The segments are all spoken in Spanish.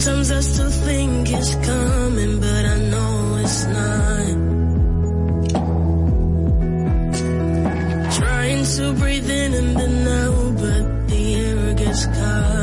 Sometimes I still think it's coming, but I know it's not. Trying to breathe in and then out, but the air gets caught.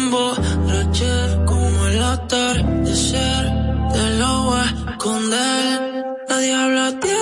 emborrachar como el atardecer. Te lo voy a esconder. Nadie habla de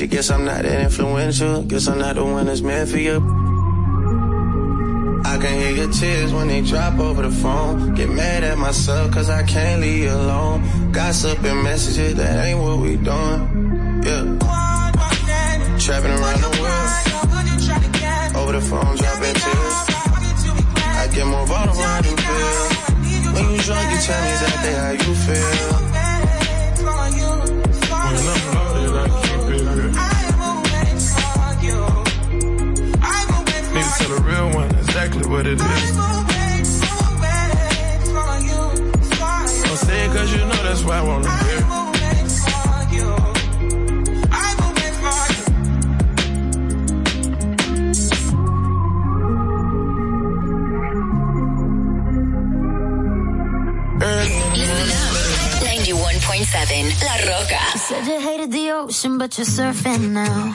you, guess I'm not that influential. Guess I'm not the one that's meant for you. I can hear your tears when they drop over the phone. Get mad at myself cause I can't leave you alone. Gossip and messages, that ain't what we doing. Yeah. Trapping around the world. Over the phone, dropping tears. I get more vulnerable than feel. When you drunk, you tell me exactly how you feel. What it is. Don't say it cause you know that's why I wanna hear. Early in the morning. 91.7 La Roca. Said you hated the ocean, but you're surfing now.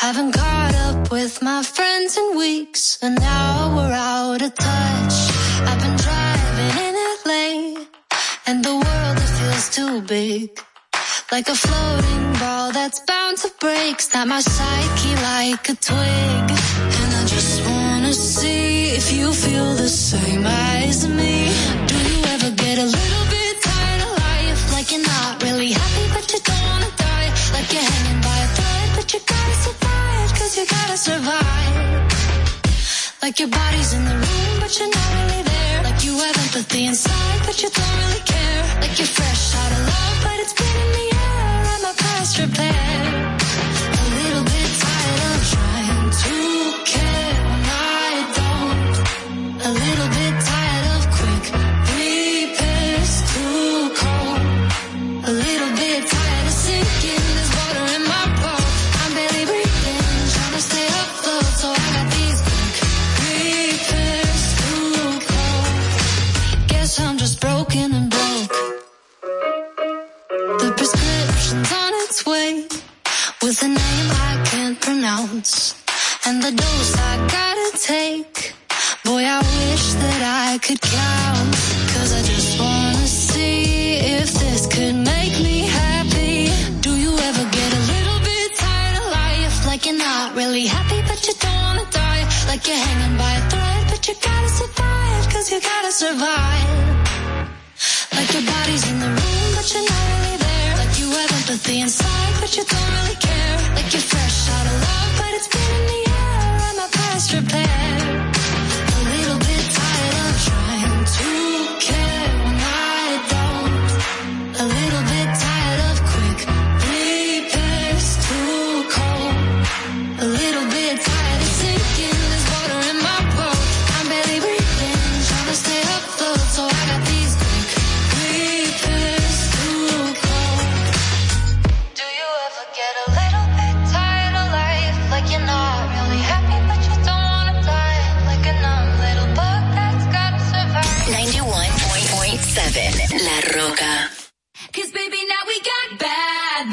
Haven't caught up with my friends in weeks, and now we're out of touch. I've been driving in LA, and the world it feels too big. Like a floating ball that's bound to break. Snap my psyche like a twig. And I just wanna see if you feel the same as me. Do you ever get a little bit tired of life? Like you're not really happy, but you don't wanna die. Like you're hanging by a thread, but you gotta survive. You gotta survive. Like your body's in the room, but you're not really there. Like you have empathy inside, but you don't really care. Like you're fresh out of love, but it's been in the air. I'm a past repair. A little bit tired of trying to care when I don't. A little bit with a name I can't pronounce. And the dose I gotta take. Boy, I wish that I could count. Cause I just wanna see if this could make me happy. Do you ever get a little bit tired of life? Like you're not really happy, but you don't wanna die. Like you're hanging by a thread, but you gotta survive. Cause you gotta survive. Like your body's in the room, but you're not really there. Like you have empathy inside, but you don't really care. You're fresh out of love,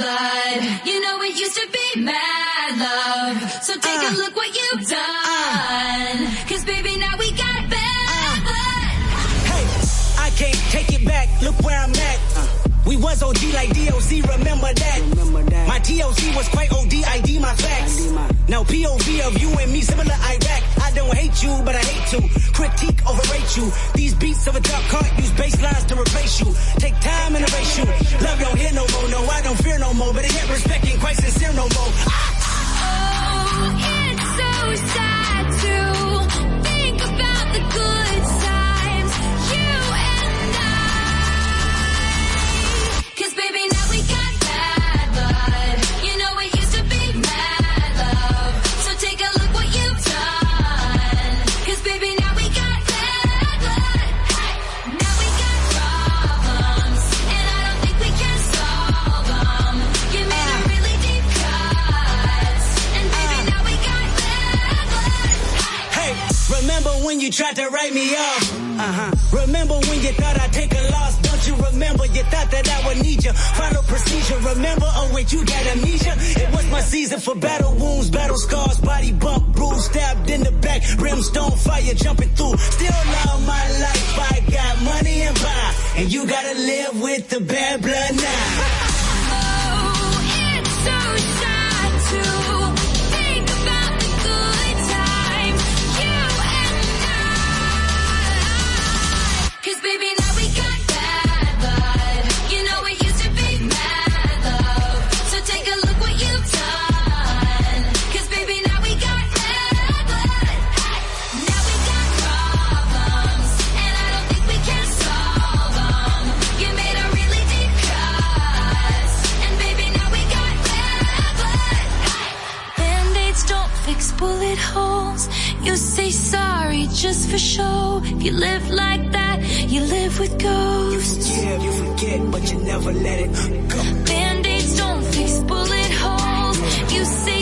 blood. You know it used to be mad love. So take a uh. look what you've uh. done. Cause baby, now we got bad uh. blood. Hey, I can't take it back. Look where I'm at. We was OG like DOC, remember that. My TOC was quite OD, ID my facts. Now POV of you and me, similar Iraq. I don't hate you, but I hate to critique, overrate you. These beats of a dark cart use bass lines to replace you. Take time and erase you. Love don't hear no more, no, I don't fear no more, but it ain't respect ain't quite sincere no more. Oh, it's so sad to think about the good times. when you tried to write me off. Uh-huh. Remember when you thought I'd take a loss? Don't you remember? You thought that I would need you. Follow procedure. Remember? Oh wait, you got amnesia. It was my season for battle wounds, battle scars, body bump, bruise, stabbed in the back, brimstone fire jumping through. Still love my life. I got money and buy, and you gotta live with the bad blood now. You say sorry just for show. If you live like that, you live with ghosts. You forgive, you forget, but you never let it go. Band-aids don't fix bullet holes. You say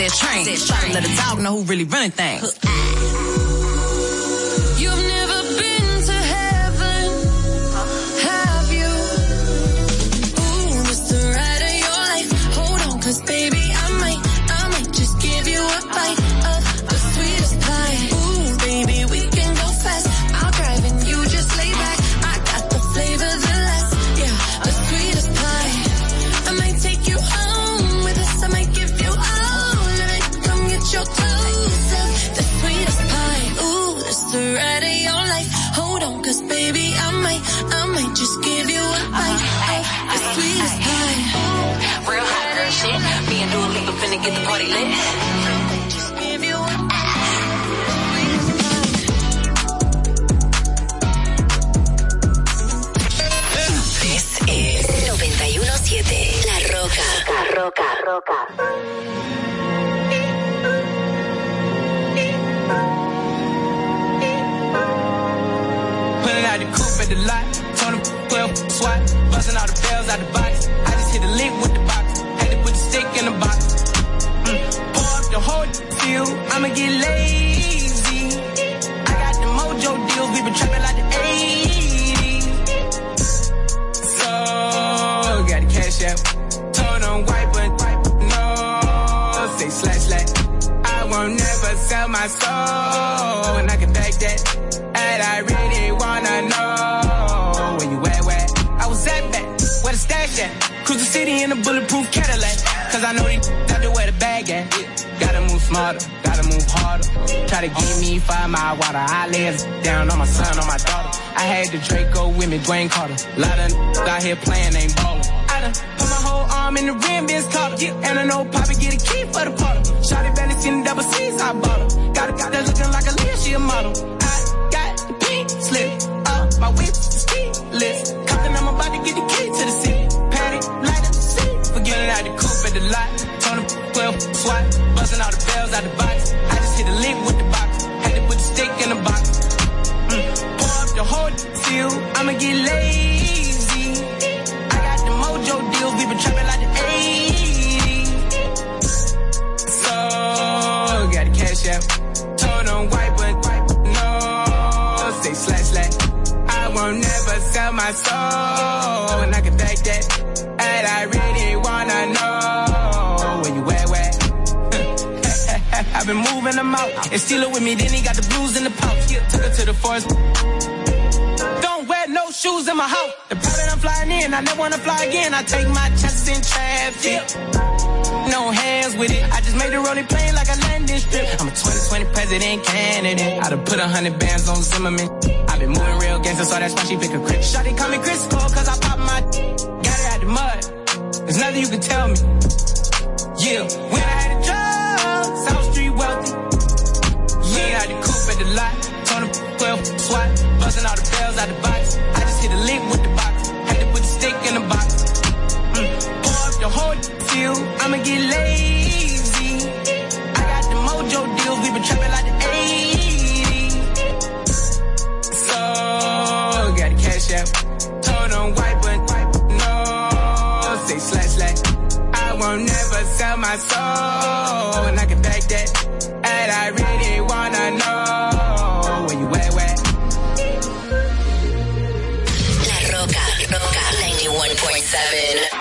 that train. Let a dog know who really running things. The. Told them wipe but no. Say slash slash. I won't never sell my soul. And I can back that. And I really wanna know where you at, where? I've been moving them out. And steal it with me, then he got the blues in the pouch. Yeah, took her to the forest. Don't wear no shoes in my house. The private I'm flying in, I never wanna fly again. I take my chances in traffic. No hands with it. I just made the rolling plane like I'm a 2020 president candidate. I done put a hundred bands on Zimmerman. i been moving real gangster, so that's why she pick a crib. Shotty call me Crisco, cause I pop my got it out the mud. There's nothing you can tell me. Yeah, when I had a job, South Street wealthy. Yeah, I had the coupe at the lot. Him 12 swat, busting all the bells out the box. I just hit a lick with the box. Had to put the stick in the box. Mm. Pour up the whole field. I'ma get lazy. The. Told them wipe but no. Say slash slash. I won't never sell my soul. And I can back that. And I really wanna know where you at, where? La Roca. Roca. 91.7.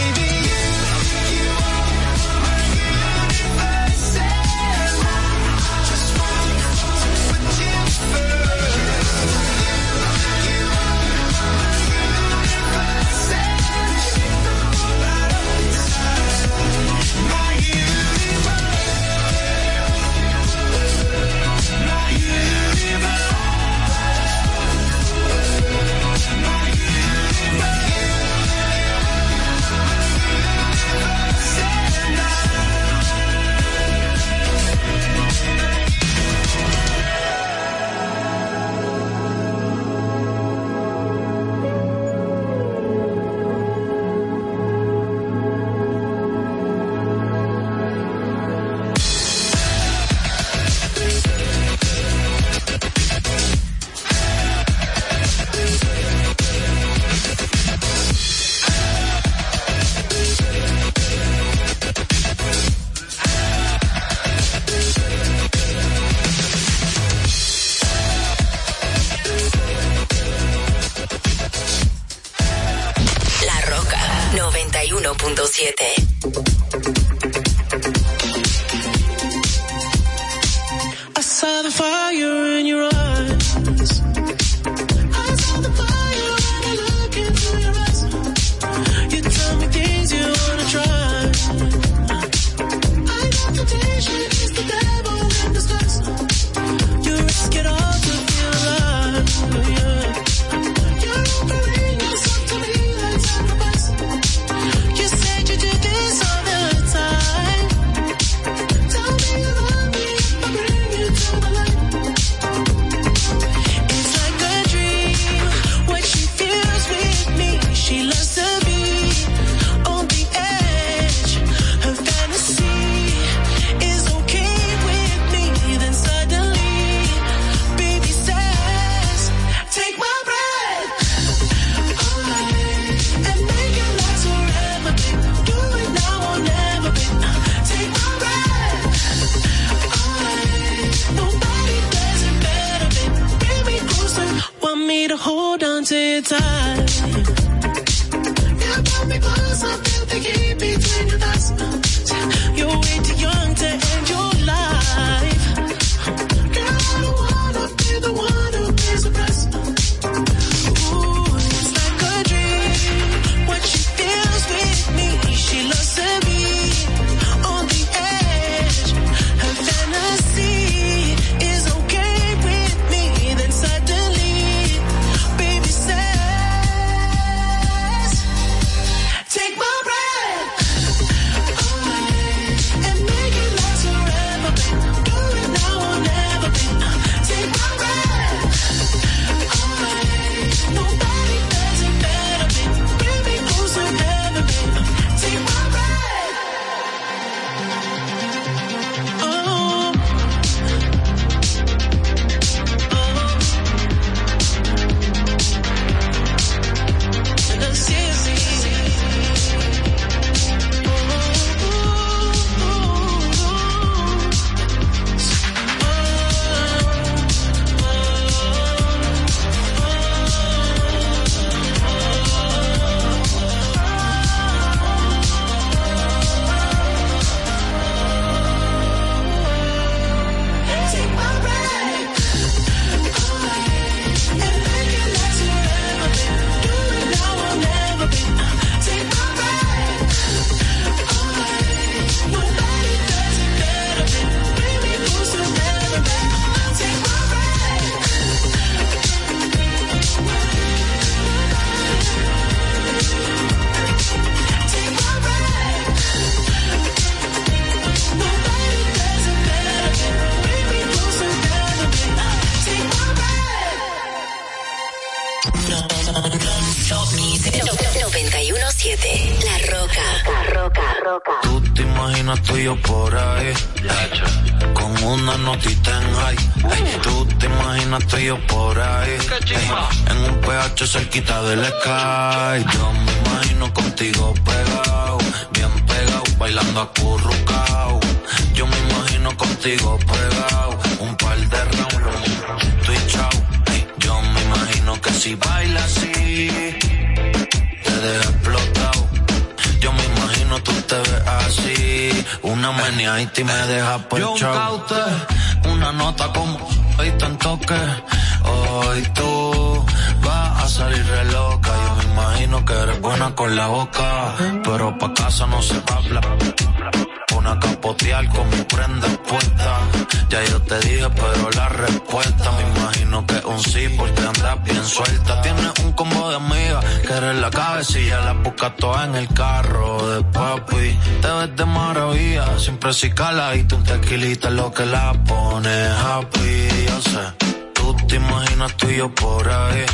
musicalita, un tequilita es lo que la pone happy. Yo sé, tú te imaginas tú y yo por ahí,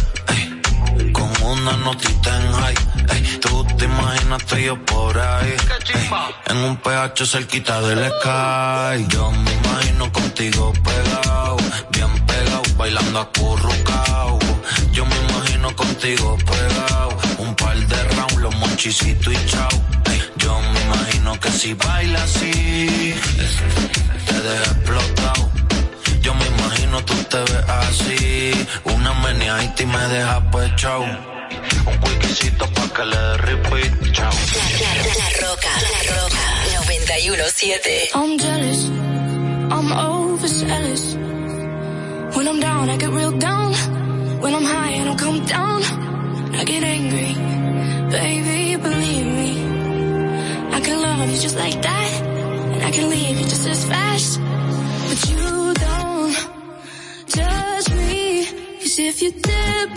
con una notita en high. Ey, tú te imaginas tú y yo por ahí, en un PH cerquita del sky. Yo me imagino contigo pegado, bien pegado, bailando a acurrucao. Yo me imagino contigo pegado, un par de rounds, los monchicitos y chao que si baila así, te deja explotado. Yo me imagino tú te ves así, una meneadita y me deja pechao. Un cuiquisito pa' que le dé repeat, chao. La, la, la, roca, la roca, 91.7. I'm jealous, I'm overzealous. When I'm down, I get real down. When I'm high, I don't come down. I get angry, baby, believe me. I love you just like that. And I can leave you just as fast. But you don't judge me. Cause if you did,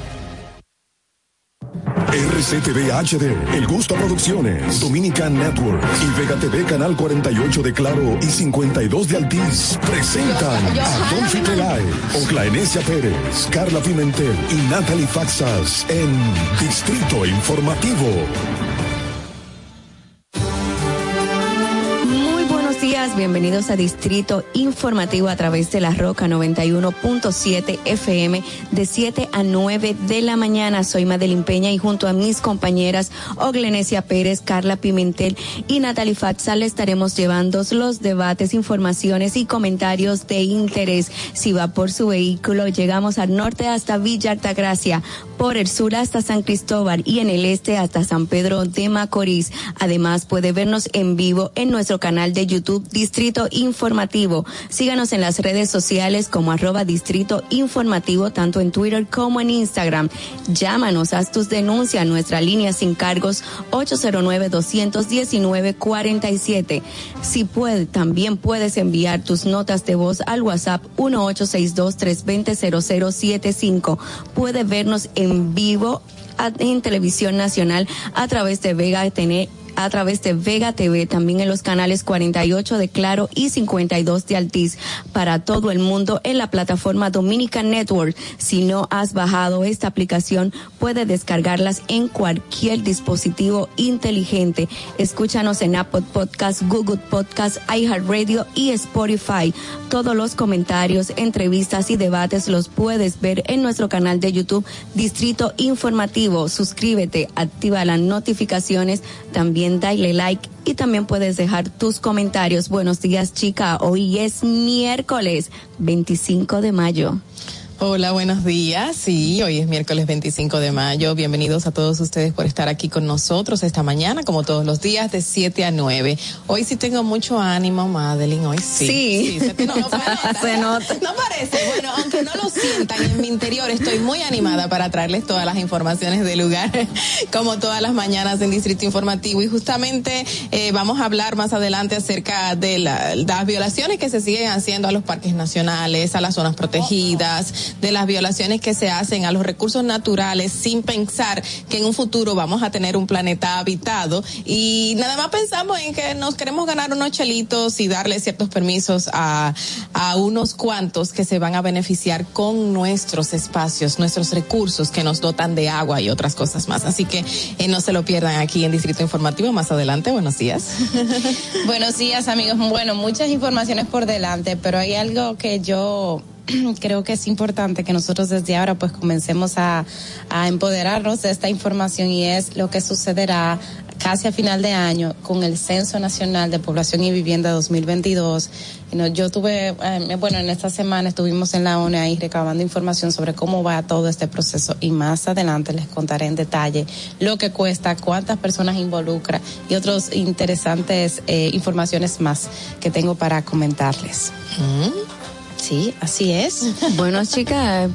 RCTV HD, El Gusto Producciones, Dominican Network y Vega TV Canal 48 de Claro y 52 de Altiz presentan a Dolphy Peláez, Oclaenecia Pérez, Carla Pimentel y Natalie Faxas en Distrito Informativo. Bienvenidos a Distrito Informativo a través de la Roca 91.7 FM de 7 a 9 de la mañana. Soy Madeline Peña y junto a mis compañeras Oglenesia Pérez, Carla Pimentel y Natalie Fatsa le estaremos llevando los debates, informaciones y comentarios de interés. Si va por su vehículo, llegamos al norte hasta Villa Altagracia, por el sur hasta San Cristóbal y en el este hasta San Pedro de Macorís. Además, puede vernos en vivo en nuestro canal de YouTube Distrito Informativo. Síganos en las redes sociales como arroba Distrito Informativo, tanto en Twitter como en Instagram. Llámanos, haz tus denuncias nuestra línea sin cargos 809-219-47. Si puede, también puedes enviar tus notas de voz al WhatsApp 1862-320-0075. Puede vernos en vivo en Televisión Nacional a través de Vega TN a través de Vega TV, también en los canales 48 de Claro y 52 de Altiz para todo el mundo en la plataforma Dominica Network. Si no has bajado esta aplicación, puedes descargarlas en cualquier dispositivo inteligente. Escúchanos en Apple Podcast, Google Podcast, iHeartRadio y Spotify. Todos los comentarios, entrevistas y debates los puedes ver en nuestro canal de YouTube Distrito Informativo. Suscríbete, activa las notificaciones, también dale like y también puedes dejar tus comentarios. Buenos días, chica. Hoy es miércoles 25 de mayo. Hola, buenos días. Sí, hoy es miércoles 25 de mayo. Bienvenidos a todos ustedes por estar aquí con nosotros esta mañana, como todos los días, de 7 a 9. Hoy sí tengo mucho ánimo, Madeline. Hoy sí. Sí. se, no, no, se nota. No parece. Bueno, aunque no lo sientan en mi interior, estoy muy animada para traerles todas las informaciones del lugar, como todas las mañanas en Distrito Informativo. Y justamente eh, vamos a hablar más adelante acerca de la- las violaciones que se siguen haciendo a los parques nacionales, a las zonas protegidas, de las violaciones que se hacen a los recursos naturales sin pensar que en un futuro vamos a tener un planeta habitado y nada más pensamos en que nos queremos ganar unos chelitos y darle ciertos permisos a, a unos cuantos que se van a beneficiar con nuestros espacios, nuestros recursos que nos dotan de agua y otras cosas más. Así que eh, no se lo pierdan aquí en Distrito Informativo más adelante. Buenos días. Buenos días, amigos. Bueno, muchas informaciones por delante, pero hay algo que yo creo que es importante que nosotros desde ahora pues comencemos a, a empoderarnos de esta información y es lo que sucederá casi a final de año con el Censo Nacional de Población y Vivienda 2022 You know, yo tuve, eh, bueno, en esta semana estuvimos en la ONU recabando información sobre cómo va todo este proceso y más adelante les contaré en detalle lo que cuesta, cuántas personas involucra y otros interesantes eh, informaciones más que tengo para comentarles. Sí, así es. Bueno, chicas,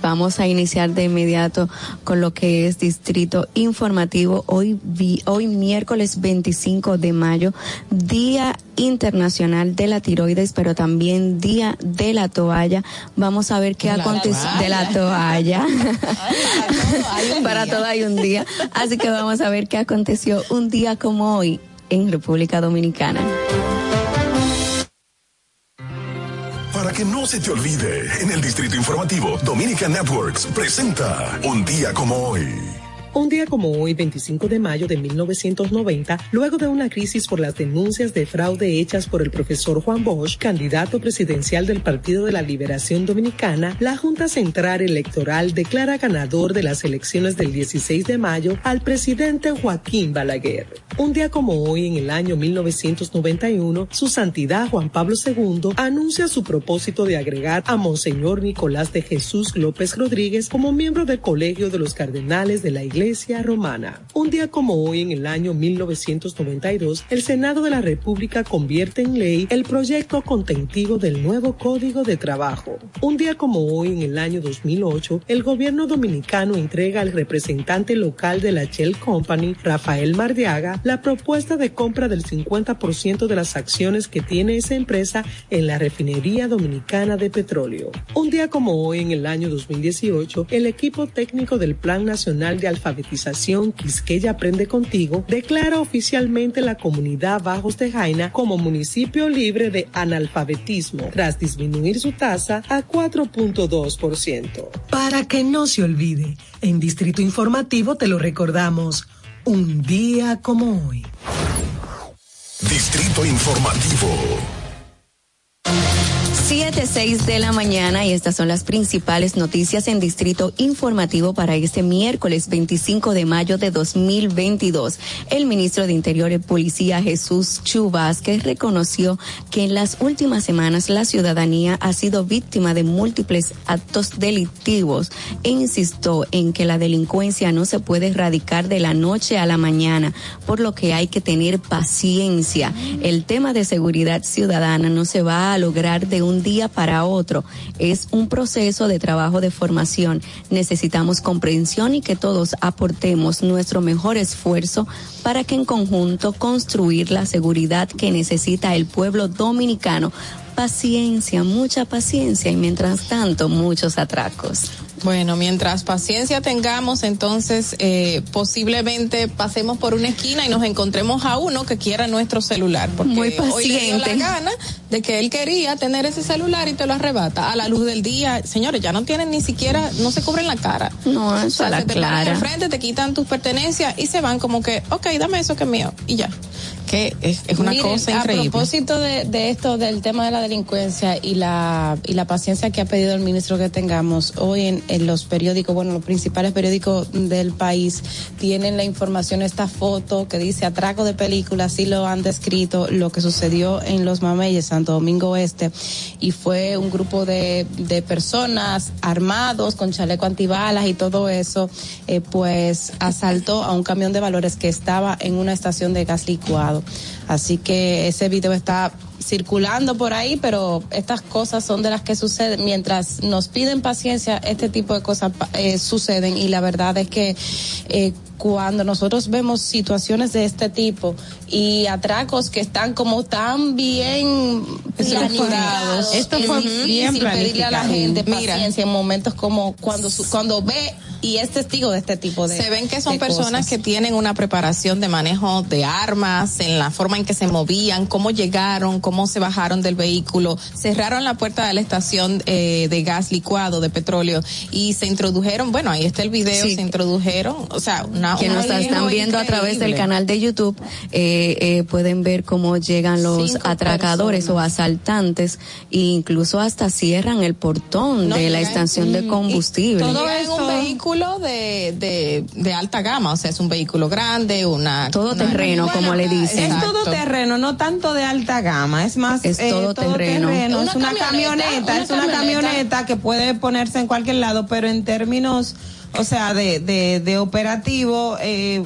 vamos a iniciar de inmediato con lo que es Distrito Informativo. Hoy, vi- hoy miércoles 25 de mayo, Día Internacional de la Tiroides, pero también Día de la Toalla. Vamos a ver qué toalla. de la toalla. Para todo hay un día. Así que vamos a ver qué aconteció un día como hoy en República Dominicana. Que no se te olvide, en el Distrito Informativo, Dominica Networks presenta Un día como hoy. Un día como hoy, 25 de mayo de 1990, luego de una crisis por las denuncias de fraude hechas por el profesor Juan Bosch, candidato presidencial del Partido de la Liberación Dominicana, la Junta Central Electoral declara ganador de las elecciones del 16 de mayo al presidente Joaquín Balaguer. Un día como hoy, en el año 1991, su santidad Juan Pablo II anuncia su propósito de agregar a Monseñor Nicolás de Jesús López Rodríguez como miembro del Colegio de los Cardenales de la Iglesia Romana. Un día como hoy, en el año 1992, el Senado de la República convierte en ley el proyecto contentivo del nuevo Código de Trabajo. Un día como hoy, en el año 2008, el gobierno dominicano entrega al representante local de la Shell Company, Rafael Mardiaga, la propuesta de compra del 50% de las acciones que tiene esa empresa en la refinería dominicana de petróleo. Un día como hoy, en el año 2018, el equipo técnico del Plan Nacional de Alfabetización Quisqueya Aprende Contigo declara oficialmente la comunidad Bajos de Jaina como municipio libre de analfabetismo, tras disminuir su tasa a 4.2%. Para que no se olvide, en Distrito Informativo te lo recordamos, un día como hoy. Distrito Informativo. 7, 6 de la mañana y estas son las principales noticias en Distrito Informativo para este miércoles 25 de mayo de 2022. El ministro de Interior y Policía Jesús Chu Vázquez reconoció que en las últimas semanas la ciudadanía ha sido víctima de múltiples actos delictivos e insistió en que la delincuencia no se puede erradicar de la noche a la mañana, por lo que hay que tener paciencia. El tema de seguridad ciudadana no se va a lograr de un día para otro. Es un proceso de trabajo de formación. Necesitamos comprensión y que todos aportemos nuestro mejor esfuerzo para que en conjunto construir la seguridad que necesita el pueblo dominicano. Paciencia, mucha paciencia y mientras tanto muchos atracos. Bueno, mientras paciencia tengamos, entonces eh, posiblemente pasemos por una esquina y nos encontremos a uno que quiera nuestro celular. Porque Muy hoy le dio la paciente. gana de que él quería tener ese celular y te lo arrebata a la luz del día. Señores, ya no tienen ni siquiera, no se cubren la cara. No, eso O sea, a la se te clara. te quitan tus pertenencias y se van como que, ok, dame eso que es mío y ya. Que es, es una Miren, cosa A increíble. propósito de, de esto, del tema de la delincuencia y la, y la paciencia que ha pedido el ministro que tengamos, hoy en, en los periódicos, bueno, los principales periódicos del país tienen la información, esta foto que dice atraco de película, así lo han descrito, lo que sucedió en Los Mameyes, Santo Domingo Este, y fue un grupo de, de personas armados con chaleco antibalas y todo eso, eh, pues asaltó a un camión de valores que estaba en una estación de gas licuado. Así que ese video está circulando por ahí, pero estas cosas son de las que suceden. Mientras nos piden paciencia, este tipo de cosas eh, suceden y la verdad es que eh, cuando nosotros vemos situaciones de este tipo y atracos que están como tan bien fue- planificados, esto es fue difícil bien pedirle a la gente Mira. paciencia en momentos como cuando su- cuando ve y es testigo de este tipo de se ven que son personas cosas. que tienen una preparación de manejo de armas, en la forma en que se movían, cómo llegaron, cómo se bajaron del vehículo, cerraron la puerta de la estación eh, de gas licuado, de petróleo, y se introdujeron, bueno, ahí está el video, Sí. se introdujeron, o sea, una, que nos están viendo a través del canal de YouTube, eh, eh, pueden ver cómo llegan los Cinco atracadores o asaltantes e incluso hasta cierran el portón No, de la estación de y combustible. Todo es un vehículo de, de, de alta gama, o sea, es un vehículo grande, una... Todo una- terreno, como le dicen. Es Exacto. todo terreno, no tanto de alta gama, es más Es eh, todo terreno. Es Una una camioneta, camioneta, una es una camioneta. camioneta que puede ponerse en cualquier lado, pero en términos, o sea, de, de, de operativo, eh,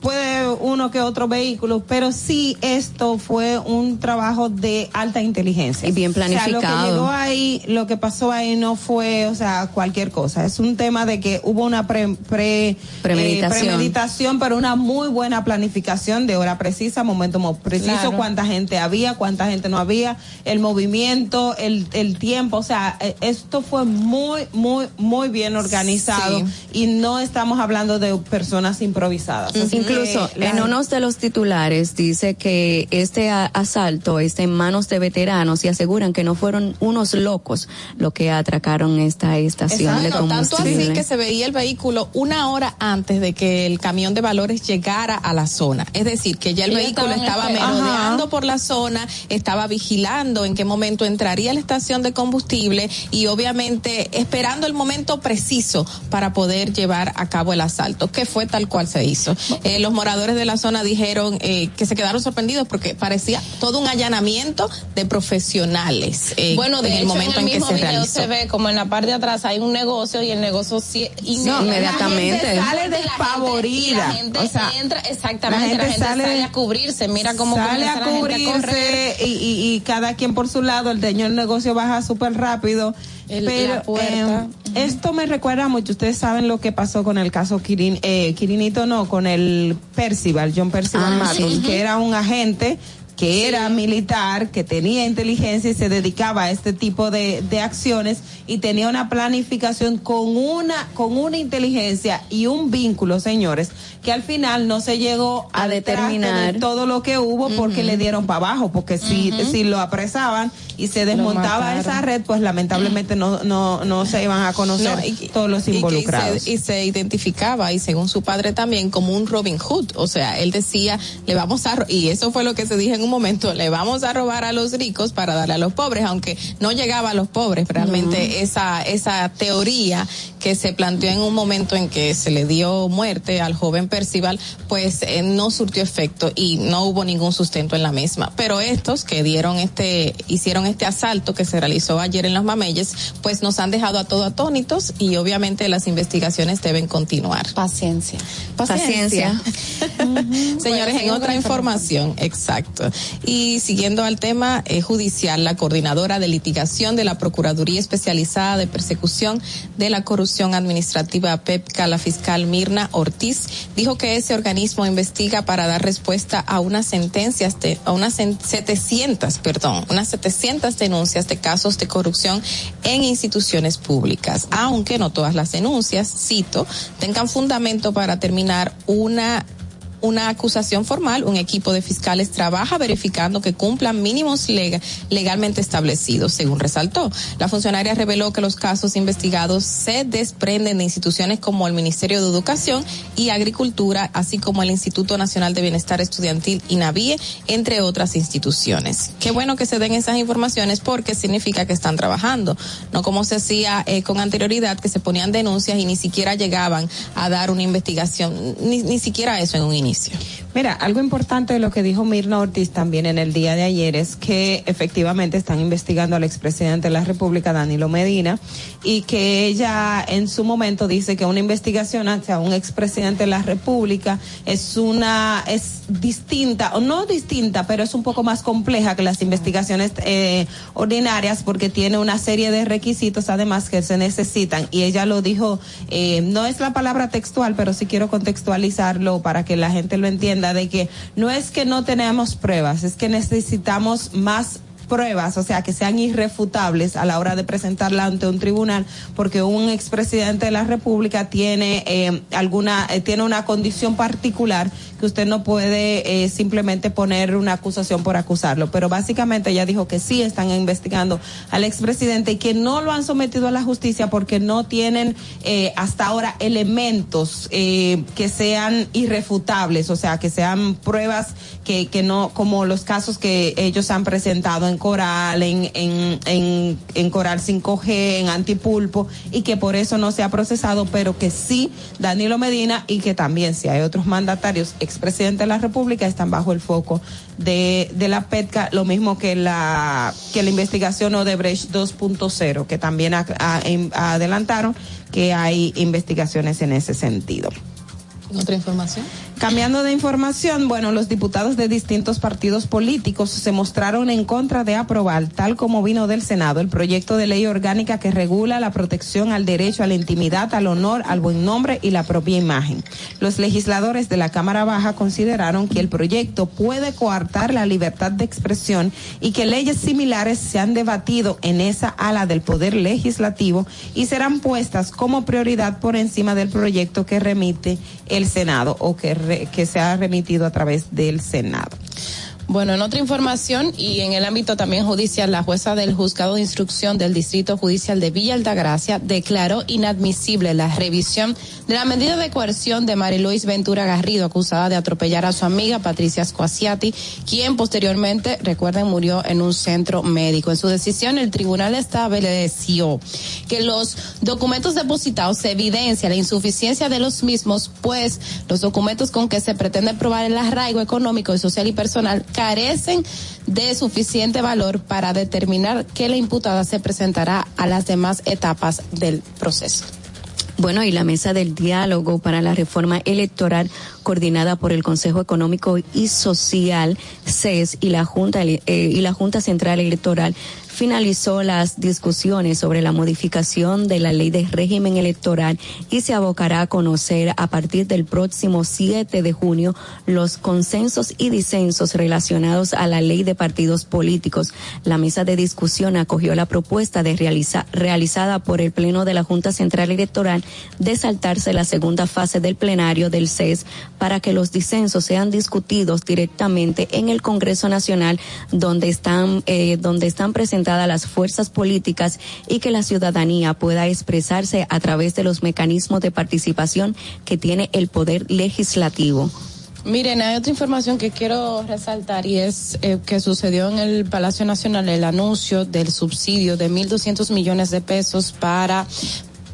puede uno que otro vehículo, pero sí esto fue un trabajo de alta inteligencia. Y bien O sea, lo que planificado. llegó ahí, lo que pasó ahí no fue, o sea, cualquier cosa. Es un tema de que hubo una pre, pre- Premeditación. eh, premeditación, pero una muy buena planificación de hora precisa, momento mo- preciso, Claro. cuánta gente había, cuánta gente no había, el movimiento, el, el tiempo, o sea, eh, esto fue muy, muy, muy bien organizado y no estamos hablando de personas improvisadas. Incluso la- en uno de los titulares dice que este asalto está en manos de veteranos y aseguran que no fueron unos locos los que atracaron esta estación de Exacto, tanto combustible. así que se veía el vehículo una hora antes de que el camión de valores llegara a la zona. Es decir, que ya el vehículo estaba esperando. merodeando por la zona, estaba vigilando en qué momento entraría a la estación de combustible y obviamente esperando el momento preciso para poder llevar a cabo el asalto, que fue tal cual se hizo. Eh, los moradores de la zona dijeron eh, que se quedaron sorprendidos porque parecía todo un allanamiento de profesionales eh, Bueno, de en el hecho, momento en en, el que mismo se video realizó. se ve como en la parte de atrás hay un negocio y el negocio sí, No, inmediatamente. La gente sale La gente- despavorida. y la gente o sea, entra, exactamente, la gente, sale, a cubrirse, mira cómo sale comienza a la gente a correr. cubrirse y, y, y cada quien por su lado, el dueño del negocio baja súper rápido. El- pero la puerta. eh, esto me recuerda mucho, ustedes saben lo que pasó con el caso Kirin, eh, Kirinito no, con el Percival, John Percival Ah, Matos, sí. que era un agente que era militar, que tenía inteligencia y se dedicaba a este tipo de, de acciones y tenía una planificación con una, con una inteligencia y un vínculo, señores, que al final no se llegó a, A determinar. determinar de todo lo que hubo porque le dieron para abajo, porque si, si lo apresaban y se desmontaba esa red, pues lamentablemente no, no, no se iban a conocer No, y- todos los y involucrados. se- Y se, identificaba, y según su padre también, como un Robin Hood. O sea, él decía, le vamos a, y eso fue lo que se dijo en un momento, le vamos a robar a los ricos para darle a los pobres, aunque no llegaba a los pobres. Realmente esa, esa teoría que se planteó en un momento en que se le dio muerte al joven Percival, pues eh, no surtió efecto y no hubo ningún sustento en la misma. Pero estos que dieron este, hicieron este asalto que se realizó ayer en los Mameyes, pues nos han dejado a todos atónitos y obviamente las investigaciones deben continuar. Paciencia. Paciencia. Señores, Bueno, en otra información, exacto. Y siguiendo al tema eh, judicial, la coordinadora de litigación de la Procuraduría Especializada de Persecución de la Corrupción Administrativa PEPCA, la fiscal Mirna Ortiz, dijo que ese organismo investiga para dar respuesta a unas sentencias de, a unas cen- 700, perdón, unas 700 denuncias de casos de corrupción en instituciones públicas, aunque no todas las denuncias, cito, tengan fundamento para terminar una una acusación formal, un equipo de fiscales trabaja verificando que cumplan mínimos lega- legalmente establecidos, según resaltó. La funcionaria reveló que los casos investigados se desprenden de instituciones como el Ministerio de Educación y Agricultura, así como el Instituto Nacional de Bienestar Estudiantil, INAVIE, entre otras instituciones. Qué bueno que se den esas informaciones porque significa que están trabajando, no como se hacía eh, con anterioridad, que se ponían denuncias y ni siquiera llegaban a dar una investigación, ni, ni siquiera eso en un inicio. Tunísia. Mira, algo importante de lo que dijo Mirna Ortiz también en el día de ayer es que efectivamente están investigando al expresidente de la República, Danilo Medina, y que ella en su momento dice que una investigación hacia un expresidente de la República es una, es distinta, o no distinta, pero es un poco más compleja que las investigaciones eh, ordinarias porque tiene una serie de requisitos además que se necesitan. Y ella lo dijo, eh, no es la palabra textual, pero sí quiero contextualizarlo para que la gente lo entienda, de que no es que no tenemos pruebas, es que necesitamos más pruebas, o sea, que sean irrefutables a la hora de presentarla ante un tribunal, porque un expresidente de la República tiene eh, alguna, eh, tiene una condición particular que usted no puede eh, simplemente poner una acusación por acusarlo. Pero básicamente ella dijo que sí están investigando al expresidente y que no lo han sometido a la justicia porque no tienen eh, hasta ahora elementos eh, que sean irrefutables, o sea, que sean pruebas que, no, como los casos que ellos han presentado en Coral, en, en, en, Coral 5G, en Antipulpo, y que por eso no se ha procesado, pero que sí Danilo Medina y que también si hay otros mandatarios, expresidentes de la República, están bajo el foco de, de la PETCA, lo mismo que la, que la investigación Odebrecht 2.0, que también a- a- em- adelantaron que hay investigaciones en ese sentido. ¿Otra información? Cambiando de información, bueno, los diputados de distintos partidos políticos se mostraron en contra de aprobar, tal como vino del Senado, el proyecto de ley orgánica que regula la protección al derecho a la intimidad, al honor, al buen nombre y la propia imagen. Los legisladores de la Cámara Baja consideraron que el proyecto puede coartar la libertad de expresión y que leyes similares se han debatido en esa ala del Poder Legislativo y serán puestas como prioridad por encima del proyecto que remite el Senado o que, que se ha remitido a través del Senado. Bueno, en otra información y en el ámbito también judicial, la jueza del juzgado de instrucción del Distrito Judicial de Villa Altagracia declaró inadmisible la revisión de la medida de coerción de Mariluis Ventura Garrido, acusada de atropellar a su amiga Patricia Squasiati, quien posteriormente, recuerden, murió en un centro médico. En su decisión, el tribunal estableció que los documentos depositados se evidencia la insuficiencia de los mismos, pues los documentos con que se pretende probar el arraigo económico, y social y personal carecen de suficiente valor para determinar que la imputada se presentará a las demás etapas del proceso. Bueno, y la mesa del diálogo para la reforma electoral coordinada por el Consejo Económico y Social, CES, y la Junta, eh, y la Junta Central Electoral finalizó las discusiones sobre la modificación de la ley de régimen electoral y se abocará a conocer a partir del próximo 7 de junio los consensos y disensos relacionados a la ley de partidos políticos. La mesa de discusión acogió la propuesta de realiza- realizada por el Pleno de la Junta Central Electoral de saltarse la segunda fase del plenario del CES para que los disensos sean discutidos directamente en el Congreso Nacional donde están, eh, donde están presentadas las fuerzas políticas y que la ciudadanía pueda expresarse a través de los mecanismos de participación que tiene el Poder Legislativo. Miren, hay otra información que quiero resaltar y es eh, que sucedió en el Palacio Nacional el anuncio del subsidio de 1.200 millones de pesos para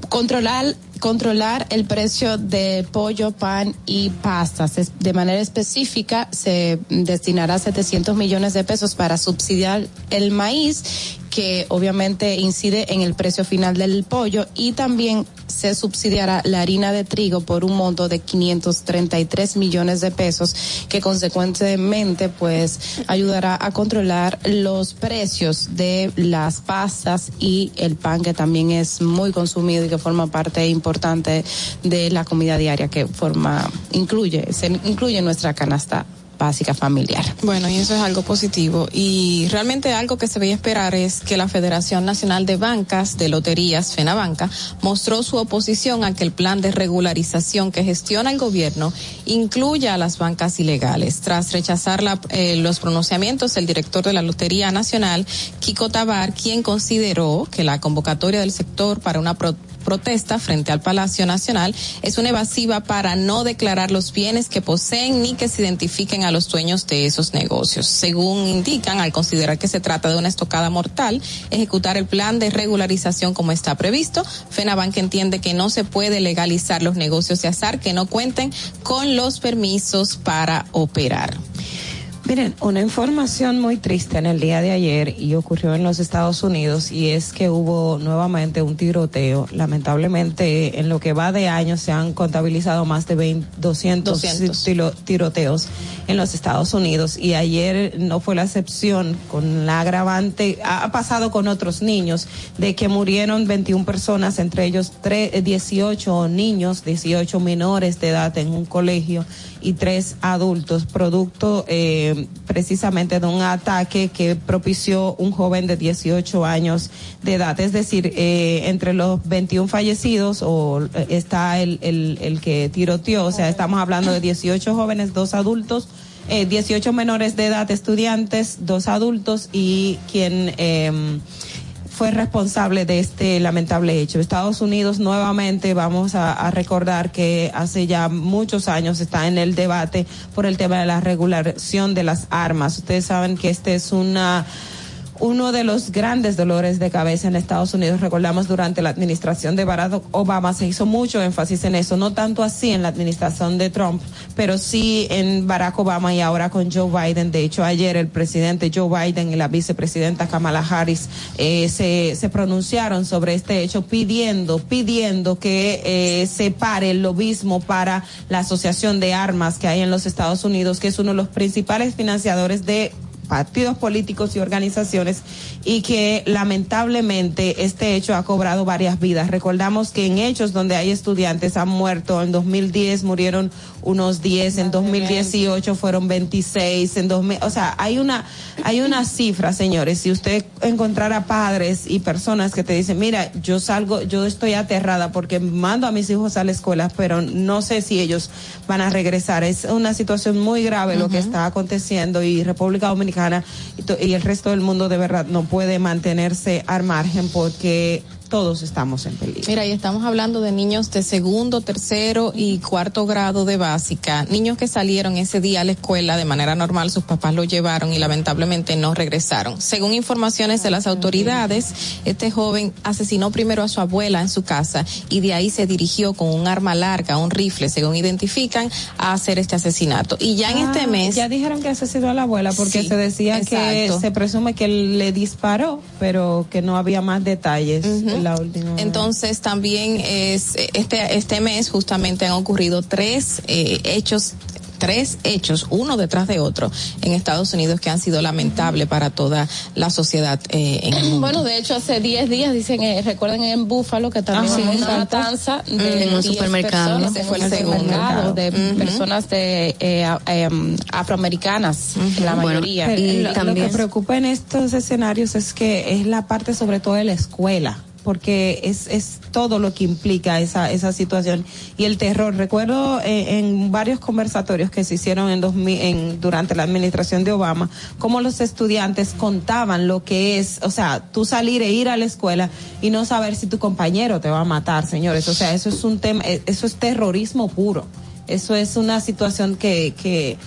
controlar controlar el precio de pollo, pan y pastas. De manera específica, se destinará 700 millones de pesos para subsidiar el maíz, que obviamente incide en el precio final del pollo, y también se subsidiará la harina de trigo por un monto de 533 millones de pesos, que consecuentemente pues ayudará a controlar los precios de las pastas y el pan, que también es muy consumido y que forma parte importante de la comida diaria que forma, incluye, se incluye nuestra canasta básica familiar. Bueno, y eso es algo positivo. Y realmente algo que se veía esperar es que la Federación Nacional de Bancas de Loterías, FENABanca, mostró su oposición a que el plan de regularización que gestiona el gobierno incluya a las bancas ilegales. Tras rechazar la- eh, los pronunciamientos, el director de la Lotería Nacional, Kiko Tabar, quien consideró que la convocatoria del sector para una protesta frente al Palacio Nacional es una evasiva para no declarar los bienes que poseen ni que se identifiquen a los dueños de esos negocios. Según indican, al considerar que se trata de una estocada mortal, ejecutar el plan de regularización como está previsto, FENABANC entiende que no se puede legalizar los negocios de azar que no cuenten con los permisos para operar. Miren, una información muy triste en el día de ayer y ocurrió en los Estados Unidos y es que hubo nuevamente un tiroteo. Lamentablemente, en lo que va de año se han contabilizado más de 20, 200, 200. tiro- tiroteos en los Estados Unidos y ayer no fue la excepción con la agravante, ha pasado con otros niños, de que murieron 21 personas, entre ellos tre- eh, 18 niños, 18 menores de edad en un colegio y tres adultos, producto eh, precisamente de un ataque que propició un joven de 18 años de edad. Es decir, eh, entre los 21 fallecidos o eh, está el, el, el que tiroteó, o sea, estamos hablando de 18 jóvenes, dos adultos. Eh, 18 menores de edad, estudiantes, dos adultos y quien eh, fue responsable de este lamentable hecho. Estados Unidos nuevamente vamos a, recordar que hace ya muchos años está en el debate por el tema de la regulación de las armas. Ustedes saben que este es una uno de los grandes dolores de cabeza en Estados Unidos. Recordamos durante la administración de Barack Obama se hizo mucho énfasis en eso, no tanto así en la administración de Trump, pero sí en Barack Obama y ahora con Joe Biden. De hecho, ayer el presidente Joe Biden y la vicepresidenta Kamala Harris eh, se, pronunciaron sobre este hecho pidiendo, pidiendo que eh, se pare el lobismo para la Asociación de Armas que hay en los Estados Unidos, que es uno de los principales financiadores de partidos políticos y organizaciones y que lamentablemente este hecho ha cobrado varias vidas. Recordamos que en hechos donde hay estudiantes han muerto, en 2010 murieron unos 10, en 2018 fueron 26, en 2000, o sea, hay una hay una cifra, señores, si usted encontrara padres y personas que te dicen, "Mira, yo salgo, yo estoy aterrada porque mando a mis hijos a la escuela, pero no sé si ellos van a regresar." Es una situación muy grave lo que está aconteciendo y República Dominicana y, to- y el resto del mundo de verdad no puede mantenerse al margen porque todos estamos en peligro. Mira, y estamos hablando de niños de segundo, tercero y cuarto grado de básica, niños que salieron ese día a la escuela de manera normal, sus papás los llevaron y lamentablemente no regresaron. Según informaciones de las autoridades, este joven asesinó primero a su abuela en su casa y de ahí se dirigió con un arma larga, un rifle, según identifican, a hacer este asesinato. Y ya en este Ah, mes... Ya dijeron que asesinó a la abuela porque Sí, se decía que se presume que él le disparó, pero que no había más detalles la última. Entonces también es este este mes justamente han ocurrido tres eh, hechos tres hechos uno detrás de otro en Estados Unidos que han sido lamentables para toda la sociedad eh, en el mundo. Bueno, de hecho, hace 10 días dicen, eh, recuerden en Búfalo que también Ajá, hubo una matanza de En un 10 supermercado. personas, Ese fue el en un segundo. supermercado, de personas de eh, em, afroamericanas, la mayoría. Lo- lo, que preocupa en estos escenarios es que es la parte sobre todo de la escuela porque es, es todo lo que implica esa, esa situación y el terror. Recuerdo eh, en varios conversatorios que se hicieron en, 2000 en durante la administración de Obama, cómo los estudiantes contaban lo que es, o sea, tú salir e ir a la escuela y no saber si tu compañero te va a matar, señores. O sea, eso es un tema, eh, eso es terrorismo puro. Eso es una situación que, que,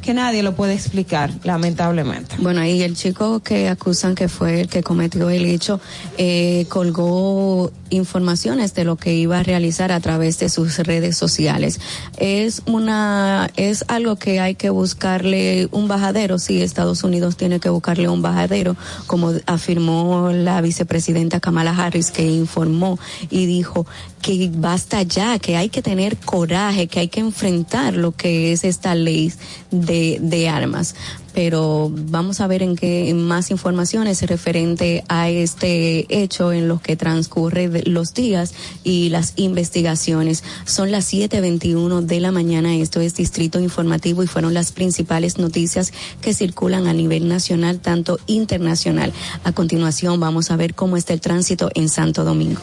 que nadie lo puede explicar, lamentablemente. Bueno, ahí el chico que acusan que fue el que cometió el hecho eh, colgó informaciones de lo que iba a realizar a través de sus redes sociales. Es una es algo que hay que buscarle un bajadero. Sí, Estados Unidos tiene que buscarle un bajadero, como afirmó la vicepresidenta Kamala Harris, que informó y dijo que basta ya, que hay que tener coraje, que hay que enfrentar lo que es esta ley de, de armas. Pero vamos a ver en qué más informaciones referente a este hecho en los que transcurre los días y las investigaciones. Son las 7:21 de la mañana. Esto es Distrito Informativo y fueron las principales noticias que circulan a nivel nacional, tanto internacional. A continuación vamos a ver cómo está el tránsito en Santo Domingo.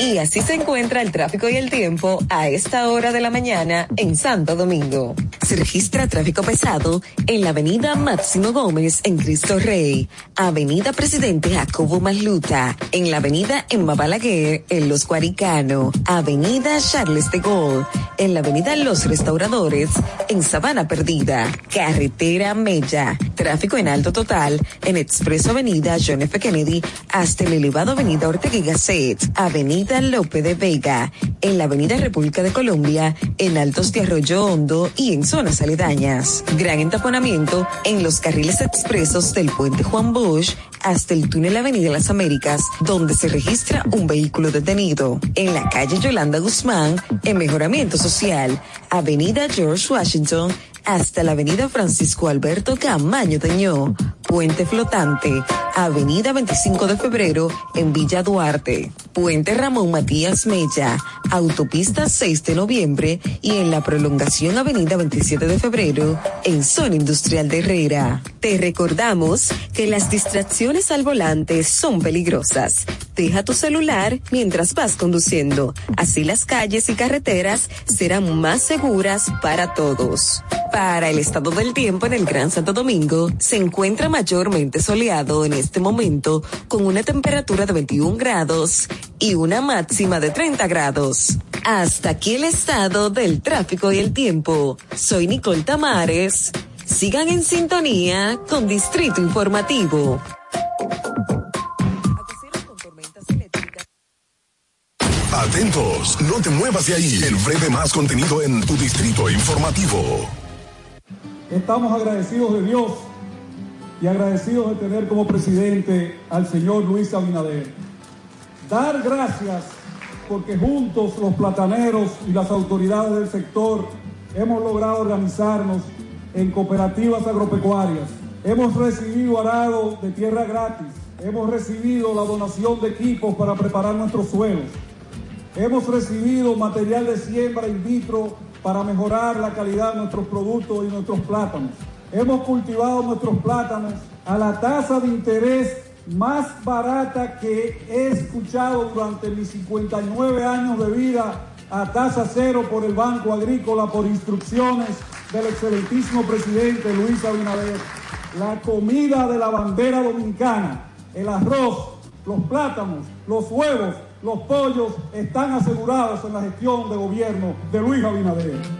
Y así se encuentra el tráfico y el tiempo a esta hora de la mañana en Santo Domingo. Se registra tráfico pesado en la avenida Máximo Gómez en Cristo Rey, avenida Presidente Jacobo Masluta, en la avenida Emma Balaguer en Los Guaricano, avenida Charles de Gaulle, en la avenida Los Restauradores, en Sabana Perdida, carretera Mella, tráfico en alto total en Expreso Avenida John F. Kennedy hasta el elevado Avenida Ortega y Gasset, Avenida Lope de Vega, en la Avenida República de Colombia, en Altos de Arroyo Hondo y en zonas aledañas. Gran entaponamiento en los carriles expresos del puente Juan Bosch hasta el túnel Avenida Las Américas, donde se registra un vehículo detenido. En la calle Yolanda Guzmán, en Mejoramiento Social, Avenida George Washington, hasta la avenida Francisco Alberto Camaño Teñó, Puente Flotante, Avenida 25 de Febrero en Villa Duarte, Puente Ramón Matías Mella, Autopista 6 de Noviembre y en la prolongación Avenida 27 de Febrero en Zona Industrial de Herrera. Te recordamos que las distracciones al volante son peligrosas. Deja tu celular mientras vas conduciendo. Así las calles y carreteras serán más seguras para todos. Para el estado del tiempo en el Gran Santo Domingo, se encuentra mayormente soleado en este momento con una temperatura de 21 grados y una máxima de 30 grados. Hasta aquí el estado del tráfico y el tiempo. Soy Nicole Tamares. Sigan en sintonía con Distrito Informativo. Atentos, no te muevas de ahí. El breve más contenido en tu distrito informativo. Estamos agradecidos de Dios y agradecidos de tener como presidente al señor Luis Abinader. Dar gracias porque juntos los plataneros y las autoridades del sector hemos logrado organizarnos en cooperativas agropecuarias. Hemos recibido arado de tierra gratis. Hemos recibido la donación de equipos para preparar nuestros suelos. Hemos recibido material de siembra in vitro para mejorar la calidad de nuestros productos y nuestros plátanos. Hemos cultivado nuestros plátanos a la tasa de interés más barata que he escuchado durante mis 59 años de vida a tasa cero por el Banco Agrícola por instrucciones del excelentísimo presidente Luis Abinader. La comida de la bandera dominicana, el arroz, los plátanos, los huevos, los pollos están asegurados en la gestión de gobierno de Luis Abinader.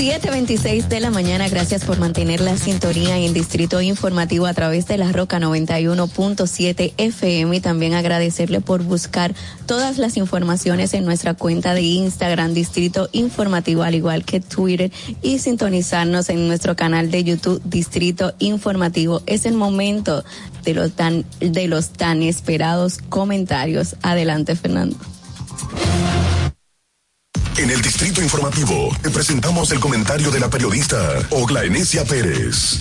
7.26 de la mañana, gracias por mantener la sintonía en Distrito Informativo a través de la Roca 91.7 FM y también agradecerle por buscar todas las informaciones en nuestra cuenta de Instagram Distrito Informativo al igual que Twitter y sintonizarnos en nuestro canal de YouTube Distrito Informativo. Es el momento de los tan, de los tan esperados comentarios. Adelante, Fernando. En el Distrito Informativo te presentamos el comentario de la periodista Ogla Enesia Pérez.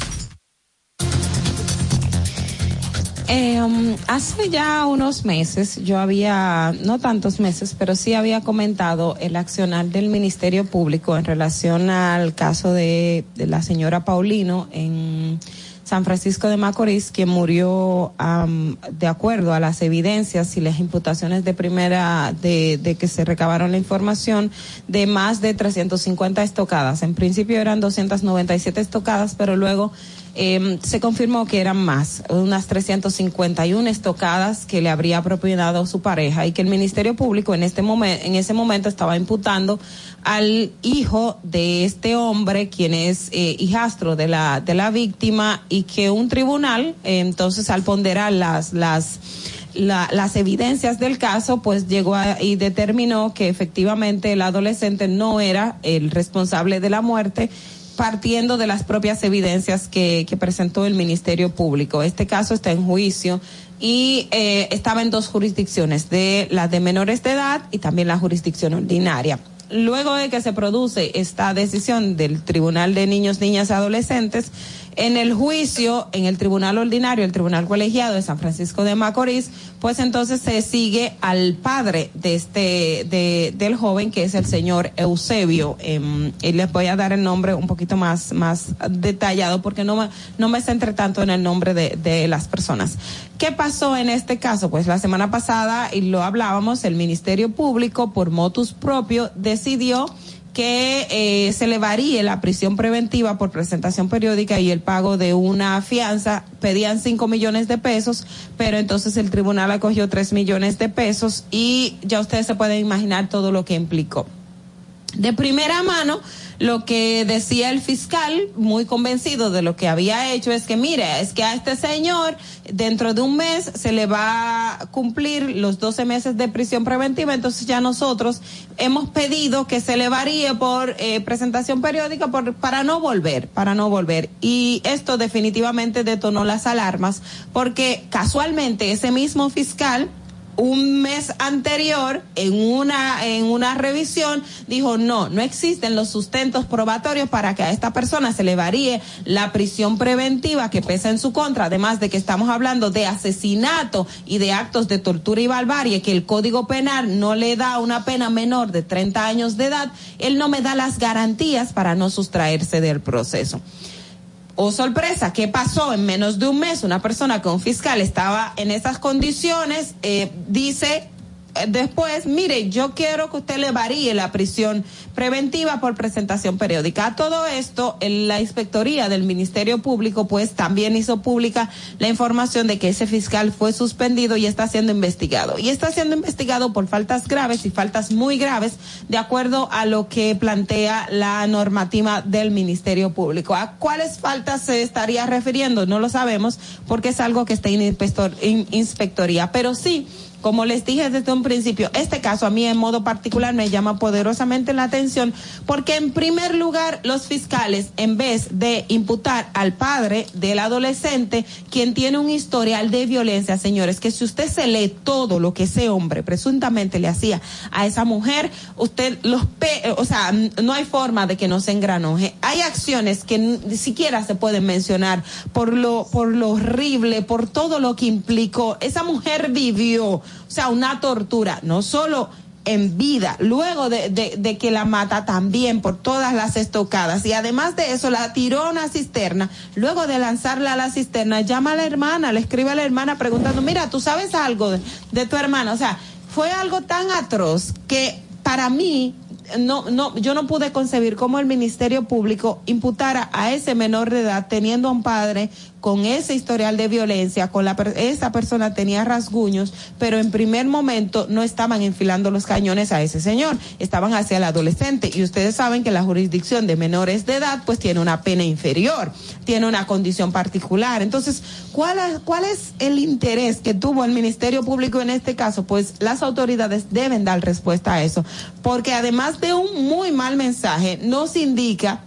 Eh, um, hace ya unos meses yo había, no tantos meses, pero sí había comentado el accionar del Ministerio Público en relación al caso de la señora Paulino en San Francisco de Macorís, quien murió am, de acuerdo a las evidencias y las imputaciones de primera, de, que se recabaron la información de más de 350 estocadas. En principio eran 297 estocadas, pero luego eh, se confirmó que eran más, unas 351 estocadas que le habría propiedad su pareja y que el Ministerio Público en este en ese momento estaba imputando al hijo de este hombre, quien es eh, hijastro de la de la víctima y que un tribunal, eh, entonces al ponderar las las la- las evidencias del caso, pues llegó a- y determinó que efectivamente el adolescente no era el responsable de la muerte partiendo de las propias evidencias que, que presentó el Ministerio Público. Este caso está en juicio y eh, estaba en dos jurisdicciones, de la de menores de edad y también la jurisdicción ordinaria. Luego de que se produce esta decisión del Tribunal de Niños, Niñas y Adolescentes, en el juicio, en el Tribunal Ordinario, el Tribunal Colegiado de San Francisco de Macorís, pues entonces se sigue al padre de este, de, del joven, que es el señor Eusebio. Em, y les voy a dar el nombre un poquito más, más detallado porque no me, no me centré tanto en el nombre de, de las personas. ¿Qué pasó en este caso? Pues la semana pasada, y lo hablábamos, el Ministerio Público, por motus propio, decidió que eh, se le varíe la prisión preventiva por presentación periódica y el pago de una fianza. Pedían cinco millones de pesos, pero entonces el tribunal acogió tres millones de pesos y ya ustedes se pueden imaginar todo lo que implicó. De primera mano, lo que decía el fiscal, muy convencido de lo que había hecho, es que mire, es que a este señor dentro de un mes se le va a cumplir los 12 meses de prisión preventiva, entonces ya nosotros hemos pedido que se le varíe por eh, presentación periódica por, para no volver, para no volver. Y esto definitivamente detonó las alarmas, porque casualmente ese mismo fiscal un mes anterior en una en una revisión dijo no no existen los sustentos probatorios para que a esta persona se le varíe la prisión preventiva que pesa en su contra además de que estamos hablando de asesinato y de actos de tortura y barbarie que el Código Penal no le da una pena menor de 30 años de edad él no me da las garantías para no sustraerse del proceso Oh, sorpresa, ¿qué pasó? En menos de un mes, una persona que un fiscal estaba en esas condiciones, eh, dice después, mire, yo quiero que usted le varíe la prisión preventiva por presentación periódica. A todo esto, la inspectoría del Ministerio Público, pues también hizo pública la información de que ese fiscal fue suspendido y está siendo investigado. Y está siendo investigado por faltas graves y faltas muy graves, de acuerdo a lo que plantea la normativa del Ministerio Público. ¿A cuáles faltas se estaría refiriendo? No lo sabemos, porque es algo que está en inspector- inspectoría. Pero sí, como les dije desde un principio, este caso a mí en modo particular me llama poderosamente la atención porque en primer lugar los fiscales, en vez de imputar al padre del adolescente, quien tiene un historial de violencia, señores, que si usted se lee todo lo que ese hombre presuntamente le hacía a esa mujer, usted los pe o sea, no hay forma de que no se engranoje. Hay acciones que ni siquiera se pueden mencionar por lo, por lo horrible, por todo lo que implicó. Esa mujer vivió o sea, una tortura, no solo en vida, luego de, de, que la mata también por todas las estocadas y además de eso la tiró a una cisterna, luego de lanzarla a la cisterna, llama a la hermana, le escribe a la hermana preguntando, mira, ¿tú sabes algo de, de tu hermana? O sea, fue algo tan atroz que para mí no, no, yo no pude concebir cómo el Ministerio Público imputara a ese menor de edad teniendo a un padre con ese historial de violencia, con la esa persona tenía rasguños, pero en primer momento no estaban enfilando los cañones a ese señor, estaban hacia el adolescente y ustedes saben que la jurisdicción de menores de edad pues tiene una pena inferior, tiene una condición particular. Entonces, ¿cuál, cuál es el interés que tuvo el Ministerio Público en este caso? Pues las autoridades deben dar respuesta a eso, porque además de un muy mal mensaje, nos indica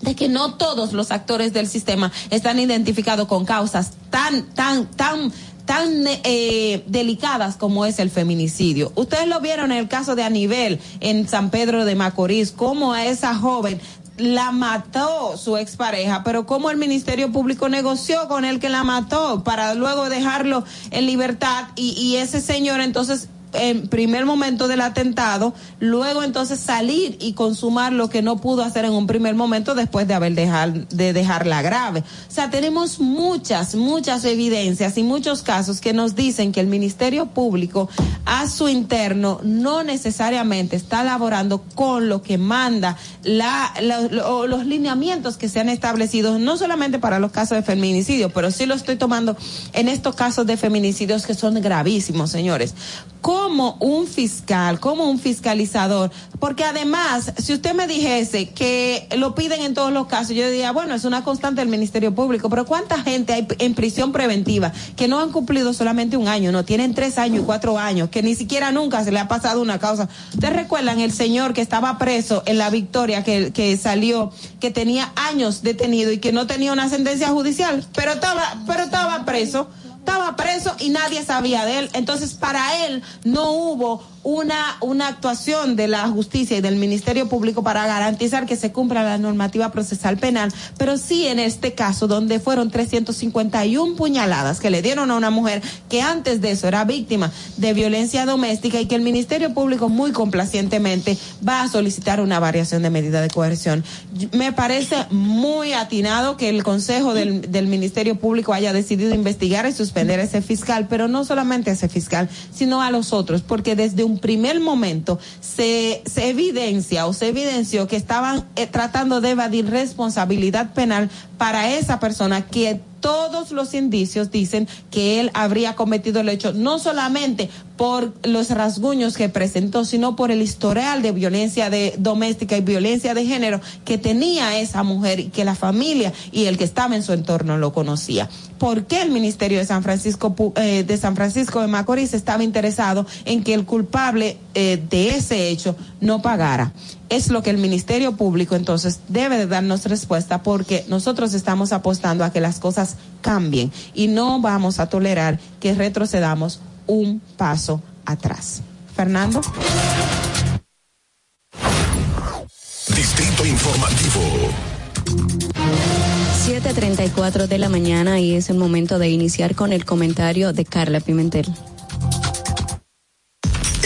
de que no todos los actores del sistema están identificados con causas tan, tan, tan tan eh, delicadas como es el feminicidio. Ustedes lo vieron en el caso de Anibel en San Pedro de Macorís, cómo a esa joven la mató su expareja, pero cómo el Ministerio Público negoció con el que la mató para luego dejarlo en libertad y, y ese señor entonces en primer momento del atentado, luego entonces salir y consumar lo que no pudo hacer en un primer momento después de haber dejar, de dejarla grave. O sea, tenemos muchas, muchas evidencias y muchos casos que nos dicen que el Ministerio Público a su interno no necesariamente está elaborando con lo que manda la, la, lo, los lineamientos que se han establecido, no solamente para los casos de feminicidio, pero sí lo estoy tomando en estos casos de feminicidios que son gravísimos, señores como un fiscal, como un fiscalizador, porque además, si usted me dijese que lo piden en todos los casos, yo diría, bueno, es una constante del Ministerio Público, pero ¿cuánta gente hay en prisión preventiva que no han cumplido solamente un año, no tienen tres años y cuatro años, que ni siquiera nunca se le ha pasado una causa? ¿Ustedes recuerdan el señor que estaba preso en la Victoria, que, que salió, que tenía años detenido y que no tenía una sentencia judicial, pero estaba, pero estaba preso? Estaba preso y nadie sabía de él. Entonces, para él no hubo una, una actuación de la justicia y del Ministerio Público para garantizar que se cumpla la normativa procesal penal, pero sí en este caso donde fueron 351 puñaladas que le dieron a una mujer que antes de eso era víctima de violencia doméstica y que el Ministerio Público muy complacientemente va a solicitar una variación de medida de coerción. Me parece muy atinado que el Consejo del, del Ministerio Público haya decidido investigar y suspender a ese fiscal, pero no solamente a ese fiscal, sino a los otros, porque desde un primer momento se, se evidencia o se evidenció que estaban eh, tratando de evadir responsabilidad penal para esa persona que todos los indicios dicen que él habría cometido el hecho no solamente por los rasguños que presentó, sino por el historial de violencia de, doméstica y violencia de género que tenía esa mujer y que la familia y el que estaba en su entorno lo conocía. ¿Por qué el Ministerio de San Francisco eh, de San Francisco de Macorís estaba interesado en que el culpable eh, de ese hecho no pagara? Es lo que el Ministerio Público entonces debe de darnos respuesta porque nosotros estamos apostando a que las cosas cambien y no vamos a tolerar que retrocedamos un paso atrás. Fernando. Distrito Informativo. 7.34 de la mañana y es el momento de iniciar con el comentario de Carla Pimentel.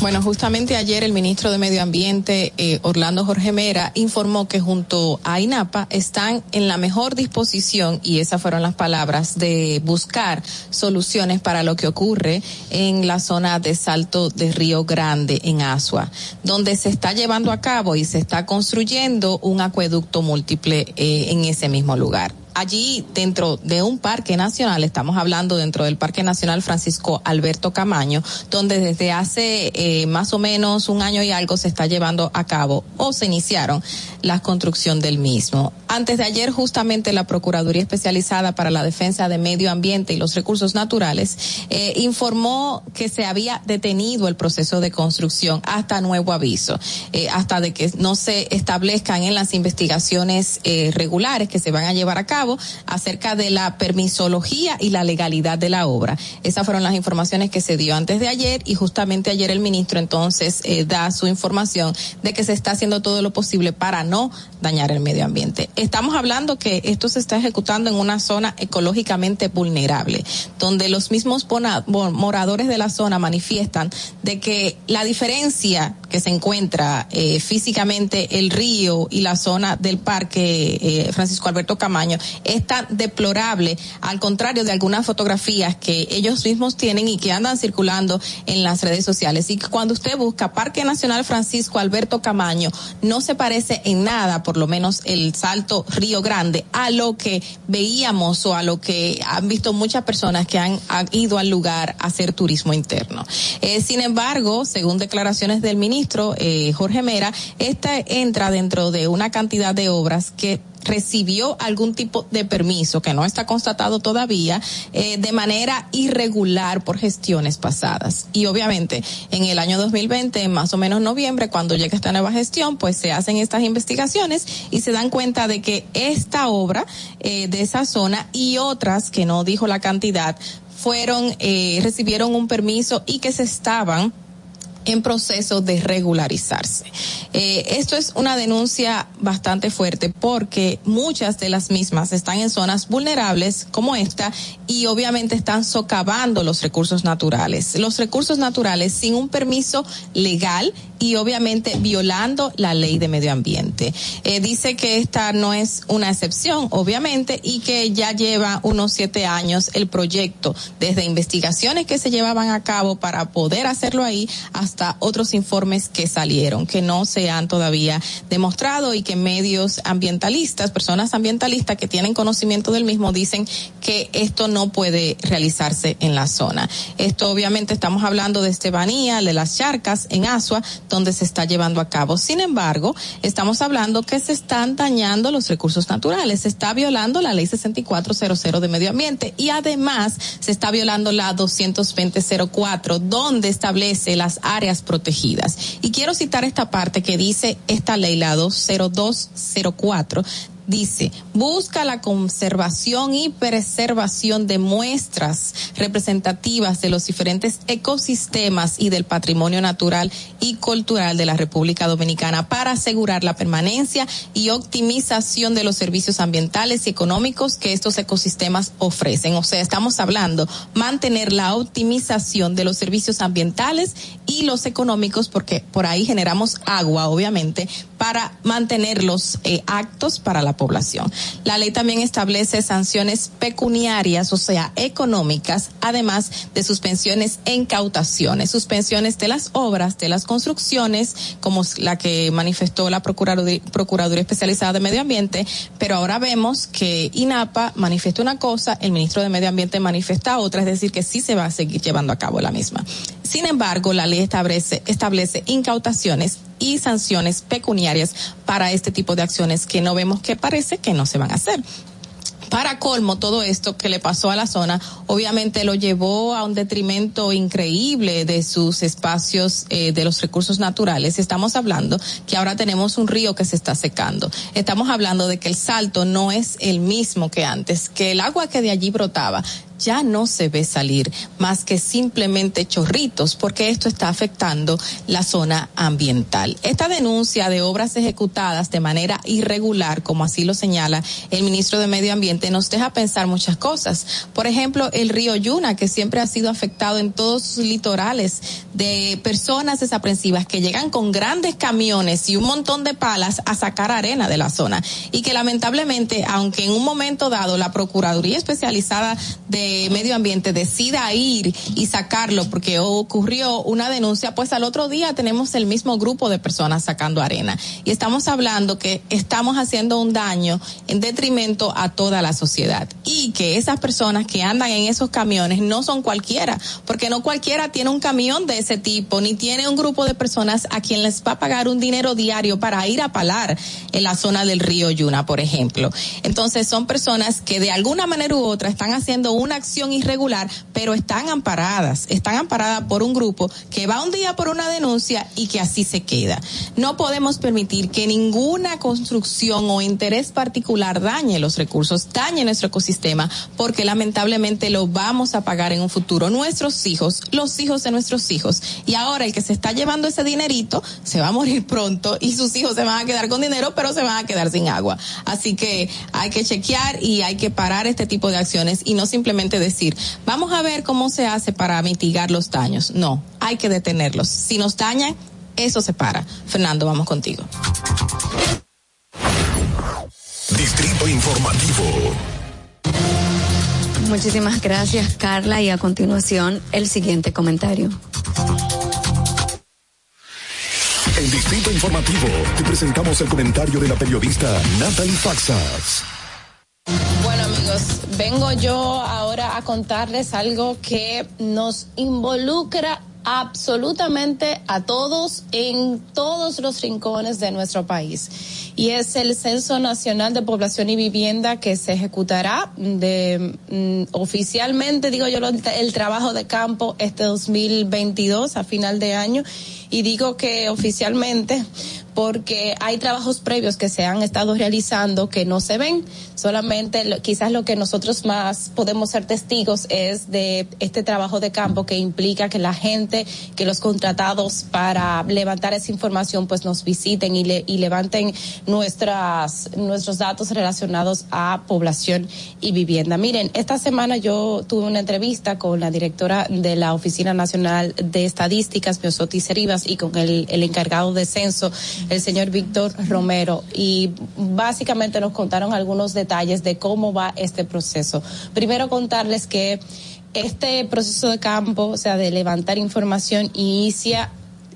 Bueno, justamente ayer el ministro de Medio Ambiente, eh, Orlando Jorge Mera, informó que junto a INAPA están en la mejor disposición, y esas fueron las palabras, de buscar soluciones para lo que ocurre en la zona de Salto de Río Grande, en Asua, donde se está llevando a cabo y se está construyendo un acueducto múltiple eh, en ese mismo lugar allí dentro de un parque nacional, estamos hablando dentro del Parque Nacional Francisco Alberto Camaño, donde desde hace eh, más o menos un año y algo se está llevando a cabo o se iniciaron la construcción del mismo. Antes de ayer, justamente la Procuraduría Especializada para la Defensa de Medio Ambiente y los Recursos Naturales eh, informó que se había detenido el proceso de construcción hasta nuevo aviso, eh, hasta de que no se establezcan en las investigaciones regulares que se van a llevar a cabo acerca de la permisología y la legalidad de la obra. Esas fueron las informaciones que se dio antes de ayer y justamente ayer el ministro entonces eh, da su información de que se está haciendo todo lo posible para no dañar el medio ambiente. Estamos hablando que esto se está ejecutando en una zona ecológicamente vulnerable, donde los mismos moradores de la zona manifiestan de que la diferencia que se encuentra eh, físicamente el río y la zona del parque eh, Francisco Alberto Camaño es tan deplorable, al contrario de algunas fotografías que ellos mismos tienen y que andan circulando en las redes sociales. Y cuando usted busca Parque Nacional Francisco Alberto Camaño, no se parece en nada, por lo menos el Salto Río Grande, a lo que veíamos o a lo que han visto muchas personas que han, han ido al lugar a hacer turismo interno. Eh, sin embargo, según declaraciones del ministro eh, Jorge Mera, esta entra dentro de una cantidad de obras que recibió algún tipo de permiso que no está constatado todavía eh, de manera irregular por gestiones pasadas. Y obviamente en el año 2020 en más o menos noviembre cuando llega esta nueva gestión pues se hacen estas investigaciones y se dan cuenta de que esta obra eh, de esa zona y otras que no dijo la cantidad fueron eh, recibieron un permiso y que se estaban en proceso de regularizarse. Eh, esto es una denuncia bastante fuerte porque muchas de las mismas están en zonas vulnerables como esta y obviamente están socavando los recursos naturales. Los recursos naturales sin un permiso legal y obviamente violando la ley de medio ambiente. Eh, dice que esta no es una excepción, obviamente, y que ya lleva unos siete años el proyecto, desde investigaciones que se llevaban a cabo para poder hacerlo ahí, hasta otros informes que salieron, que no se han todavía demostrado y que medios ambientalistas, personas ambientalistas que tienen conocimiento del mismo, dicen que esto no puede realizarse en la zona. Esto obviamente estamos hablando de Estebanía, de las charcas en Asua, donde se está llevando a cabo. Sin embargo, estamos hablando que se están dañando los recursos naturales, se está violando la ley 6400 de medio ambiente y además se está violando la 22004, donde establece las áreas protegidas. Y quiero citar esta parte que dice esta ley, la 20204 dice, busca la conservación y preservación de muestras representativas de los diferentes ecosistemas y del patrimonio natural y cultural de la República Dominicana para asegurar la permanencia y optimización de los servicios ambientales y económicos que estos ecosistemas ofrecen. O sea, estamos hablando mantener la optimización de los servicios ambientales y los económicos porque por ahí generamos agua, obviamente, para mantenerlos eh, actos para la población. La ley también establece sanciones pecuniarias, o sea, económicas, además de suspensiones e incautaciones, suspensiones de las obras, de las construcciones, como la que manifestó la Procuraduría, Especializada de Medio Ambiente, pero ahora vemos que INAPA manifiesta una cosa, el ministro de Medio Ambiente manifiesta otra, es decir, que sí se va a seguir llevando a cabo la misma. Sin embargo, la ley establece incautaciones y sanciones pecuniarias para este tipo de acciones que no vemos que parece que no se van a hacer. Para colmo, todo esto que le pasó a la zona, obviamente lo llevó a un detrimento increíble de sus espacios eh, de los recursos naturales. Estamos hablando que ahora tenemos un río que se está secando. Estamos hablando de que el salto no es el mismo que antes, que el agua que de allí brotaba ya no se ve salir más que simplemente chorritos porque esto está afectando la zona ambiental. Esta denuncia de obras ejecutadas de manera irregular, como así lo señala el ministro de Medio Ambiente, nos deja pensar muchas cosas. Por ejemplo, el río Yuna, que siempre ha sido afectado en todos sus litorales de personas desaprensivas que llegan con grandes camiones y un montón de palas a sacar arena de la zona y que lamentablemente, aunque en un momento dado la Procuraduría Especializada de Medio Ambiente decida ir y sacarlo porque ocurrió una denuncia, pues al otro día tenemos el mismo grupo de personas sacando arena. Y estamos hablando que estamos haciendo un daño en detrimento a toda la sociedad. Y que esas personas que andan en esos camiones no son cualquiera, porque no cualquiera tiene un camión de ese tipo, ni tiene un grupo de personas a quien les va a pagar un dinero diario para ir a palar en la zona del río Yuna, por ejemplo. Entonces son personas que de alguna manera u otra están haciendo una acción irregular, pero están amparadas, están amparadas por un grupo que va un día por una denuncia y que así se queda. No podemos permitir que ninguna construcción o interés particular dañe los recursos, dañe nuestro ecosistema, porque lamentablemente lo vamos a pagar en un futuro nuestros hijos, los hijos de nuestros hijos. Y ahora el que se está llevando ese dinerito se va a morir pronto y sus hijos se van a quedar con dinero, pero se van a quedar sin agua. Así que hay que chequear y hay que parar este tipo de acciones y no simplemente decir, vamos a ver cómo se hace para mitigar los daños. No, hay que detenerlos. Si nos dañan, eso se para. Fernando, vamos contigo. Distrito Informativo. Muchísimas gracias, Carla. Y a continuación, el siguiente comentario. En Distrito Informativo te presentamos el comentario de la periodista Natalie Faxas. Bueno amigos, vengo yo ahora a contarles algo que nos involucra absolutamente a todos en todos los rincones de nuestro país. Y es el Censo Nacional de Población y Vivienda que se ejecutará de mm, oficialmente, digo yo, el trabajo de campo este 2022 a final de año. Y digo que oficialmente porque hay trabajos previos que se han estado realizando que no se ven. Solamente quizás lo que nosotros más podemos ser testigos es de este trabajo de campo que implica que la gente, que los contratados para levantar esa información pues nos visiten y, le, y levanten nuestras, nuestros datos relacionados a población y vivienda. Miren, esta semana yo tuve una entrevista con la directora de la Oficina Nacional de Estadísticas, Miosotis Rivas, y con el encargado de censo, el señor Víctor Romero, y básicamente nos contaron algunos detalles de cómo va este proceso. Primero contarles que este proceso de campo, o sea, de levantar información, inicia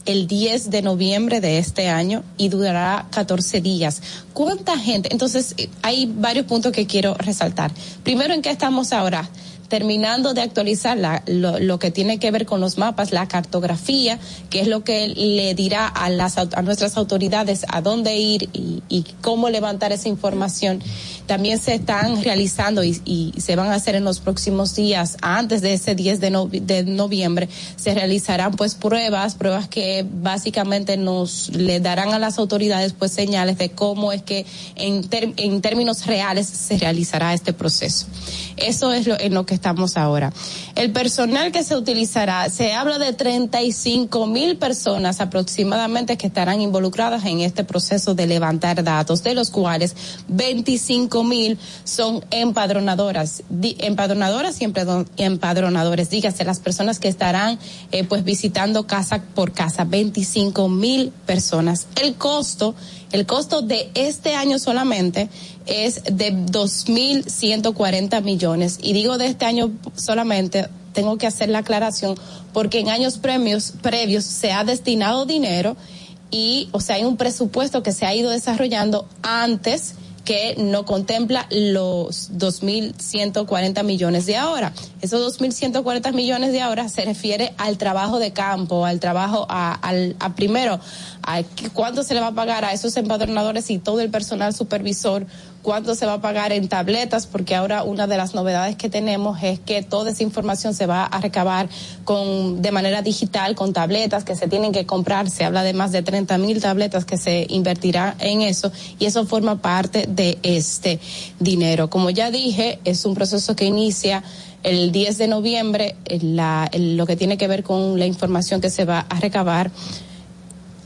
el 10 de noviembre de este año y durará 14 días. ¿Cuánta gente? Entonces, eh, hay varios puntos que quiero resaltar. Primero, ¿en qué estamos ahora? Terminando de actualizar la- lo, lo que tiene que ver con los mapas, la cartografía, que es lo que le dirá a, las, a nuestras autoridades a dónde ir y, y cómo levantar esa información. También se están realizando y, se van a hacer en los próximos días, antes de ese 10 de, de noviembre, se realizarán pues pruebas, pruebas que básicamente nos le darán a las autoridades pues señales de cómo es que en, en términos reales se realizará este proceso. Eso es lo, en lo que estamos ahora. El personal que se utilizará, se habla de 35 mil personas aproximadamente que estarán involucradas en este proceso de levantar datos, de los cuales 25 mil son empadronadoras, Di- empadronadoras y empadronadores, dígase las personas que estarán eh, pues visitando casa por casa, 25 mil personas. El costo, el costo de este año solamente es de 2.140 millones. Y digo de este año solamente, tengo que hacer la aclaración, porque en años premios, previos se ha destinado dinero y, o sea, hay un presupuesto que se ha ido desarrollando antes que no contempla los 2.140 millones de ahora. Esos 2.140 millones de ahora se refiere al trabajo de campo, al trabajo, a, al, a primero, a cuánto se le va a pagar a esos empadronadores y todo el personal supervisor, cuánto se va a pagar en tabletas, porque ahora una de las novedades que tenemos es que toda esa información se va a recabar con, de manera digital, con tabletas que se tienen que comprar. Se habla de más de 30 mil tabletas que se invertirá en eso y eso forma parte de este dinero. Como ya dije, es un proceso que inicia el 10 de noviembre, la, lo que tiene que ver con la información que se va a recabar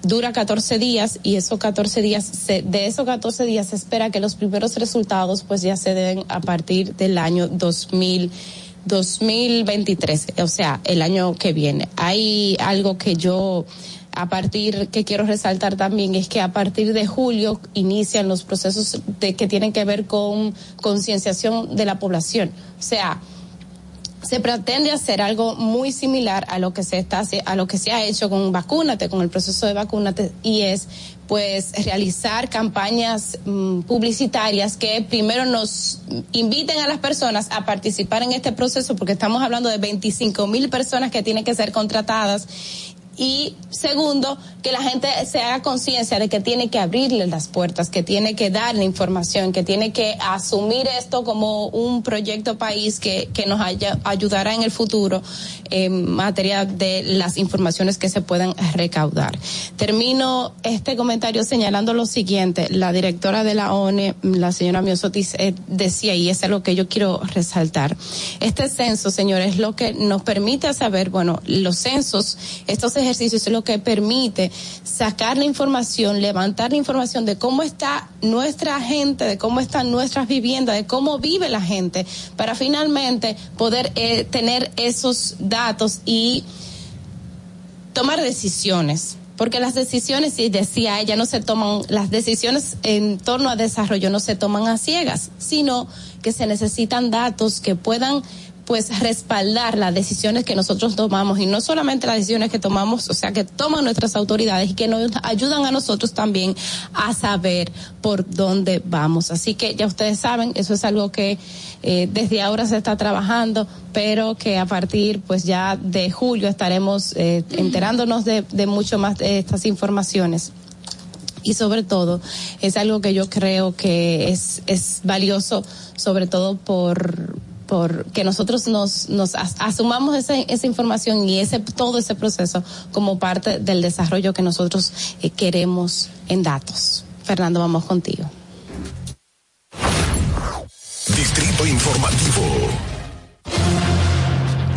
dura 14 días y esos 14 días, se- de esos 14 días se espera que los primeros resultados pues ya se den a partir del año 2000. 2023, o sea, el año que viene. Hay algo que yo a partir que quiero resaltar también es que a partir de julio inician los procesos de que tienen que ver con concienciación de la población. O sea, se pretende hacer algo muy similar a lo que se está a lo que se ha hecho con vacúnate con el proceso de vacúnate y es pues realizar campañas mm, publicitarias que primero nos inviten a las personas a participar en este proceso porque estamos hablando de 25 mil personas que tienen que ser contratadas y segundo, que la gente se haga conciencia de que tiene que abrirle las puertas, que tiene que darle información, que tiene que asumir esto como un proyecto país que, que nos haya- ayudará en el futuro en materia de las informaciones que se puedan recaudar. Termino este comentario señalando lo siguiente. La directora de la ONE, la señora Miosotis, eh, decía, y es algo que yo quiero resaltar. Este censo, señores, es lo que nos permite saber, bueno, los censos, estos ejercicios es lo que permite sacar la información, levantar la información de cómo está nuestra gente, de cómo están nuestras viviendas, de cómo vive la gente, para finalmente poder eh, tener esos datos y tomar decisiones. Porque las decisiones, y decía ella, no se toman, las decisiones en torno a desarrollo no se toman a ciegas, sino que se necesitan datos que puedan pues respaldar las decisiones que nosotros tomamos y no solamente las decisiones que tomamos, o sea, que toman nuestras autoridades y que nos ayudan a nosotros también a saber por dónde vamos. Así que ya ustedes saben, eso es algo que eh, desde ahora se está trabajando, pero que a partir pues ya de julio estaremos eh, enterándonos de, de mucho más de estas informaciones y sobre todo es algo que yo creo que es, es valioso, sobre todo por por que nosotros nos, nos as- asumamos esa, esa información y ese todo ese proceso como parte del desarrollo que nosotros eh, queremos en datos. Fernando, vamos contigo. Distrito Informativo.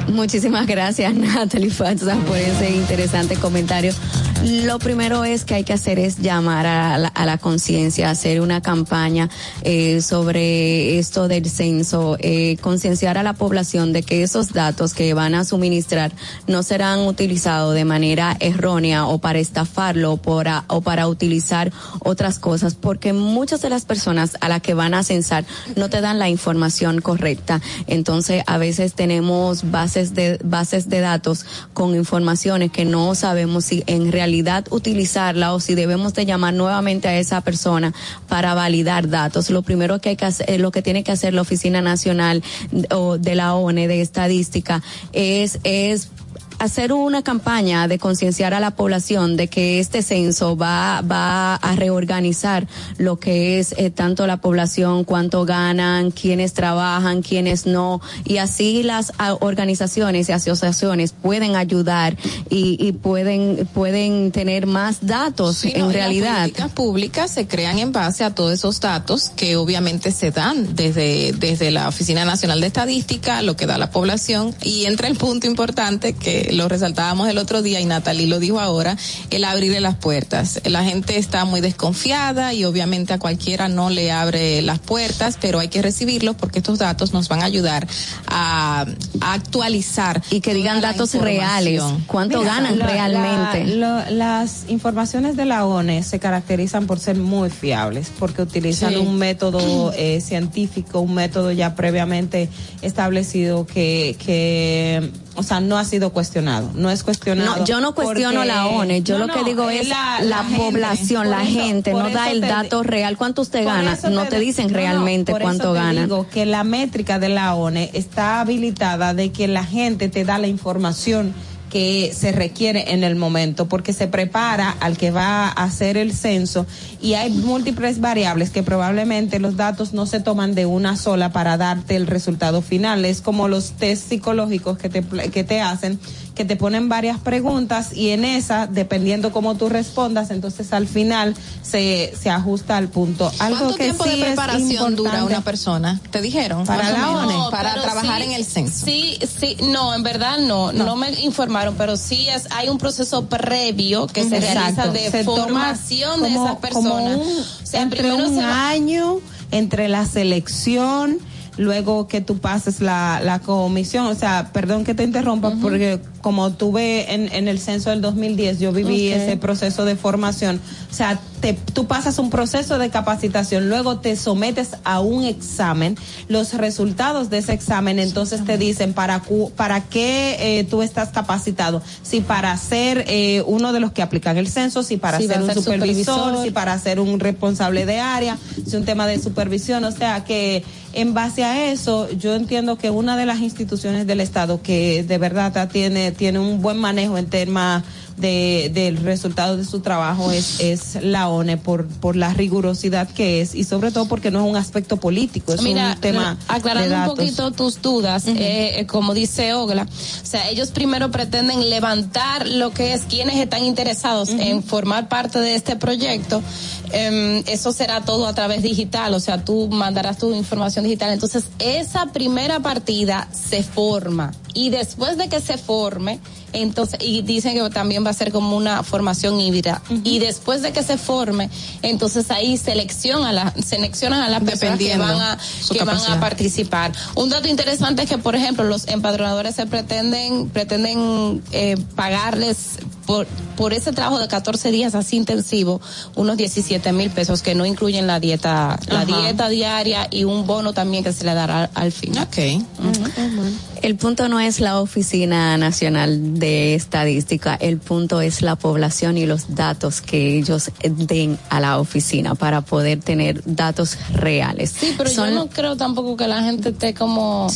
Muchísimas gracias, Natalie Fatsa, por ese interesante comentario. Lo primero es que hay que hacer es llamar a la, a la conciencia, hacer una campaña eh, sobre esto del censo, eh, concienciar a la población de que esos datos que van a suministrar no serán utilizados de manera errónea o para estafarlo o para, o para utilizar otras cosas, porque muchas de las personas a las que van a censar no te dan la información correcta. Entonces, a veces tenemos bases de, bases de datos con informaciones que no sabemos si en realidad utilizarla o si debemos de llamar nuevamente a esa persona para validar datos. Lo primero que hay que hacer, lo que tiene que hacer la Oficina Nacional o de la ONE de Estadística es, es hacer una campaña de concienciar a la población de que este censo va, va a reorganizar lo que es eh, tanto la población, cuánto ganan, quiénes trabajan, quiénes no, y así las organizaciones y asociaciones pueden ayudar y, y pueden, pueden tener más datos Sí, en realidad. Las políticas públicas se crean en base a todos esos datos que obviamente se dan desde, desde la Oficina Nacional de Estadística, lo que da la población, y entra el punto importante que lo resaltábamos el otro día y Natalie lo dijo ahora, el abrirle las puertas. La gente está muy desconfiada y obviamente a cualquiera no le abre las puertas, pero hay que recibirlos porque estos datos nos van a ayudar a, a actualizar. Y que digan datos reales, cuánto ganan la- realmente. la- lo- las informaciones de la ONE se caracterizan por ser muy fiables, porque utilizan Sí. un método eh, científico, un método ya previamente establecido que, que, o sea, no ha sido cuestionado, no es cuestionado. No, yo no cuestiono la ONE, yo No, lo que digo es es la, población, la eso- gente, no da el dato real, cuánto usted gana, no te dicen realmente por eso cuánto te ganan. digo que la métrica de la ONE está habilitada de que la gente te da la información que se requiere en el momento porque se prepara al que va a hacer el censo y hay múltiples variables que probablemente los datos no se toman de una sola para darte el resultado final. Es como los test psicológicos que te que te hacen que te ponen varias preguntas y en esa dependiendo cómo tú respondas entonces al final se, se ajusta al punto algo ¿Cuánto que tiempo sí de es preparación dura una persona? ¿Te dijeron? Para la. ONE. No, para trabajar sí, en el censo. Sí, sí, no, en verdad no, no, me informaron, pero sí es, hay un proceso previo que se Exacto. realiza de Se formación de como- esas como personas. un- o sea, entre primero un se va- año entre la selección luego que tú pases la, la comisión, o sea, perdón que te interrumpa, porque como tuve en, en el censo del 2010, yo viví ese proceso de formación, o sea, te, tú pasas un proceso de capacitación, luego te sometes a un examen, los resultados de ese examen, entonces te dicen para, cu- para qué eh, tú estás capacitado, si para ser eh, uno de los que aplican el censo, si para Si ser un ser supervisor, supervisor. si para ser un responsable de área, si un tema de supervisión, o sea que en base a eso, yo entiendo que una de las instituciones del Estado que de verdad tiene, tiene un buen manejo en temas de, del resultado de su trabajo es, es la ONE por, por la rigurosidad que es y sobre todo porque no es un aspecto político, es Mira, un tema de aclarando un poquito tus dudas, eh, eh, como dice Ogla, o sea, ellos primero pretenden levantar lo que es quienes están interesados en formar parte de este proyecto. Em, eso será todo a través digital, o sea, tú mandarás tu información digital. Entonces, esa primera partida se forma y después de que se forme, entonces, y dicen que también va a ser como una formación híbrida. Y después de que se forme, entonces ahí seleccionan a la, seleccionan a las personas que van a, que van a participar. Un dato interesante es que, por ejemplo, los empadronadores se pretenden, pretenden eh, pagarles por, por ese trabajo de 14 días así intensivo, unos 17 mil pesos que no incluyen la dieta, la dieta diaria y un bono también que se le dará al final. El punto no es la Oficina Nacional de Estadística, el punto es la población y los datos que ellos den a la oficina para poder tener datos reales. Sí, pero Son- yo no creo tampoco que la gente esté como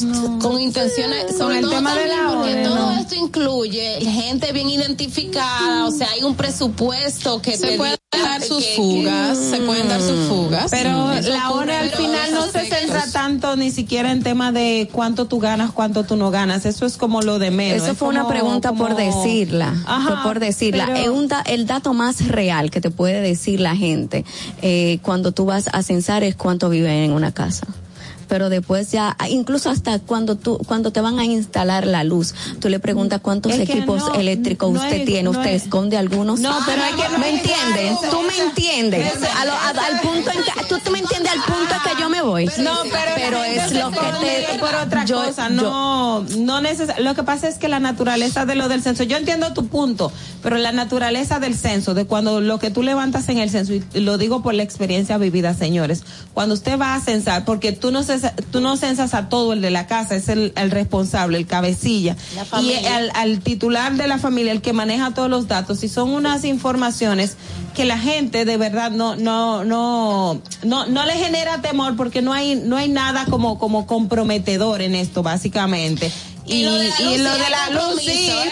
con intenciones. Sobre el todo tema de la porque todo no. esto incluye gente bien identificada, o sea, hay un presupuesto que Se diga dar sus que- fugas, se pueden dar sus fugas. Pero Eso la ONE al final no se centra tanto ni siquiera en tema de cuánto tú ganas, cuánto tú no ganas. Eso es como lo de menos. Eso Es fue una como- pregunta por decirla. Ajá, fue por decirla. pero- Es un da- el dato más real que te puede decir la gente eh, cuando tú vas a censar es cuánto viven en una casa. Pero después ya, incluso hasta cuando tú, cuando te van a instalar la luz, tú le preguntas cuántos Es equipos no, eléctricos no usted es- tiene, no usted es- esconde algunos. No, pero es que no ¿Me es entiendes? Tú me entiendes. A lo- a- al punto en que, tú, tú me entiendes al punto en que yo me voy. No, pero, es lo que te, por otra yo- cosa, yo- no, no neces lo que pasa es que la naturaleza de lo del censo, yo entiendo tu punto, pero la naturaleza del censo, de cuando lo que tú levantas en el censo, y lo digo por la experiencia vivida, señores, cuando usted va a censar, porque tú no censas, tú no censas a todo el de la casa, es el, el responsable, el cabecilla. La Y al, al titular de la familia, el que maneja todos los datos. Y son unas informaciones que la gente de verdad no, no, no, no, no le genera temor porque no hay, no hay nada como, como comprometedor en esto, básicamente. Y, lo de la y luz lo sí de la luz, sí, ¿eh?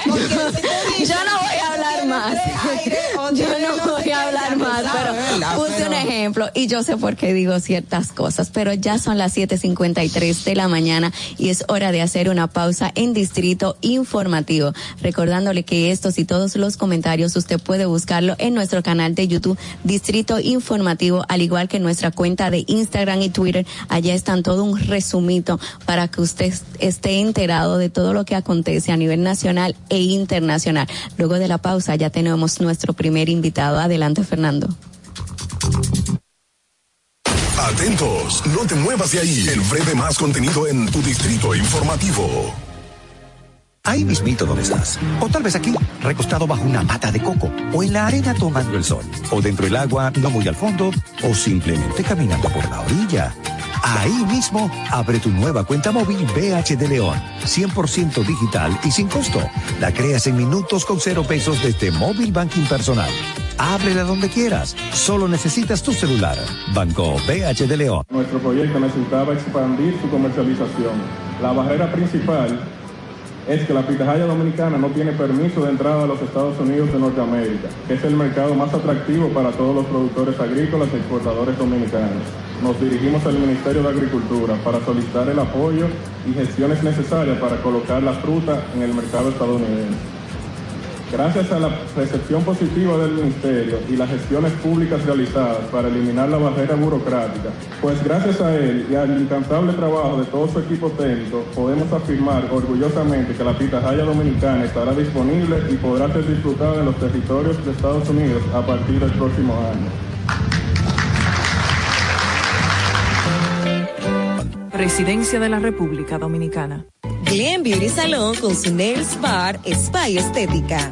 Yo no voy a hablar más. Yo no voy a hablar más, pero puse un ejemplo y yo sé por qué digo ciertas cosas, pero ya son las 7:53 de la mañana y es hora de hacer una pausa en Distrito Informativo. Recordándole que estos y todos los comentarios usted puede buscarlo en nuestro canal de YouTube Distrito Informativo, al igual que en nuestra cuenta de Instagram y Twitter. Allá están todo un resumito para que usted esté enterado de todo lo que acontece a nivel nacional e internacional. Luego de la pausa ya tenemos nuestro primer invitado. Adelante, Fernando. Atentos, no te muevas de ahí. El breve más contenido en tu distrito informativo. Ahí mismito donde estás. O tal vez aquí, recostado bajo una mata de coco. O en la arena tomando el sol. O dentro del agua, no muy al fondo. O simplemente caminando por la orilla. Ahí mismo, abre tu nueva cuenta móvil BH de León. 100% digital y sin costo. La creas en minutos con cero pesos desde móvil banking personal. Ábrela donde quieras. Solo necesitas tu celular. Banco BH de León. Nuestro proyecto necesitaba expandir su comercialización. La barrera principal es que la pitahaya dominicana no tiene permiso de entrada a los Estados Unidos de Norteamérica, que es el mercado más atractivo para todos los productores agrícolas y exportadores dominicanos. Nos dirigimos al Ministerio de Agricultura para solicitar el apoyo y gestiones necesarias para colocar la fruta en el mercado estadounidense. Gracias a la recepción positiva del Ministerio y las gestiones públicas realizadas para eliminar la barrera burocrática, pues gracias a él y al incansable trabajo de todo su equipo técnico, podemos afirmar orgullosamente que la pitahaya dominicana estará disponible y podrá ser disfrutada en los territorios de Estados Unidos a partir del próximo año. Presidencia de la República Dominicana. Glen Beauty Salon con su Nails Bar Spa Estética.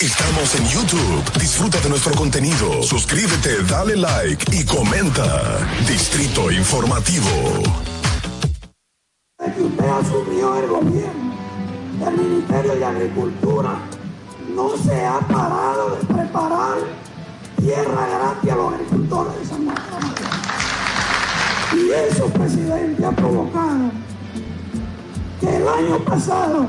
Estamos en YouTube. Disfruta de nuestro contenido. Suscríbete, dale like y comenta. Distrito Informativo. Que usted asumió el gobierno del Ministerio de Agricultura, no se ha parado de preparar tierra gratis a los agricultores de San Marcos. Y eso, presidente, ha provocado que el año pasado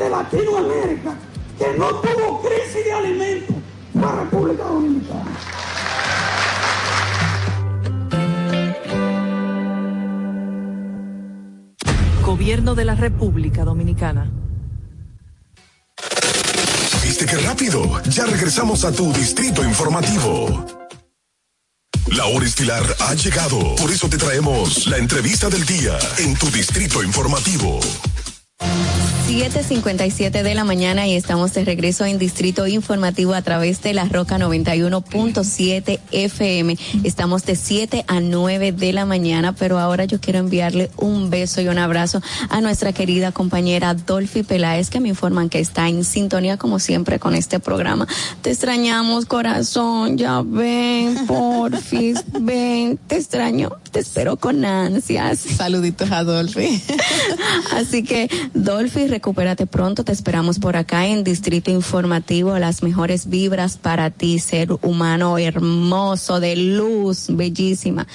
de Latinoamérica que no tuvo crisis de alimentos fue República Dominicana. Gobierno de la República Dominicana. ¿Viste qué rápido? Ya regresamos a tu distrito informativo. La hora estilar ha llegado. Por eso te traemos la entrevista del día en tu distrito informativo. 7:57 de la mañana y estamos de regreso en Distrito Informativo a través de la Roca 91.7 FM. Estamos de 7 a 9 de la mañana, pero ahora yo quiero enviarle un beso y un abrazo a nuestra querida compañera Dolphy Peláez, que me informan que está en sintonía como siempre con este programa. Te extrañamos, corazón, ya ven, porfis, ven, te extraño, te espero con ansias. Saluditos a Dolphy. Así que, Dolphy, recupérate pronto. Te esperamos por acá en Distrito Informativo. Las mejores vibras para ti, ser humano hermoso, de luz, bellísima.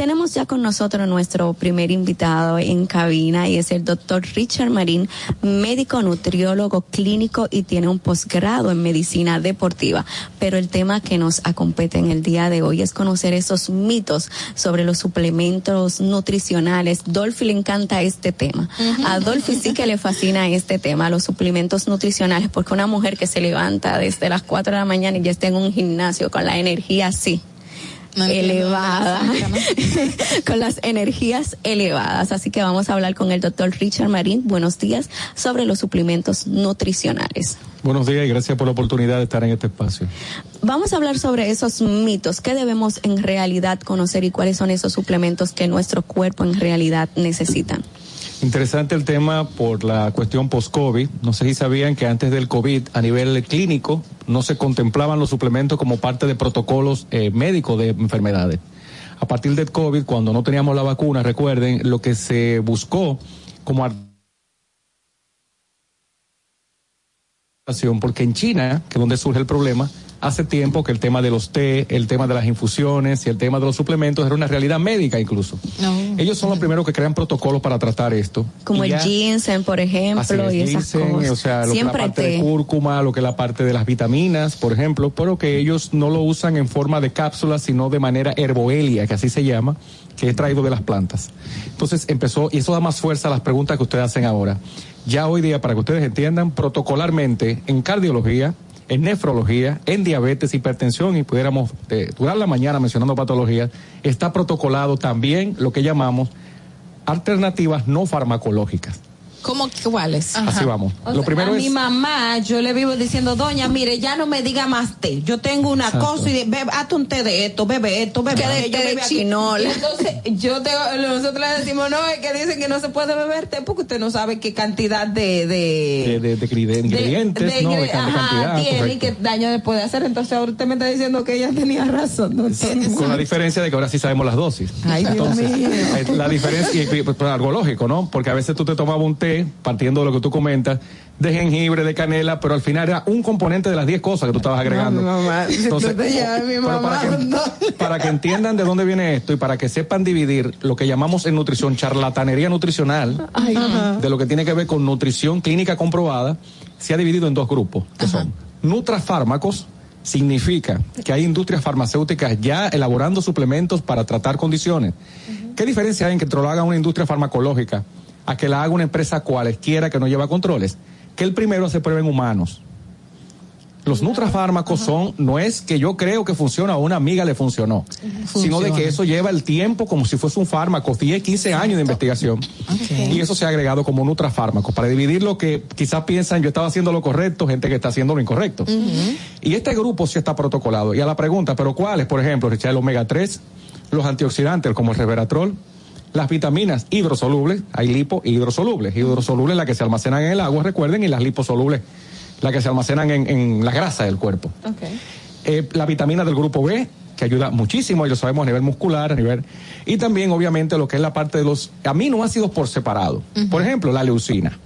Tenemos ya con nosotros nuestro primer invitado en cabina y es el doctor Richard Marín, médico nutriólogo clínico y tiene un posgrado en medicina deportiva. Pero el tema que nos acompete en el día de hoy es conocer esos mitos sobre los suplementos nutricionales. Dolphy le encanta este tema. A Dolphy sí que le fascina este tema, los suplementos nutricionales, porque una mujer que se levanta desde las 4 de la mañana y ya está en un gimnasio con la energía así elevada, con las energías elevadas. Así que vamos a hablar con el doctor Richard Marín. Buenos días sobre los suplementos nutricionales. Buenos días y gracias por la oportunidad de estar en este espacio. Vamos a hablar sobre esos mitos, qué debemos en realidad conocer y cuáles son esos suplementos que nuestro cuerpo en realidad necesitan. Interesante el tema por la cuestión post-COVID. No sé si sabían que antes del COVID, a nivel clínico, no se contemplaban los suplementos como parte de protocolos eh, médicos de enfermedades. A partir del COVID, cuando no teníamos la vacuna, recuerden, lo que se buscó como porque en China, que es donde surge el problema, hace tiempo que el tema de los té, el tema de las infusiones y el tema de los suplementos era una realidad médica incluso. Ellos son los primeros que crean protocolos para tratar esto. Como el ginseng, por ejemplo, y esas cosas. O sea, lo que la parte de cúrcuma, lo que es la parte de las vitaminas, por ejemplo, pero que ellos no lo usan en forma de cápsulas, sino de manera herboelia, que así se llama, que es traído de las plantas. Entonces empezó, y eso da más fuerza a las preguntas que ustedes hacen ahora. Ya hoy día, para que ustedes entiendan, protocolarmente, en cardiología, en nefrología, en diabetes, hipertensión y pudiéramos eh, durar la mañana mencionando patologías, está protocolado también lo que llamamos alternativas no farmacológicas. ¿Cómo cuáles? Así vamos. lo primero a mi mamá, yo le vivo diciendo, doña, mire, ya no me diga más té. Yo tengo una cosa y bebe, hazte un té de esto, bebe esto, bebe de, de chinola. Entonces, yo tengo, nosotros le decimos, no, es que dicen que no se puede beber té porque usted no sabe qué cantidad de... De, de, de, ingredientes, ¿no? De ajá, tiene y qué daño le puede hacer. Entonces, ahora usted me está diciendo que ella tenía razón. Con la diferencia de que ahora sí sabemos las dosis. Ay, Entonces, Dios mío. eh, la diferencia, y, pues, algo lógico, ¿no? Porque a veces tú te tomabas un té, partiendo de lo que tú comentas, de jengibre, de canela, pero al final era un componente de las 10 cosas que tú estabas agregando. mamá, Entonces, mamá, para que, no. para que entiendan de dónde viene esto y para que sepan dividir lo que llamamos en nutrición charlatanería nutricional, Ay, de lo que tiene que ver con nutrición clínica comprobada, se ha dividido en dos grupos, que son nutrafármacos, significa que hay industrias farmacéuticas ya elaborando suplementos para tratar condiciones. ¿Qué diferencia hay en que te lo haga una industria farmacológica a que la haga una empresa cualesquiera que no lleva controles? Que el primero hace prueba en humanos. Los nutrafármacos son, no es que yo creo que funciona o a una amiga le funcionó, sino de que eso lleva el tiempo como si fuese un fármaco, 10, 15 años de investigación. Y eso se ha agregado como nutrafármacos, para dividir lo que quizás piensan yo estaba haciendo lo correcto, gente que está haciendo lo incorrecto. Y este grupo sí está protocolado. Y a la pregunta, ¿pero cuáles? Por ejemplo, Richard, el omega 3, los antioxidantes como el resveratrol, las vitaminas hidrosolubles, hay lipo y hidrosolubles. Hidrosolubles las que se almacenan en el agua, recuerden, y las liposolubles, las que se almacenan en, en la grasa del cuerpo. Eh, la vitamina del grupo B, que ayuda muchísimo, y lo sabemos a nivel muscular, a nivel. Y también, obviamente, lo que es la parte de los aminoácidos por separado. Por ejemplo, la leucina,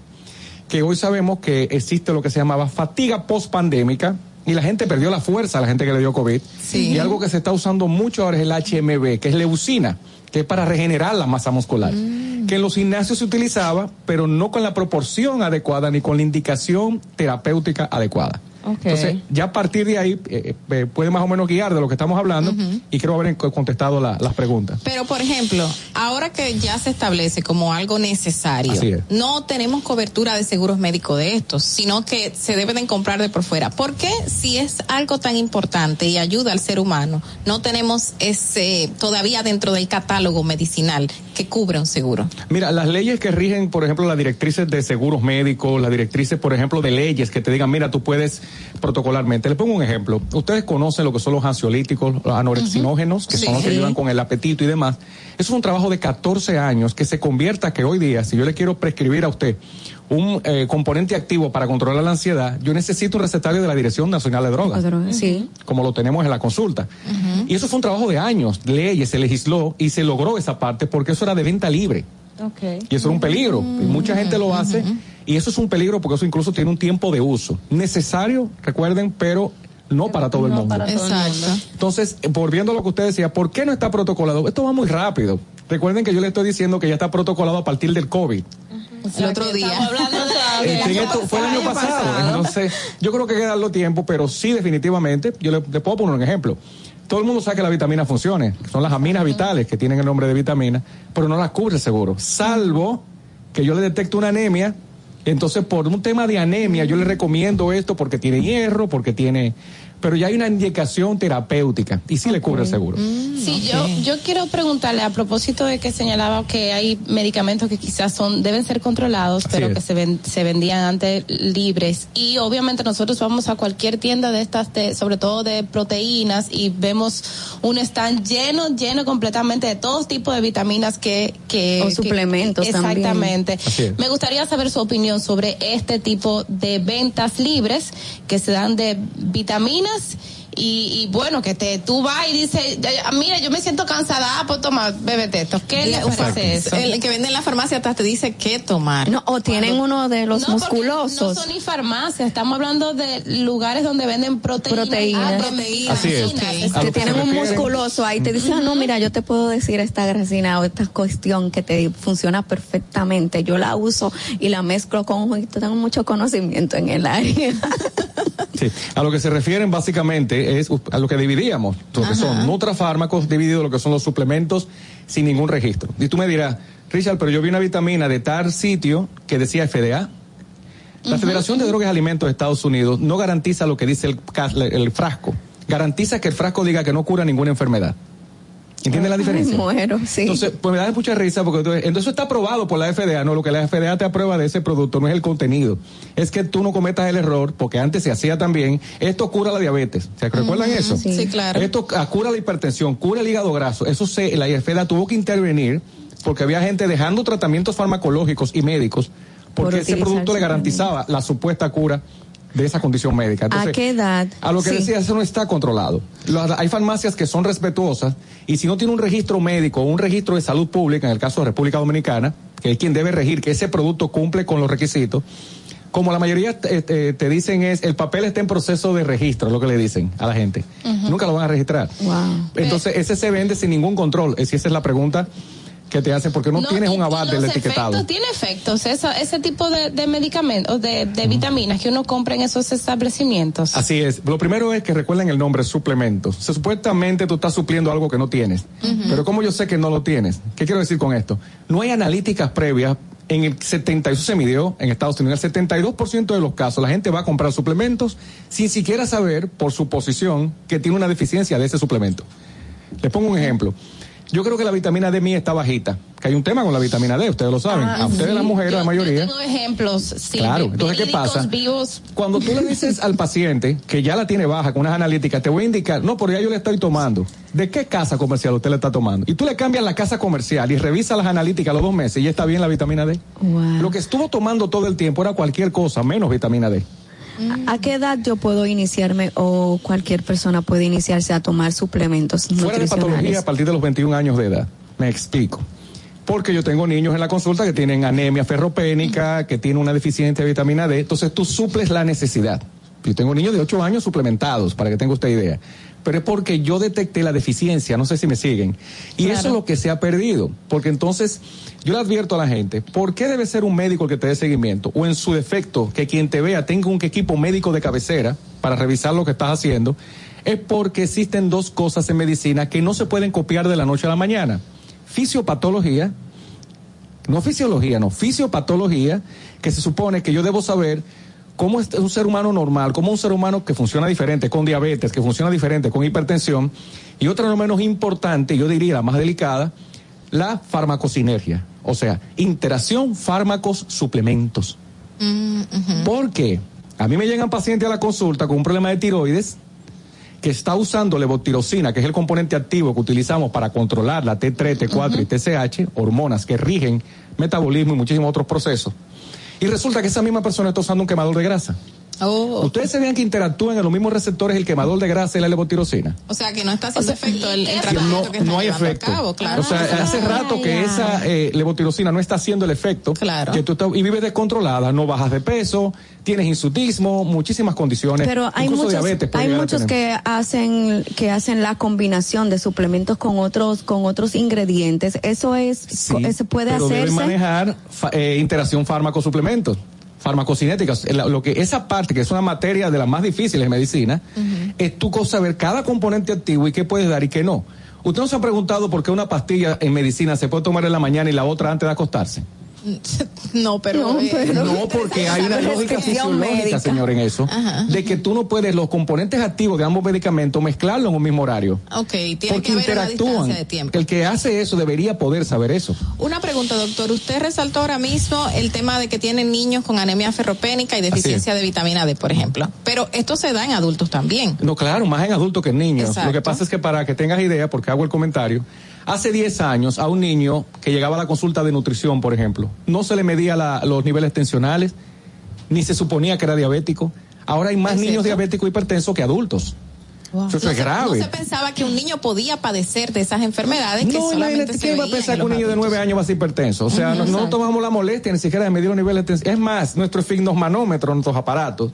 que hoy sabemos que existe lo que se llamaba fatiga postpandémica. Y la gente perdió la fuerza, la gente que le dio COVID. Y algo que se está usando mucho ahora es el HMB, que es leucina, que es para regenerar la masa muscular. Que en los gimnasios se utilizaba, pero no con la proporción adecuada ni con la indicación terapéutica adecuada. Entonces, ya a partir de ahí eh, eh, puede más o menos guiar de lo que estamos hablando y creo haber co- contestado la- las preguntas. Pero, por ejemplo, ahora que ya se establece como algo necesario, no tenemos cobertura de seguros médicos de estos, sino que se deben de comprar de por fuera. ¿Por qué, si es algo tan importante y ayuda al ser humano, no tenemos ese todavía dentro del catálogo medicinal que cubre un seguro? Mira, las leyes que rigen, por ejemplo, las directrices de seguros médicos, las directrices, por ejemplo, de leyes que te digan, mira, tú puedes protocolarmente. Le pongo un ejemplo. Ustedes conocen lo que son los ansiolíticos, los anorexinógenos, que Sí. son los que ayudan con el apetito y demás. Eso es un trabajo de 14 años que se convierta que hoy día, si yo le quiero prescribir a usted un eh, componente activo para controlar la ansiedad, yo necesito un recetario de la Dirección Nacional de Drogas Sí. como lo tenemos en la consulta. Y eso fue un trabajo de años, leyes, se legisló y se logró esa parte porque eso era de venta libre. Y eso era un peligro. Y mucha gente lo hace y eso es un peligro porque eso incluso tiene un tiempo de uso. Necesario, recuerden, pero no para todo el mundo. Exacto. Entonces, volviendo a lo que usted decía, ¿por qué no está protocolado? Esto va muy rápido. Recuerden que yo le estoy diciendo que ya está protocolado a partir del COVID. El otro día. Fue el año pasado. Entonces, yo creo que hay que darle tiempo, pero sí, definitivamente, yo le, le puedo poner un ejemplo. Todo el mundo sabe que la vitamina funcione, que son las aminas vitales que tienen el nombre de vitamina, pero no las cubre el seguro, salvo que yo le detecte una anemia. Entonces, por un tema de anemia, yo le recomiendo esto porque tiene hierro, porque tiene. Pero ya hay una indicación terapéutica y sí le cubre el seguro. Ok. Sí, yo, yo quiero preguntarle a propósito de que señalaba que hay medicamentos que quizás son deben ser controlados, Así pero es. que se, ven- se vendían antes libres. Y obviamente nosotros vamos a cualquier tienda de estas, de, sobre todo de proteínas, y vemos un stand lleno, lleno completamente de todos tipos de vitaminas que... que O que- suplementos también. Exactamente. Me gustaría saber su opinión sobre este tipo de ventas libres que se dan de vitaminas Us. Y, y bueno, que te tú vas y dices, "Ya, ya, mira, yo me siento cansada, ah, pues toma, bébete esto. ¿Qué le ofrece eso? El que vende en la farmacia hasta te dice qué tomar. No, o tienen uno de los No, musculosos. No son ni farmacias, estamos hablando de lugares donde venden proteínas. Proteínas. Ah, proteínas. Así es. se tienen un musculoso ahí te dicen, ah, no, mira, yo te puedo decir esta grasina o esta cuestión que te funciona perfectamente. Yo la uso y la mezclo con un juguito. Tengo mucho conocimiento en el área. Sí, a lo que se refieren básicamente es a lo que dividíamos, lo que son nutrafármacos dividido lo que son los suplementos sin ningún registro. Y tú me dirás, Richard, pero yo vi una vitamina de tal sitio que decía FDA. La Federación de Drogas y Alimentos de Estados Unidos no garantiza lo que dice el, el frasco, garantiza que el frasco diga que no cura ninguna enfermedad. ¿Entiendes la diferencia? Ay, muero, sí. Entonces, pues me da mucha risa porque entonces está aprobado por la FDA, no, lo que la FDA te aprueba de ese producto no es el contenido, es que tú no cometas el error, porque antes se hacía también, esto cura la diabetes, ¿se recuerdan eso? sí. Sí, claro. Esto cura la hipertensión, cura el hígado graso, eso se, la FDA tuvo que intervenir porque había gente dejando tratamientos farmacológicos y médicos porque Por ese producto le garantizaba la supuesta cura de esa condición médica. ¿A qué edad? a lo que Sí. decía, eso no está controlado. Hay farmacias que son respetuosas y si no tiene un registro médico o un registro de salud pública, en el caso de República Dominicana, que es quien debe regir que ese producto cumple con los requisitos, como la mayoría te, te- te dicen es, el papel está en proceso de registro, lo que le dicen a la gente. Nunca lo van a registrar. Wow. Entonces, ese se vende sin ningún control. Es- esa es la pregunta que te hacen, porque no, tienes y- un aval del los etiquetado. efectos, tiene efectos, esa- ese tipo de, de medicamentos, de, de vitaminas que uno compra en esos establecimientos. Así es. Lo primero es que recuerden el nombre suplementos. O sea, supuestamente tú estás supliendo algo que no tienes. Pero como yo sé que no lo tienes? ¿Qué quiero decir con esto? No hay analíticas previas. En el 70, eso se midió en Estados Unidos, el 72% de los casos la gente va a comprar suplementos sin siquiera saber por su posición que tiene una deficiencia de ese suplemento. Les pongo un ejemplo. Yo creo que la vitamina D mía está bajita, que hay un tema con la vitamina D, ustedes lo saben. Ah, a ustedes sí. las mujeres, Yo- la mayoría. Yo tengo ejemplos, sí. Claro, entonces, ¿qué pasa? vivos. Cuando tú le dices al paciente que ya la tiene baja con unas analíticas, te voy a indicar, no, pero ya yo le estoy tomando. ¿De qué casa comercial usted le está tomando? Y tú le cambias la casa comercial y revisas las analíticas a los dos meses y ya está bien la vitamina D. Lo que estuvo tomando todo el tiempo era cualquier cosa, menos vitamina D. ¿A qué edad yo puedo iniciarme o cualquier persona puede iniciarse a tomar suplementos Fuera de patología a partir de los 21 años de edad. Me explico. Porque yo tengo niños en la consulta que tienen anemia ferropénica, que tienen una deficiencia de vitamina D, entonces tú suples la necesidad. Yo tengo niños de 8 años suplementados, para que tenga usted idea. Pero es porque yo detecté la deficiencia, no sé si me siguen. Y eso es lo que se ha perdido, porque entonces yo le advierto a la gente, ¿por qué debe ser un médico el que te dé seguimiento? O en su defecto, que quien te vea tenga un equipo médico de cabecera para revisar lo que estás haciendo, es porque existen dos cosas en medicina que no se pueden copiar de la noche a la mañana. Fisiopatología, no fisiología, no, fisiopatología, que se supone que yo debo saber cómo es un ser humano normal, cómo un ser humano que funciona diferente, con diabetes, que funciona diferente, con hipertensión, y otra no menos importante, yo diría la más delicada, la farmacosinergia, o sea, interacción fármacos-suplementos. ¿Por qué? A mí me llegan pacientes a la consulta con un problema de tiroides que está usando levotirosina, que es el componente activo que utilizamos para controlar la T3, T4 y TSH, hormonas que rigen metabolismo y muchísimos otros procesos. Y resulta que esa misma persona está usando un quemador de grasa. Oh. Ustedes se vean que interactúan en los mismos receptores el quemador de grasa y la levotirosina. O sea, que no está haciendo efecto el, el No, tratamiento que está no hay llevando a efecto. cabo, claro. O sea, hace rato que esa eh, levotirosina no está haciendo el efecto. Claro. Que tú estás- y vives descontrolada, no bajas de peso, tienes insutismo, muchísimas condiciones. Pero hay muchos, diabetes hay muchos que hacen que hacen la combinación de suplementos con otros con otros ingredientes. Eso es Sí, se puede pero hacerse. manejar fa- eh, interacción fármaco-suplementos, farmacocinéticas. Lo que esa parte que es una materia de las más difíciles de medicina, es tu cosa saber cada componente activo y qué puedes dar y qué no. Usted no se ha preguntado por qué una pastilla en medicina se puede tomar en la mañana y la otra antes de acostarse. No, pero. eh, No, porque hay una lógica fisiológica, médica. señor, en eso, Ajá. de que tú no puedes los componentes activos de ambos medicamentos mezclarlos en un mismo horario. Ok, tiene Porque que haber una interactúan. de tiempo. El que hace eso debería poder saber eso. Una pregunta, doctor. Usted resaltó ahora mismo el tema de que tienen niños con anemia ferropénica y deficiencia de vitamina D, por ejemplo. Pero esto se da en adultos también. No, claro, más en adultos que en niños. Exacto. Lo que pasa es que para que tengas idea, porque hago el comentario, hace 10 años a un niño que llegaba a la consulta de nutrición, por ejemplo, no se le medía la- los niveles tensionales, ni se suponía que era diabético. Ahora hay más niños diabéticos hipertensos que adultos. Eso, eso no es grave. No se pensaba que un niño podía padecer de esas enfermedades que No, solamente se ¿quién va a pensar en que un niño de nueve años va a ser hipertenso? O sea, no, tomamos la molestia ni siquiera de medir los niveles de tensión. Es más, nuestro esfigmosmanómetro, nuestros aparatos,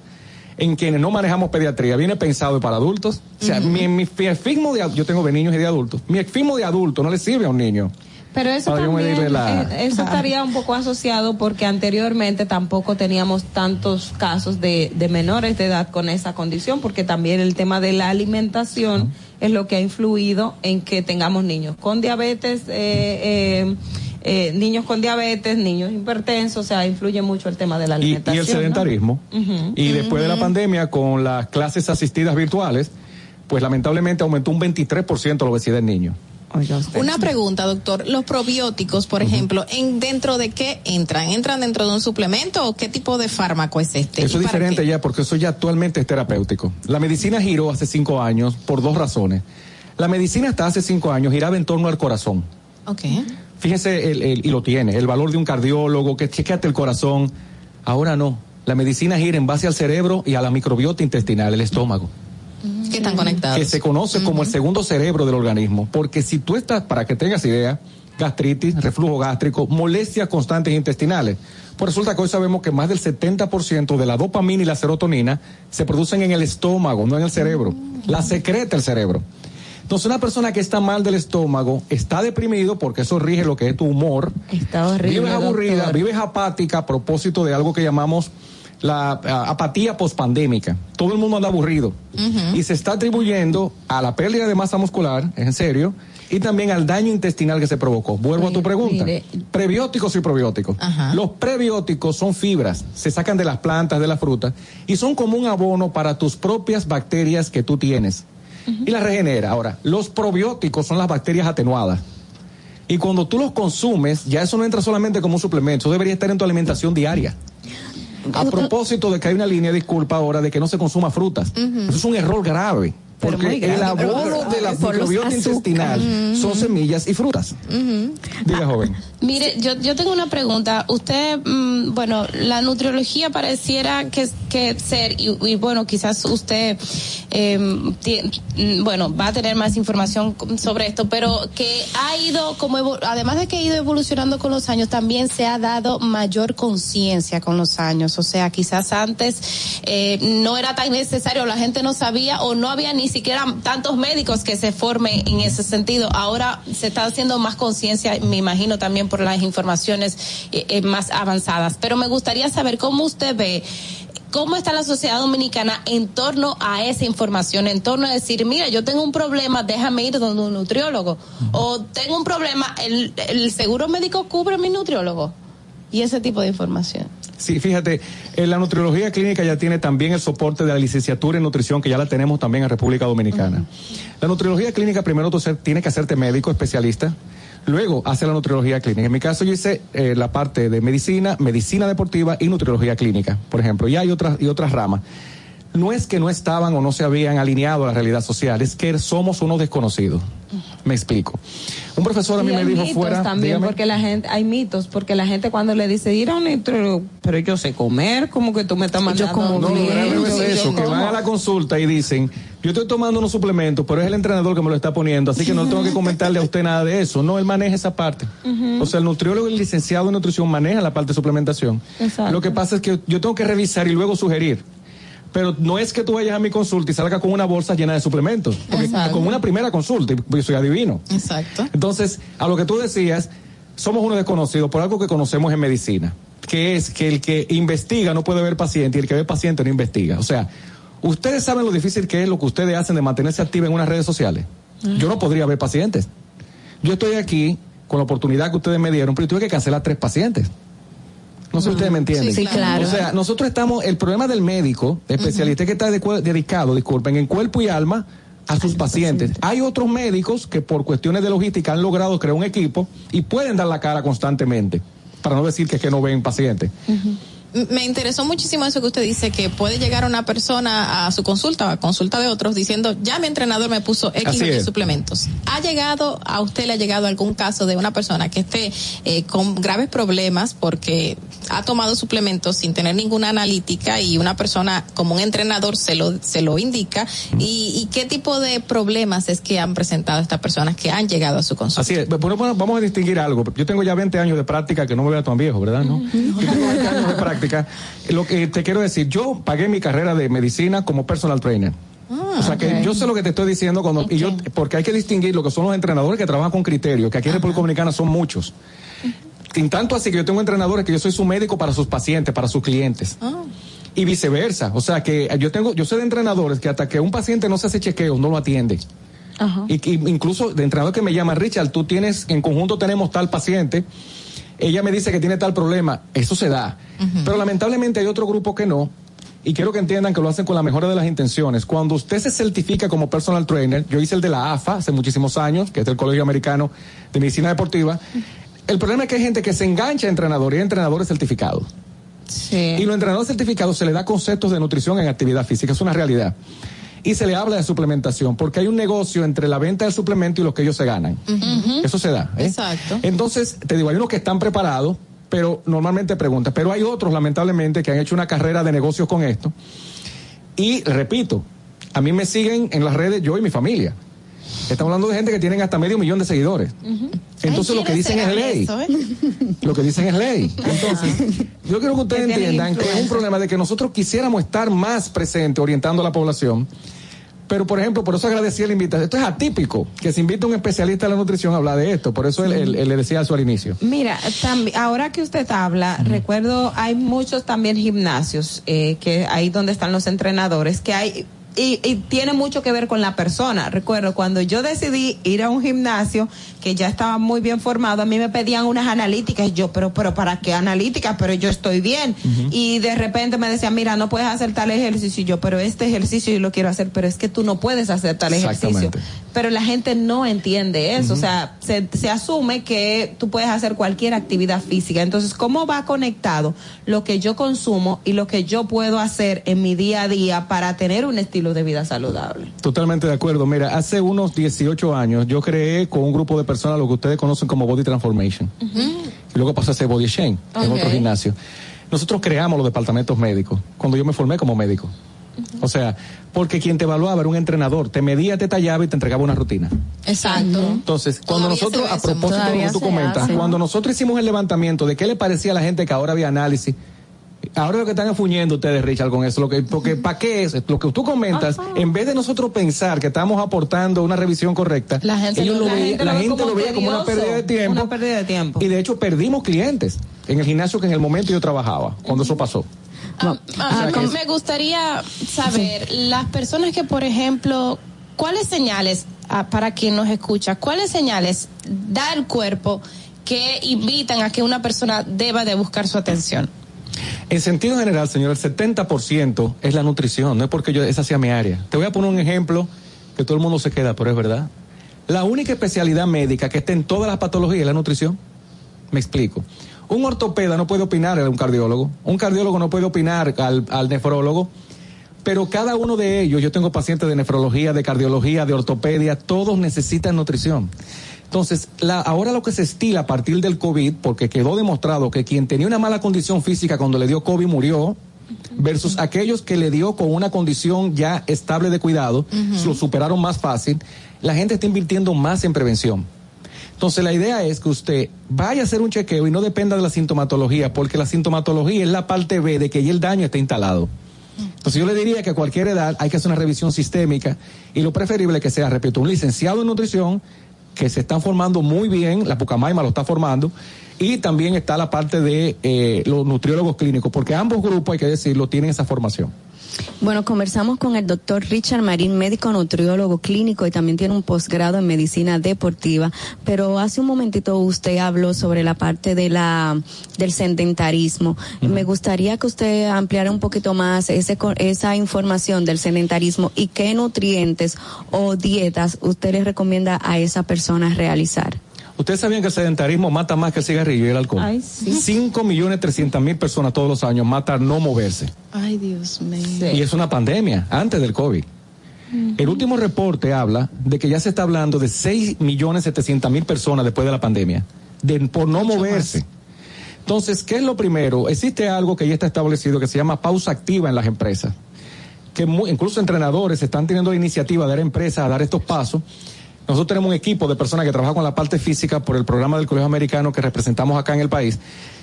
en quienes no manejamos pediatría, viene pensado para adultos. O sea, mi, mi esfigmo de yo tengo de niños y de adultos. Mi esfigmo de adulto no le sirve a un niño. Pero eso también, la- eh, eso estaría un poco asociado porque anteriormente tampoco teníamos tantos casos de, de menores de edad con esa condición, porque también el tema de la alimentación es lo que ha influido en que tengamos niños con diabetes, eh, eh, eh, niños con diabetes, niños hipertensos, o sea, influye mucho el tema de la Y, y alimentación. el sedentarismo. Y después de la pandemia, con las clases asistidas virtuales, pues lamentablemente aumentó un 23% la obesidad en niños. Una pregunta, doctor. Los probióticos, por ejemplo, ¿en dentro de qué entran? ¿Entran dentro de un suplemento o qué tipo de fármaco es este? Eso ¿Y es diferente qué? ya, porque eso ya actualmente es terapéutico. La medicina giró hace cinco años por dos razones. La medicina hasta hace cinco años giraba en torno al corazón. Ok. Fíjese, el, el- y lo tiene, el valor de un cardiólogo, que chequeate el corazón. Ahora no. La medicina gira en base al cerebro y a la microbiota intestinal, el estómago. Que están conectados. que se conoce como el segundo cerebro del organismo. Porque si tú estás, para que tengas idea, gastritis, reflujo gástrico, molestias constantes intestinales, pues resulta que hoy sabemos que más del 70% de la dopamina y la serotonina se producen en el estómago, no en el cerebro. La secreta el cerebro. Entonces, una persona que está mal del estómago está deprimido porque eso rige lo que es tu humor. Está horrible. Vives aburrida, doctor. vives apática a propósito de algo que llamamos la apatía pospandémica. Todo el mundo anda aburrido y se está atribuyendo a la pérdida de masa muscular, es en serio, y también al daño intestinal que se provocó. Vuelvo a tu pregunta. mire. Prebióticos y probióticos. Los prebióticos son fibras, se sacan de las plantas, de las frutas, y son como un abono para tus propias bacterias que tú tienes. Y las regenera. Ahora, los probióticos son las bacterias atenuadas. Y cuando tú los consumes, ya eso no entra solamente como un suplemento, eso debería estar en tu alimentación diaria. A propósito de que hay una línea, disculpa ahora, de que no se consuma frutas. Eso es un error grave. Porque el abono de la microbiota intestinal son semillas y frutas. Diga, joven. Mire, yo, yo tengo una pregunta. Usted, mm, bueno, la nutriología pareciera que que ser, y, y bueno, quizás usted, eh, ti- mm, bueno, va a tener más información sobre esto, pero que ha ido, como además de que ha ido evolucionando con los años, también se ha dado mayor conciencia con los años. O sea, quizás antes eh, no era tan necesario, la gente no sabía o no había ni siquiera tantos médicos que se formen en ese sentido. Ahora se está haciendo más conciencia, me imagino también por las informaciones eh, eh, más avanzadas. Pero me gustaría saber cómo usted ve ¿Cómo está la sociedad dominicana en torno a esa información? En torno a decir, mira, yo tengo un problema, déjame ir donde un nutriólogo. O tengo un problema, ¿el, el seguro médico cubre mi nutriólogo? Y ese tipo de información. Sí, fíjate, eh, la nutriología clínica ya tiene también el soporte de la licenciatura en nutrición, que ya la tenemos también en República Dominicana. La nutriología clínica primero tú tienes que hacerte médico especialista, luego hace la nutriología clínica. En mi caso yo hice eh, la parte de medicina, medicina deportiva y nutriología clínica, por ejemplo. Y hay otras, y otras ramas. No es que no estaban o no se habían alineado a la realidad social, es que somos unos desconocidos. Me explico. Un profesor a mí Y me hay dijo mitos fuera. también dígame. porque la gente hay mitos porque la gente cuando le dice ir a un nutriólogo pero yo sé comer como que tú me estás mandando No, no, bien, no, no es yo- eso, yo que como. van a la consulta y dicen, yo estoy tomando unos suplementos, pero es el entrenador que me lo está poniendo, así que no tengo que comentarle a usted nada de eso. No, él maneja esa parte. O sea, el nutriólogo y el licenciado en nutrición maneja la parte de suplementación. Exacto. Lo que pasa es que yo tengo que revisar y luego sugerir. Pero no es que tú vayas a mi consulta y salga con una bolsa llena de suplementos. Porque Exacto. una primera consulta, y yo soy adivino. Exacto. Entonces, a lo que tú decías, somos unos desconocidos por algo que conocemos en medicina, que es que el que investiga no puede ver paciente y el que ve paciente no investiga. O sea, ustedes saben lo difícil que es lo que ustedes hacen de mantenerse activos en unas redes sociales. Yo no podría ver pacientes. Yo estoy aquí con la oportunidad que ustedes me dieron, pero yo tuve que cancelar tres pacientes. No sé si ustedes me entienden. Sí, claro. O sea, nosotros estamos, el problema del médico, especialista, es que está de- dedicado, disculpen, en cuerpo y alma a sus pacientes. Hay otros médicos que por cuestiones de logística han logrado crear un equipo y pueden dar la cara constantemente, para no decir que es que no ven pacientes. Me interesó muchísimo eso que usted dice, que puede llegar una persona a su consulta o a consulta de otros diciendo, ya mi entrenador me puso X suplementos. ¿Ha llegado, a usted le ha llegado algún caso de una persona que esté eh, con graves problemas porque ha tomado suplementos sin tener ninguna analítica y una persona como un entrenador se lo, se lo indica? ¿Y, y qué tipo de problemas es que han presentado estas personas que han llegado a su consulta? Así es. Bueno, bueno, vamos a distinguir algo. Yo tengo ya 20 años de práctica, que no me vea tan viejo, ¿verdad? ¿No? Yo tengo 20 años de práctica. Lo que te quiero decir, yo pagué mi carrera de medicina como personal trainer. o sea que yo sé lo que te estoy diciendo cuando, y yo, porque hay que distinguir lo que son los entrenadores que trabajan con criterio, que aquí en República Dominicana son muchos. En tanto así que yo tengo entrenadores que yo soy su médico para sus pacientes, para sus clientes. Y viceversa. O sea que yo tengo, yo sé de entrenadores que hasta que un paciente no se hace chequeo, no lo atiende. Y, que incluso de entrenador que me llama, Richard, tú tienes, en conjunto tenemos tal paciente, ella me dice que tiene tal problema, eso se da. Pero lamentablemente hay otro grupo que no. Y quiero que entiendan que lo hacen con la mejor de las intenciones. Cuando usted se certifica como personal trainer, yo hice el de la AFA hace muchísimos años, que es el Colegio Americano de Medicina Deportiva. El problema es que hay gente que se engancha a entrenadores y a entrenadores certificados. Y los entrenadores certificados se le da conceptos de nutrición en actividad física, es una realidad. Y se le habla de suplementación, porque hay un negocio entre la venta del suplemento y lo que ellos se ganan. Eso se da. ¿eh? Exacto. Entonces, te digo, hay unos que están preparados, pero normalmente preguntan. Pero hay otros, lamentablemente, que han hecho una carrera de negocios con esto. Y repito, a mí me siguen en las redes yo y mi familia. Estamos hablando de gente que tienen hasta medio millón de seguidores. Entonces lo que dicen es ley. Lo que dicen es ley. Entonces, yo quiero que ustedes entiendan que es un problema de que nosotros quisiéramos estar más presentes orientando a la población. Pero, por ejemplo, por eso agradecí la invitación. Esto es atípico, que se invita a un especialista de la nutrición a hablar de esto. Por eso él, él- él le decía eso al inicio. Mira, ahora que usted habla, recuerdo, hay muchos también gimnasios, eh, que ahí donde están los entrenadores, que hay, y, y tiene mucho que ver con la persona. Recuerdo cuando yo decidí ir a un gimnasio, que ya estaba muy bien formado, a mí me pedían unas analíticas, y yo, pero, pero, ¿para qué analíticas? Pero yo estoy bien. Y de repente me decían, mira, no puedes hacer tal ejercicio, y yo, pero este ejercicio yo lo quiero hacer, pero es que tú no puedes hacer tal ejercicio pero la gente no entiende eso, o sea, se, se asume que tú puedes hacer cualquier actividad física. Entonces, ¿cómo va conectado lo que yo consumo y lo que yo puedo hacer en mi día a día para tener un estilo de vida saludable? Totalmente de acuerdo. Mira, hace unos 18 años yo creé con un grupo de personas lo que ustedes conocen como Body Transformation. Y luego pasó a ser Body Shame en Ok. otro gimnasio. nosotros creamos los departamentos médicos cuando yo me formé como médico. O sea, porque quien te evaluaba era un entrenador, te medía, te tallaba y te entregaba una rutina. Exacto. Entonces, cuando Todavía nosotros, a propósito de lo que tú comentas, hace. cuando nosotros hicimos el levantamiento de qué le parecía a la gente que ahora había análisis, ahora lo que están afuñendo ustedes, Richard, con eso, lo que, porque ¿para qué es? Lo que tú comentas, en vez de nosotros pensar que estamos aportando una revisión correcta, La gente ellos lo- la veía- gente la lo gente como lo veía como una pérdida de tiempo. una pérdida de tiempo. Y de hecho perdimos clientes en el gimnasio que en el momento yo trabajaba, cuando eso pasó. Ah, Ajá, O sea que- me gustaría saber, las personas que, por ejemplo, ¿cuáles señales, ah, para quien nos escucha, cuáles señales da el cuerpo que invitan a que una persona deba de buscar su atención? En sentido general, señor, el 70% es la nutrición, no es porque yo, esa sea mi área. Te voy a poner un ejemplo que todo el mundo se queda, pero es verdad. La única especialidad médica que está en todas las patologías es la nutrición. Me explico. Un ortopeda no puede opinar a un cardiólogo, un cardiólogo no puede opinar al, al nefrólogo, pero cada uno de ellos, yo tengo pacientes de nefrología, de cardiología, de ortopedia, todos necesitan nutrición. Entonces, la, ahora lo que se estila a partir del COVID, porque quedó demostrado que quien tenía una mala condición física cuando le dio COVID murió, versus aquellos que le dio con una condición ya estable de cuidado, lo superaron más fácil, la gente está invirtiendo más en prevención. Entonces la idea es que usted vaya a hacer un chequeo y no dependa de la sintomatología, porque la sintomatología es la parte B de que ya el daño está instalado. Entonces yo le diría que a cualquier edad hay que hacer una revisión sistémica y lo preferible es que sea, repito, un licenciado en nutrición que se están formando muy bien, la Pucamaima lo está formando, y también está la parte de eh, los nutriólogos clínicos, porque ambos grupos, hay que decirlo, tienen esa formación. Bueno, conversamos con el doctor Richard Marín, médico nutriólogo clínico y también tiene un posgrado en medicina deportiva. Pero hace un momentito usted habló sobre la parte de la del sedentarismo. Me gustaría que usted ampliara un poquito más ese, esa información del sedentarismo y qué nutrientes o dietas usted le recomienda a esa persona realizar. ¿Ustedes sabían que el sedentarismo mata más que el cigarrillo y el alcohol? Ay, sí. 5 millones 300 mil personas todos los años mata no moverse. Ay, Dios mío. Y es una pandemia, antes del COVID. El último reporte habla de que ya se está hablando de 6 millones 700 mil personas después de la pandemia, de, por no moverse. Entonces, ¿qué es lo primero? Existe algo que ya está establecido que se llama pausa activa en las empresas. Que incluso entrenadores están teniendo la iniciativa de dar empresas a dar estos pasos. Nosotros tenemos un equipo de personas que trabajan con la parte física por el programa del Colegio Americano que representamos acá en el país.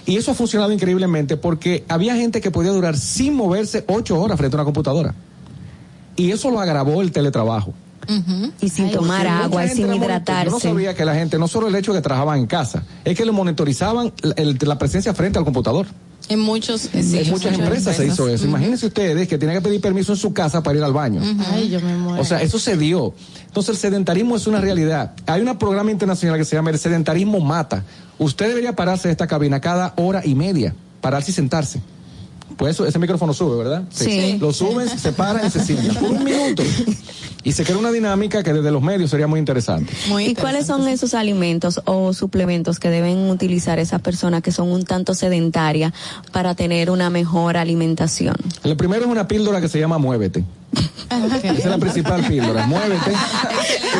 Y eso ha funcionado increíblemente porque había gente que podía durar sin moverse ocho horas frente a una computadora. Y eso lo agravó el teletrabajo. Y sin tomar agua y sin hidratarse. Yo no sabía que la gente, no solo el hecho de que trabajaban en casa, es que le monitorizaban la, el- la presencia frente al computador. En muchos, sí, en muchas empresas, se hizo eso. Imagínense ustedes que tienen que pedir permiso en su casa para ir al baño. Ay, yo me muero. O sea, eso se dio. Entonces, el sedentarismo es una realidad. Hay un programa internacional que se llama El sedentarismo mata. Usted debería pararse de esta cabina cada hora y media, pararse y sentarse. Pues eso, ese micrófono sube, ¿verdad? Sí. Lo suben, se paran y se sientan por un minuto. Y se crea una dinámica que desde los medios sería muy interesante. ¿Y cuáles son esos alimentos o suplementos que deben utilizar esas personas que son un tanto sedentarias para tener una mejor alimentación? Lo primero es una píldora que se llama Muévete. Esa es la principal píldora. Muévete.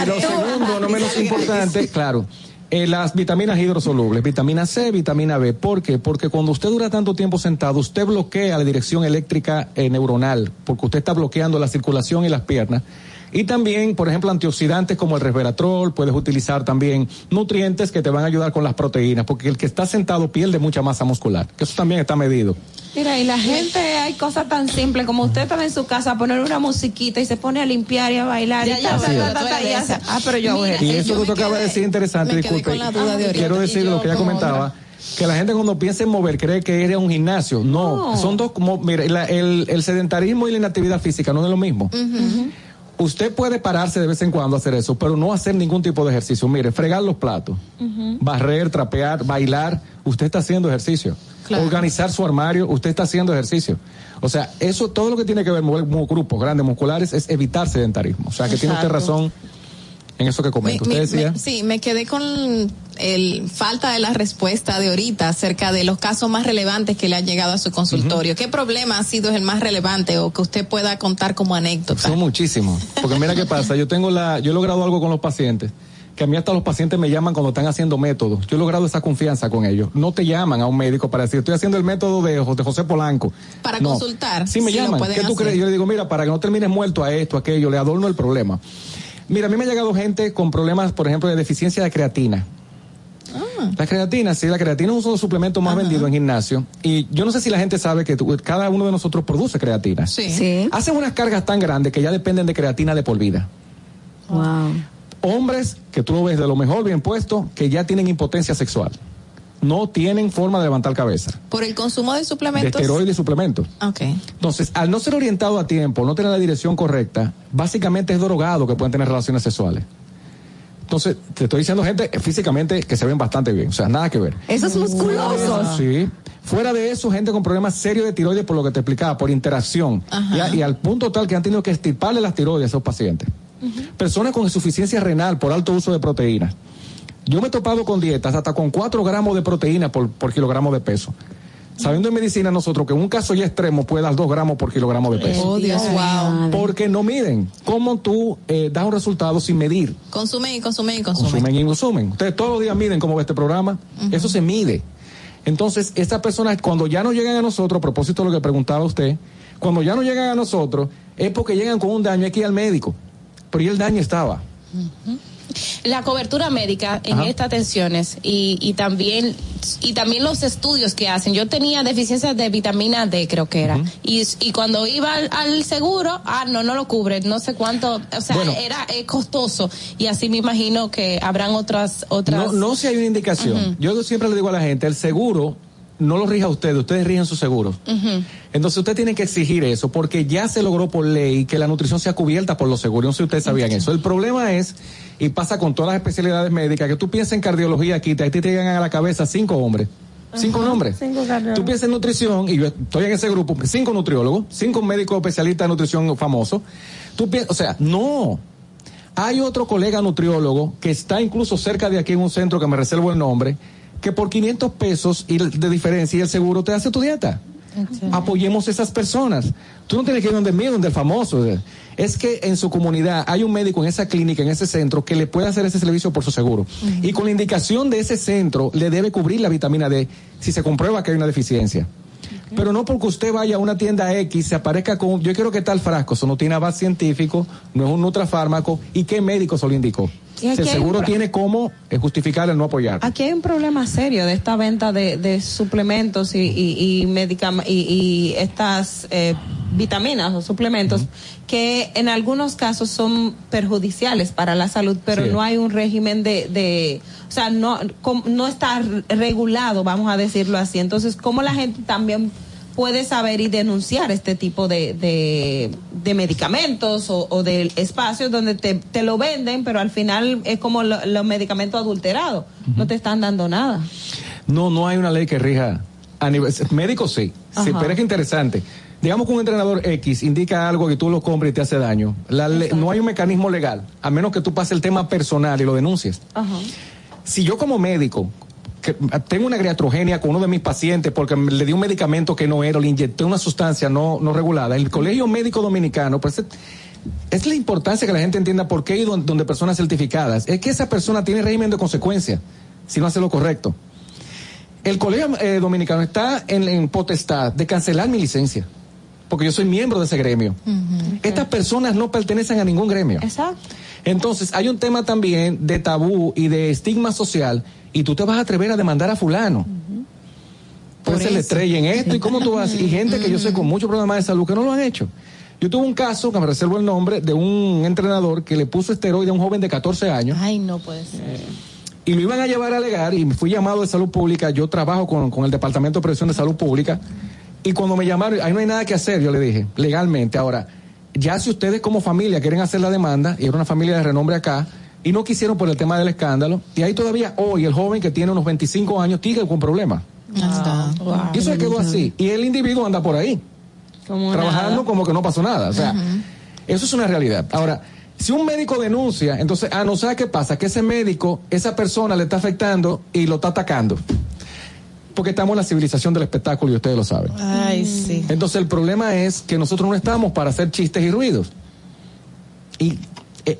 Y lo segundo, no menos importante, claro, eh, las vitaminas hidrosolubles, vitamina C, vitamina B. ¿Por qué? Porque cuando usted dura tanto tiempo sentado, usted bloquea la dirección eléctrica eh, neuronal, porque usted está bloqueando la circulación y las piernas. Y también, por ejemplo, antioxidantes como el resveratrol, puedes utilizar también nutrientes que te van a ayudar con las proteínas, porque el que está sentado pierde mucha masa muscular, que eso también está medido. Mira, y la gente, hay cosas tan simples como usted está en su casa a poner una musiquita y se pone a limpiar y a bailar Ya, y ya, ta, ta, Así ta, es. ta, ta, y hace- Ah, pero yo Mira. Y eso que tú acabas de decir interesante, disculpe. de ahorita. Quiero decir yo lo que ya comentaba. Que la gente cuando piensa en mover cree que era un gimnasio. No, No. son dos, como, mira, la- el, el sedentarismo y la inactividad física no es lo mismo. Usted puede pararse de vez en cuando a hacer eso, pero no hacer ningún tipo de ejercicio. Mire, fregar los platos, barrer, trapear, bailar, usted está haciendo ejercicio. Claro. Organizar su armario, usted está haciendo ejercicio. O sea, eso, todo lo que tiene que ver mu- grupos grandes musculares es evitar sedentarismo. O sea, que tiene usted razón en eso que comenta. Me- Usted decía. me- sí, me quedé con el falta de la respuesta de ahorita acerca de los casos más relevantes que le han llegado a su consultorio. ¿Qué problema ha sido el más relevante o que usted pueda contar como anécdota? Son muchísimos. Porque mira qué pasa, yo tengo la, yo he logrado algo con los pacientes, que a mí hasta los pacientes me llaman cuando están haciendo métodos. Yo he logrado esa confianza con ellos. No te llaman a un médico para decir, estoy haciendo el método de, de José Polanco. Para No. consultar. Sí, me si llaman. ¿Qué tú hacer. crees? Yo le digo, mira, para que no termines muerto a esto, a aquello, le adorno el problema. Mira, a mí me ha llegado gente con problemas, por ejemplo, de deficiencia de creatina. Ah. La creatina, sí, la creatina es uno de los suplementos más vendidos en gimnasio. Y yo no sé si la gente sabe que tú- cada uno de nosotros produce creatina. Sí. Sí. Hacen unas cargas tan grandes que ya dependen de creatina de por vida. Wow. Hombres que tú lo ves de lo mejor bien puesto, que ya tienen impotencia sexual. No tienen forma de levantar cabeza. Por el consumo de De suplementos. esteroides y suplementos. Ok. Entonces, al no ser orientado a tiempo, no tener la dirección correcta, básicamente es drogado que pueden tener relaciones sexuales. Entonces, te estoy diciendo gente físicamente que se ven bastante bien, o sea, nada que ver. Esos musculosos. Sí. Fuera de eso, gente con problemas serios de tiroides, por lo que te explicaba, por interacción. Y, al punto tal que han tenido que estirparle las tiroides a esos pacientes. Personas con insuficiencia renal por alto uso de proteínas. Yo me he topado con dietas hasta con 4 gramos de proteína por, por kilogramo de peso. Sabiendo en medicina nosotros que un caso ya extremo puede dar 2 gramos por kilogramo de peso. Oh, Dios, wow. Porque no miden. ¿Cómo tú eh, das un resultado sin medir? Consumen y consumen y consumen. Consumen y consumen. Ustedes todos los días miden cómo va este programa. Eso se mide. Entonces, estas personas, cuando ya no llegan a nosotros, a propósito de lo que preguntaba usted, cuando ya no llegan a nosotros, es porque llegan con un daño aquí al médico. Pero ya el daño estaba. La cobertura médica en Ajá. estas atenciones y, y también y también los estudios que hacen. Yo tenía deficiencias de vitamina D, creo que era. y, y cuando iba al, al seguro, ah, no, no lo cubre, no sé cuánto, o sea, Bueno. era eh, costoso. Y así me imagino que habrán otras otras. No, no si hay una indicación. Yo siempre le digo a la gente, el seguro no lo rija usted, ustedes rigen sus seguros. Ujú. Entonces usted tiene que exigir eso porque ya se logró por ley que la nutrición sea cubierta por los seguros. No sé si ustedes sabían eso. El problema es, y pasa con todas las especialidades médicas, que tú piensas en cardiología aquí, te, a ti te llegan a la cabeza cinco hombres. Cinco nombres. Tú piensas en nutrición, y yo estoy en ese grupo, cinco nutriólogos, cinco médicos especialistas de nutrición famosos. Tú piensas, o sea, no. Hay otro colega nutriólogo que está incluso cerca de aquí en un centro que me reservo el nombre, que por 500 pesos y de diferencia y el seguro te hace tu dieta. Apoyemos esas personas. Tú no tienes que ir donde mí, donde el famoso. Es que en su comunidad hay un médico en esa clínica, en ese centro, que le puede hacer ese servicio por su seguro. Y con la indicación de ese centro, le debe cubrir la vitamina D si se comprueba que hay una deficiencia. Pero no porque usted vaya a una tienda X, se aparezca con, yo quiero que tal frasco, eso no tiene avance científico, no es un nutrafármaco, y qué médico se lo indicó. Y hay seguro un tiene cómo justificar el no apoyar. Aquí hay un problema serio de esta venta de, de suplementos y, y, y, medicam- y, y estas eh, vitaminas o suplementos que en algunos casos son perjudiciales para la salud, pero Sí. no hay un régimen de, de o sea, no, no está regulado, vamos a decirlo así. Entonces, ¿cómo la gente también puede saber y denunciar este tipo de, de, de medicamentos o, o de espacios donde te, te lo venden, pero al final es como lo- los medicamentos adulterados, no te están dando nada. No, no hay una ley que rija a nivel médico sí, pero es que interesante. Digamos que un entrenador X indica algo que tú lo compras y te hace daño. La le- no hay un mecanismo legal, a menos que tú pases el tema personal y lo denuncies. Si yo como médico que tengo una griatrogenia con uno de mis pacientes porque le di un medicamento que no era, le inyecté una sustancia no, no regulada, el Colegio Médico Dominicano, pues es- la importancia que la gente entienda por qué hay don- donde personas certificadas. Es que esa persona tiene régimen de consecuencia si no hace lo correcto. El Colegio eh, Dominicano está en, en potestad de cancelar mi licencia, porque yo soy miembro de ese gremio. Estas personas no pertenecen a ningún gremio. Exacto. Entonces, hay un tema también de tabú y de estigma social, y tú te vas a atrever a demandar a fulano. Puede ser la estrella en esto, y cómo tú vas. Y gente que yo sé con muchos problemas de salud que no lo han hecho. Yo tuve un caso, que me reservo el nombre, de un entrenador que le puso esteroide a un joven de 14 años. Ay, no puede ser. Y lo iban a llevar a alegar y fui llamado de salud pública. Yo trabajo con, con el Departamento de Prevención de Salud Pública. Y cuando me llamaron, ahí no hay nada que hacer, yo le dije, legalmente. Ahora, ya si ustedes como familia quieren hacer la demanda, y era una familia de renombre acá, y no quisieron por el tema del escándalo, y ahí todavía hoy el joven que tiene unos 25 años sigue con problemas. Y eso se quedó así. Y el individuo anda por ahí, trabajando nada. como que no pasó nada. O sea, eso es una realidad. Ahora, si un médico denuncia, entonces, ah, no sabe qué pasa, que ese médico, esa persona le está afectando y lo está atacando. Porque estamos en la civilización del espectáculo y ustedes lo saben. Ay, sí. Entonces el problema es que nosotros no estamos para hacer chistes y ruidos. Y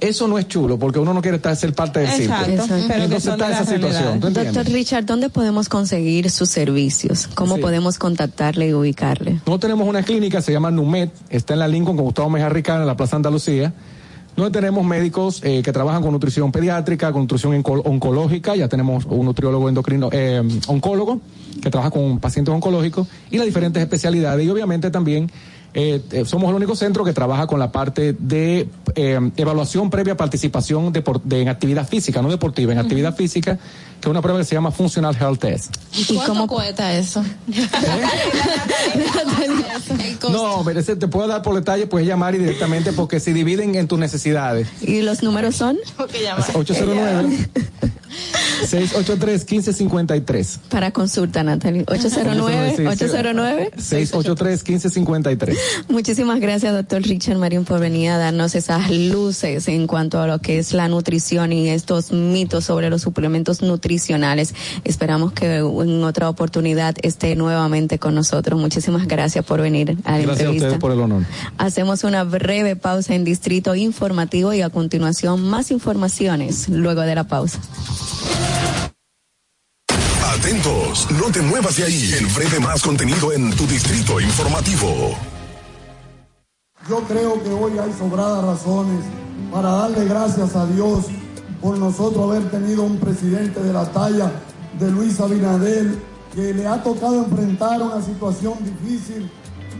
eso no es chulo porque uno no quiere estar ser parte del circo. Exacto, pero Entonces está esa situación. Doctor Richard, ¿dónde podemos conseguir sus servicios? ¿Cómo Sí. podemos contactarle y ubicarle? Nosotros tenemos una clínica, se llama NUMED, está en la Lincoln con Gustavo Mejar Ricard, en la Plaza Andalucía. Donde tenemos médicos eh, que trabajan con nutrición pediátrica, con nutrición onco- oncológica, ya tenemos un nutriólogo endocrino, eh, oncólogo que trabaja con pacientes oncológicos y las diferentes especialidades. Y obviamente también eh, eh, somos el único centro que trabaja con la parte de eh, evaluación previa a participación de, en actividad física, no deportiva, en actividad física, que es una prueba que se llama Functional Health Test. ¿Y cuánto cuesta eso? No, pero ese te puedo dar por detalle, puedes llamar y directamente porque se dividen en tus necesidades. ¿Y los números son? 809 683 1553. Para consulta, Natalie. 809 809 683 1553. Muchísimas gracias, doctor Richard Marín, por venir a darnos esas luces en cuanto a lo que es la nutrición y estos mitos sobre los suplementos nutricionales. Esperamos que en otra oportunidad esté nuevamente con nosotros. Muchísimas gracias por venir a la Gracias a entrevista. ustedes por el honor. Hacemos una breve pausa en Distrito Informativo y a continuación más informaciones luego de la pausa. Atentos, no te muevas de ahí. En breve más contenido en tu distrito informativo. Yo creo que hoy hay sobradas razones para darle gracias a Dios por nosotros haber tenido un presidente de la talla de Luis Abinader que le ha tocado enfrentar una situación difícil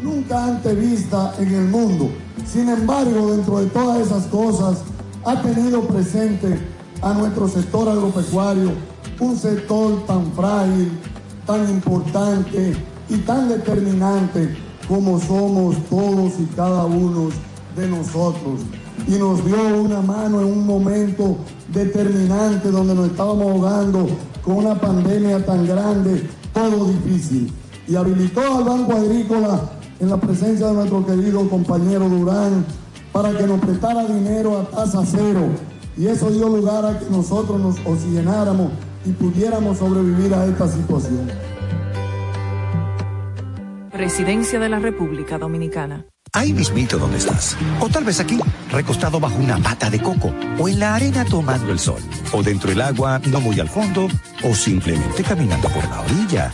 nunca antes vista en el mundo. Sin embargo, dentro de todas esas cosas, ha tenido presente a nuestro sector agropecuario, un sector tan frágil, tan importante y tan determinante como somos todos y cada uno de nosotros. Y nos dio una mano en un momento determinante donde nos estábamos ahogando con una pandemia tan grande, todo difícil. Y habilitó al Banco Agrícola en la presencia de nuestro querido compañero Durán para que nos prestara dinero a tasa cero. Y eso dio lugar a que nosotros nos oxigenáramos y pudiéramos sobrevivir a esta situación. Presidencia de la República Dominicana. Ahí mismito donde estás. O tal vez aquí, recostado bajo una pata de coco. O en la arena tomando el sol. O dentro del agua, no muy al fondo. O simplemente caminando por la orilla.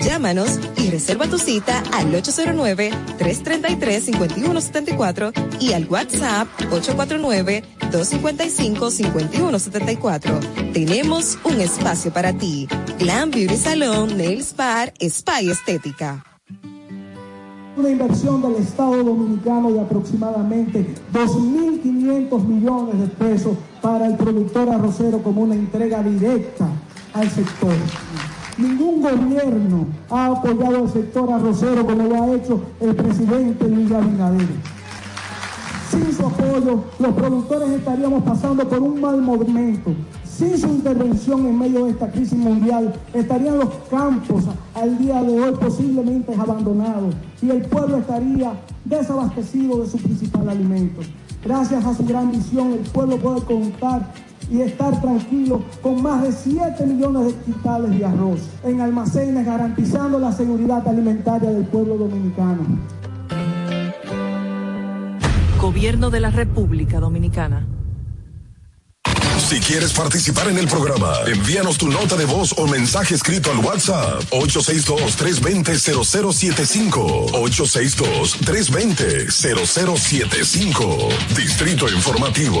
Llámanos y reserva tu cita al 809-333-5174 y al WhatsApp 849-255-5174. Tenemos un espacio para ti. Glam Beauty Salon, Nails Bar, Spa y Estética. Una inversión del Estado Dominicano de aproximadamente 2.500 millones de pesos para el productor arrocero como una entrega directa al sector. Ningún gobierno ha apoyado al sector arrocero como lo ha hecho el presidente Luis Abinader. Sin su apoyo, los productores estaríamos pasando por un mal momento. Sin su intervención en medio de esta crisis mundial, estarían los campos al día de hoy posiblemente abandonados y el pueblo estaría desabastecido de su principal alimento. Gracias a su gran visión, el pueblo puede contar y estar tranquilo con más de 7 millones de quintales de arroz en almacenes, garantizando la seguridad alimentaria del pueblo dominicano. Gobierno de la República Dominicana. Si quieres participar en el programa, envíanos tu nota de voz o mensaje escrito al WhatsApp 862-320-0075. 862-320-0075. Distrito Informativo.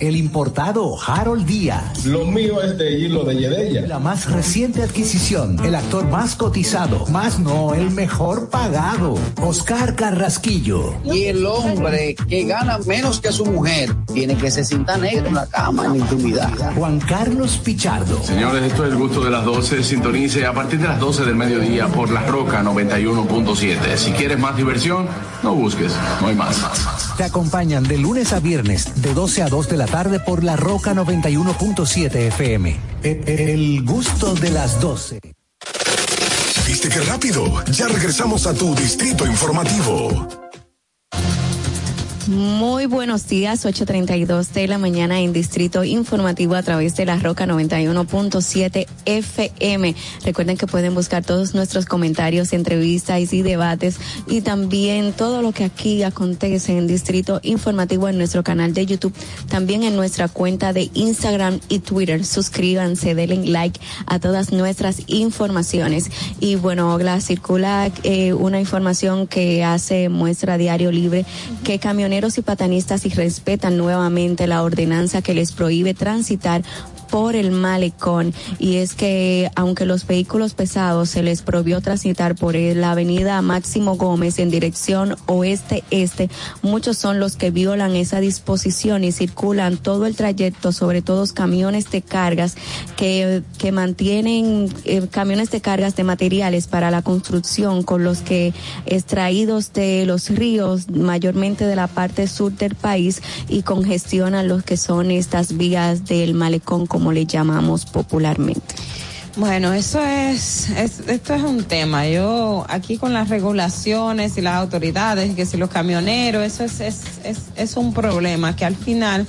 El importado Harold Díaz. Lo mío es de hilo de Yedella. La más reciente adquisición, el actor más cotizado, más no el mejor pagado, Oscar Carrasquillo. Y el hombre que gana menos que su mujer tiene que se sienta negro en la cama, en la intimidad. Juan Carlos Pichardo. Señores, esto es el gusto de las 12. Sintonice a partir de las 12 del mediodía por La Roca 91.7. Si quieres más diversión, no busques, no hay más. Te acompañan de lunes a viernes, de 12 a 2 de la tarde por La Roca 91.7 FM. E- e- El gusto de las 12. ¿Viste qué rápido? Ya regresamos a tu distrito informativo. Muy buenos días, 8.32 de la mañana en Distrito Informativo a través de la Roca 91.7 FM. Recuerden que pueden buscar todos nuestros comentarios, entrevistas y debates y también todo lo que aquí acontece en Distrito Informativo en nuestro canal de YouTube, también en nuestra cuenta de Instagram y Twitter. Suscríbanse, denle like a todas nuestras informaciones. Y bueno, Ogla, circula eh, una información que hace muestra Diario Libre que camioneros y patanistas irrespetan nuevamente la ordenanza que les prohíbe transitar por el malecón. Y es que aunque los vehículos pesados se les prohibió transitar por la avenida Máximo Gómez en dirección oeste-este, muchos son los que violan esa disposición y circulan todo el trayecto, sobre todo camiones de cargas que, que mantienen eh, camiones de cargas de materiales para la construcción con los que extraídos de los ríos, mayormente de la parte sur del país y congestionan los que son estas vías del malecón como le llamamos popularmente. Bueno, eso es, es- esto es un tema. Yo aquí con las regulaciones y las autoridades, que si los camioneros, eso es, es, es, es un problema que al final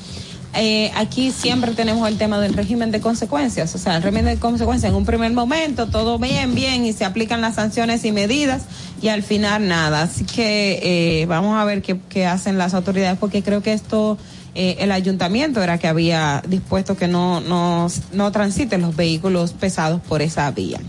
eh, aquí siempre tenemos el tema del régimen de consecuencias. O sea, el régimen de consecuencias en un primer momento, todo bien, bien, y se aplican las sanciones y medidas, y al final nada. Así que eh, vamos a ver qué, qué hacen las autoridades, porque creo que esto eh, el ayuntamiento era que había dispuesto que no, no, no transiten los vehículos pesados por esa vía.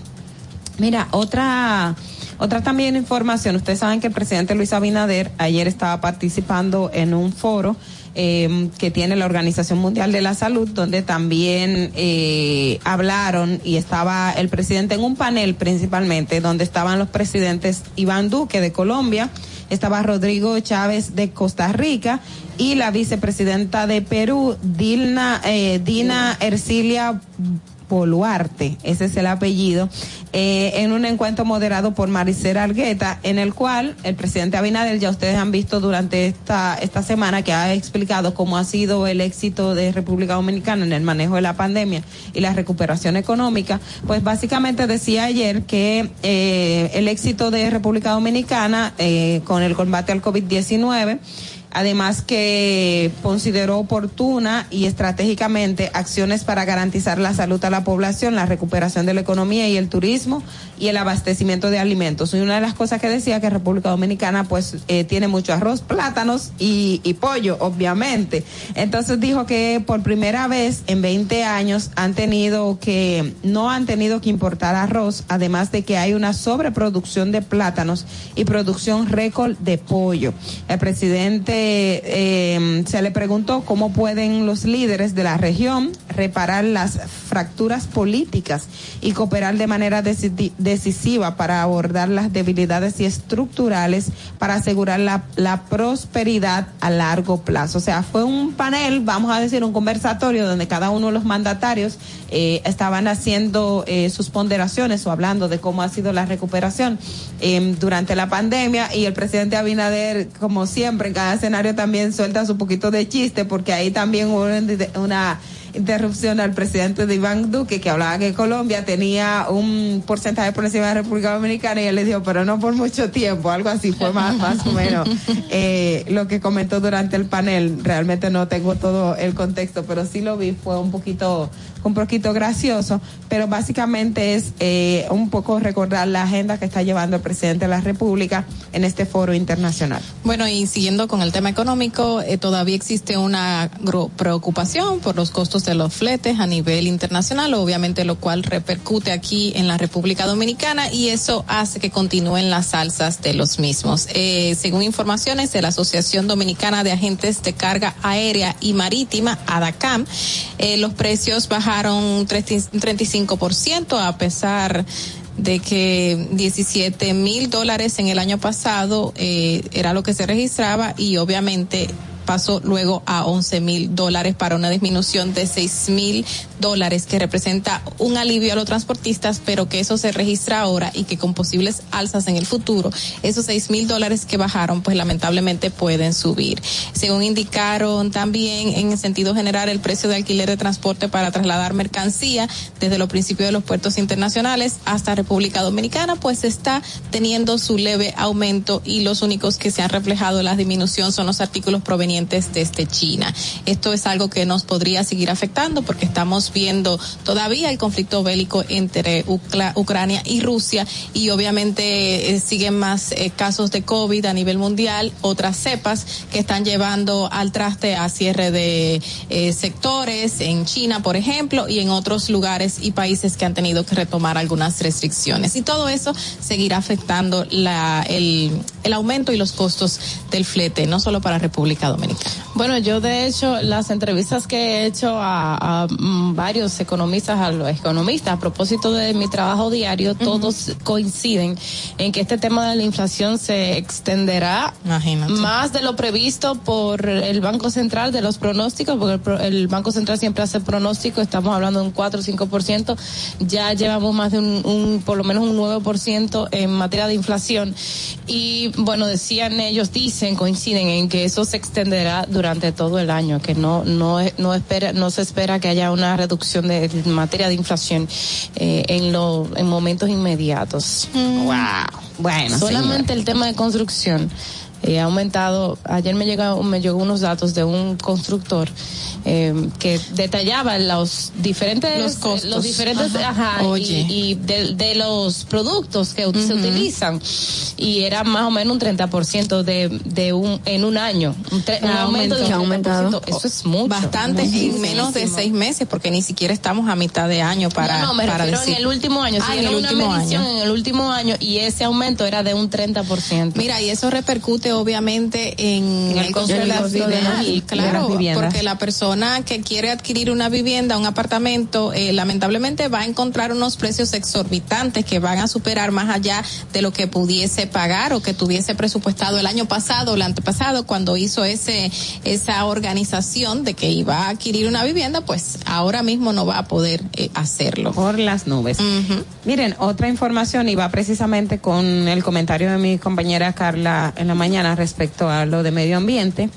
Mira, otra, otra también información. Ustedes saben que el presidente Luis Abinader ayer estaba participando en un foro eh, que tiene la Organización Mundial de la Salud, donde también eh, hablaron y estaba el presidente en un panel principalmente, donde estaban los presidentes Iván Duque de Colombia, estaba Rodrigo Chávez de Costa Rica y la vicepresidenta de Perú, Dilna, eh, Dina Ercilia Boluarte, ese es el apellido, eh, en un encuentro moderado por Maricela Argueta, en el cual el presidente Abinader, ya ustedes han visto durante esta, esta semana que ha explicado cómo ha sido el éxito de República Dominicana en el manejo de la pandemia y la recuperación económica, pues básicamente decía ayer que eh, el éxito de República Dominicana eh, con el combate al COVID-19 Además que consideró oportuna y estratégicamente acciones para garantizar la salud a la población, la recuperación de la economía y el turismo y el abastecimiento de alimentos. Y una de las cosas que decía que República Dominicana pues eh, tiene mucho arroz, plátanos y, y pollo, obviamente. Entonces dijo que por primera vez en 20 años han tenido que, no han tenido que importar arroz, además de que hay una sobreproducción de plátanos y producción récord de pollo. El presidente eh, se le preguntó cómo pueden los líderes de la región reparar las fracturas políticas y cooperar de manera deci- decisiva para abordar las debilidades y estructurales para asegurar la, prosperidad a largo plazo. O sea, fue un panel, vamos a decir, un conversatorio donde cada uno de los mandatarios eh, estaban haciendo eh, sus ponderaciones o hablando de cómo ha sido la recuperación durante la pandemia y el presidente Abinader, como siempre, en cada también suelta su poquito de chiste porque ahí también hubo una interrupción al presidente de Iván Duque que hablaba que Colombia tenía un porcentaje por encima de la República Dominicana y él le dijo, pero no por mucho tiempo, algo así fue más, más o menos eh, lo que comentó durante el panel. Realmente no tengo todo el contexto, pero sí lo vi, fue un poquito un poquito gracioso, pero básicamente es eh, un poco recordar la agenda que está llevando el presidente de la República en este foro internacional. Bueno, y siguiendo con el tema económico, eh, todavía existe una preocupación por los costos de los fletes a nivel internacional, obviamente lo cual repercute aquí en la República Dominicana y eso hace que continúen las alzas de los mismos. Eh, según informaciones de la Asociación Dominicana de Agentes de Carga Aérea y Marítima, ADACAM, eh, los precios bajaron un 30 un 35% a pesar de que 17 mil dólares en el año pasado eh, era lo que se registraba y obviamente pasó luego a 11 mil dólares para una disminución de 6 mil dólares que representa un alivio a los transportistas pero que eso se registra ahora y que con posibles alzas en el futuro esos 6 mil dólares que bajaron pues lamentablemente pueden subir. Según indicaron también en el sentido general el precio de alquiler de transporte para trasladar mercancía desde los principios de los puertos internacionales hasta República Dominicana pues está teniendo su leve aumento y los únicos que se han reflejado la disminución son los artículos provenientes desde China. Esto es algo que nos podría seguir afectando porque estamos viendo todavía el conflicto bélico entre Ucrania y Rusia y obviamente eh, siguen más eh, casos de COVID a nivel mundial, otras cepas que están llevando al traste a cierre de eh, sectores en China, por ejemplo, y en otros lugares y países que han tenido que retomar algunas restricciones. Y todo eso seguirá afectando el, el aumento y los costos del flete, no solo para República Dominicana. Bueno, yo de hecho las entrevistas que he hecho a, a, mm, varios economistas, a los economistas, a propósito de mi trabajo diario, todos coinciden en que este tema de la inflación se extenderá más de lo previsto por el Banco Central de los pronósticos, porque el, el Banco Central siempre hace pronóstico, estamos hablando de un 4 o 5%, ya llevamos más de un, un por lo menos un 9% en materia de inflación. Y bueno, decían ellos, dicen, coinciden en que eso se extenderá durante todo el año, que no no no espera no se espera que haya una reducción de en materia de inflación eh, en lo en momentos inmediatos. Wow. Bueno, solamente el tema de construcción eh, ha aumentado. Ayer me llegó me llegó unos datos de un constructor eh, que detallaba los diferentes Los costos. los diferentes Ajá. ajá, Oye. y, y de, de los productos que se utilizan y era más o menos un 30% de de un en un año un, tre- un aumento 30%. eso es mucho Bastante en menos de seis meses, porque ni siquiera estamos a mitad de año para, no, no, me para refiero decir. en el último año. Ah, en el una último medición año. en el último año y ese aumento era de un 30%. Mira, y eso repercute obviamente en, En el costo de las- final, de claro, viviendas. porque la persona que quiere adquirir una vivienda, un apartamento, eh, lamentablemente va a encontrar unos precios exorbitantes que van a superar más allá de lo que pudiese pagar o que tuviese presupuestado el año pasado o el antepasado cuando hizo ese esa organización de que iba a adquirir una vivienda, pues ahora mismo no va a poder eh, hacerlo. Por las nubes. Miren, otra información y va precisamente con el comentario de mi compañera Carla en la mañana respecto a lo de medio ambiente.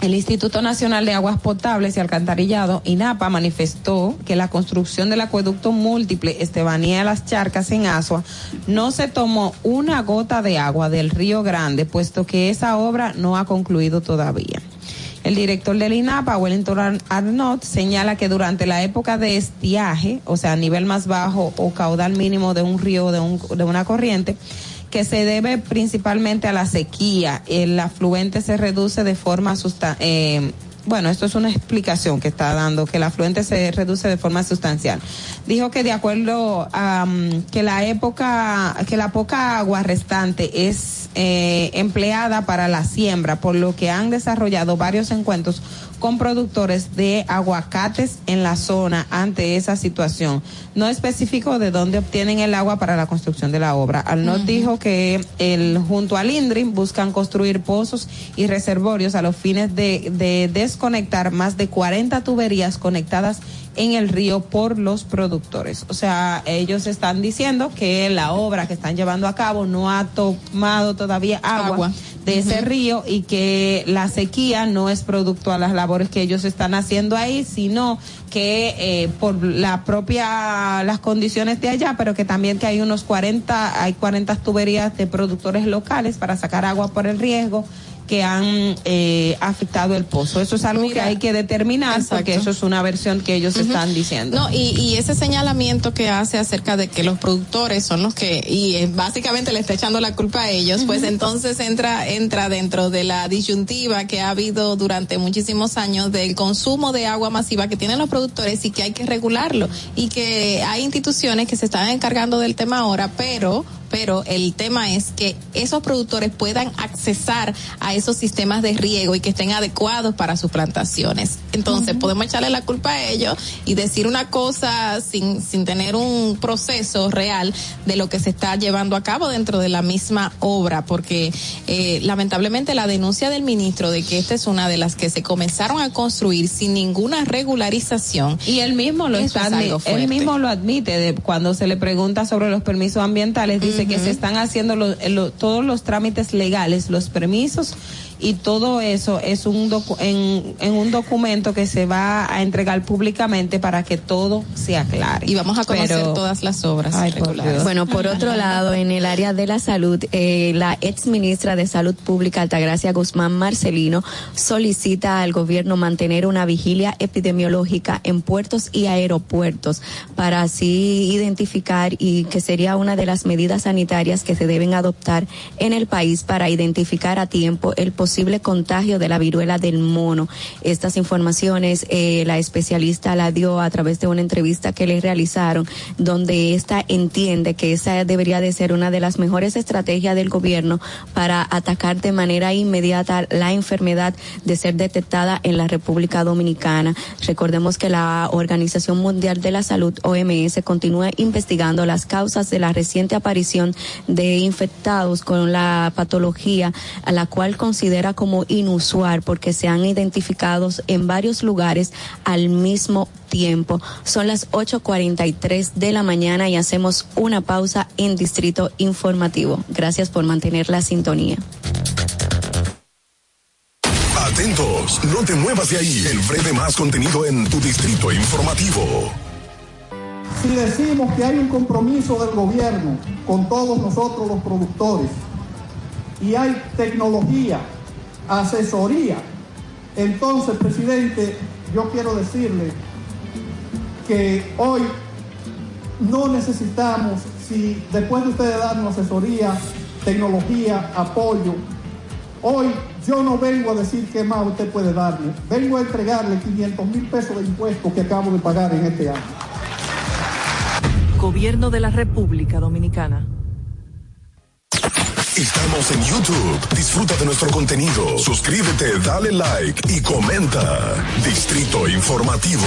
El Instituto Nacional de Aguas Potables y Alcantarillado, INAPA, manifestó que la construcción del acueducto múltiple Estebanía de las Charcas en Asua no se tomó una gota de agua del Río Grande, puesto que esa obra no ha concluido todavía. El director del INAPA, Wellington Ar- Arnott, señala que durante la época de estiaje, o sea, nivel más bajo o caudal mínimo de un río o de, un- de una corriente, que se debe principalmente a la sequía, el afluente se reduce de forma sustancial. bueno, esto es una explicación que está dando, que el afluente se reduce de forma sustancial. Dijo que de acuerdo a mm, que la época, que la poca agua restante es eh, empleada para la siembra, por lo que han desarrollado varios encuentros con productores de aguacates en la zona ante esa situación. No especificó de dónde obtienen el agua para la construcción de la obra. Alnot dijo que el, junto al INDRIM buscan construir pozos y reservorios a los fines de, de desconectar más de 40 tuberías conectadas en el río por los productores. O sea, ellos están diciendo que la obra que están llevando a cabo no ha tomado todavía agua, Agua. de ese río y que la sequía no es producto a las labores que ellos están haciendo ahí, sino que eh, por la propia las condiciones de allá, pero que también que hay unos 40 hay 40 tuberías de productores locales para sacar agua por el riesgo que han eh, afectado el pozo. Eso es algo que hay que determinar porque eso es una versión que ellos están diciendo. No, y, y, ese señalamiento que hace acerca de que los productores son los que, y eh, básicamente le está echando la culpa a ellos, pues entonces entra, entra dentro de la disyuntiva que ha habido durante muchísimos años del consumo de agua masiva que tienen los productores y que hay que regularlo y que hay instituciones que se están encargando del tema ahora, pero pero el tema es que esos productores puedan accesar a esos sistemas de riego y que estén adecuados para sus plantaciones. Entonces, podemos echarle la culpa a ellos y decir una cosa sin, sin tener un proceso real de lo que se está llevando a cabo dentro de la misma obra, porque eh, lamentablemente la denuncia del ministro de que esta es una de las que se comenzaron a construir sin ninguna regularización. Y él mismo lo está, él mismo lo admite de cuando se le pregunta sobre los permisos ambientales, dice que se están haciendo todos los trámites legales, los permisos y todo eso es un en, en, un documento que se va a entregar públicamente para que todo se aclare. Y vamos a conocer todas las obras. bueno, por otro lado, en el área de la salud, eh, la ex ministra de Salud Pública, Altagracia Guzmán Marcelino, solicita al gobierno mantener una vigilia epidemiológica en puertos y aeropuertos para así identificar y que sería una de las medidas sanitarias que se deben adoptar en el país para identificar a tiempo el posible contagio de la viruela del mono. Estas informaciones eh, la especialista la dio a través de una entrevista que le realizaron, donde esta entiende que esa debería de ser una de las mejores estrategias del gobierno para atacar de manera inmediata la enfermedad de ser detectada en la República Dominicana. Recordemos que la Organización Mundial de la Salud, OMS, continúa investigando las causas de la reciente aparición de infectados con la patología, a la cual considera era como inusual porque se han identificado en varios lugares al mismo tiempo. Son las 8.43 de la mañana y hacemos una pausa en Distrito Informativo. Gracias por mantener la sintonía. Atentos, no te muevas de ahí. El breve más contenido en tu Distrito Informativo. Si decimos que hay un compromiso del gobierno con todos nosotros los productores y hay tecnología asesoría. Entonces, presidente, yo quiero decirle que hoy no necesitamos, si después de ustedes darnos asesoría, tecnología, apoyo, hoy yo no vengo a decir qué más usted puede darle, vengo a entregarle 500 mil pesos de impuestos que acabo de pagar en este año. Gobierno de la República Dominicana. Estamos en YouTube. Disfruta de nuestro contenido. Suscríbete, dale like y comenta. Distrito Informativo.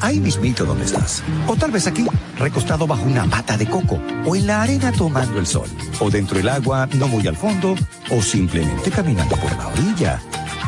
Ahí mismito donde estás. O tal vez aquí, recostado bajo una mata de coco. O en la arena tomando el sol. O dentro del agua, no muy al fondo. O simplemente caminando por la orilla.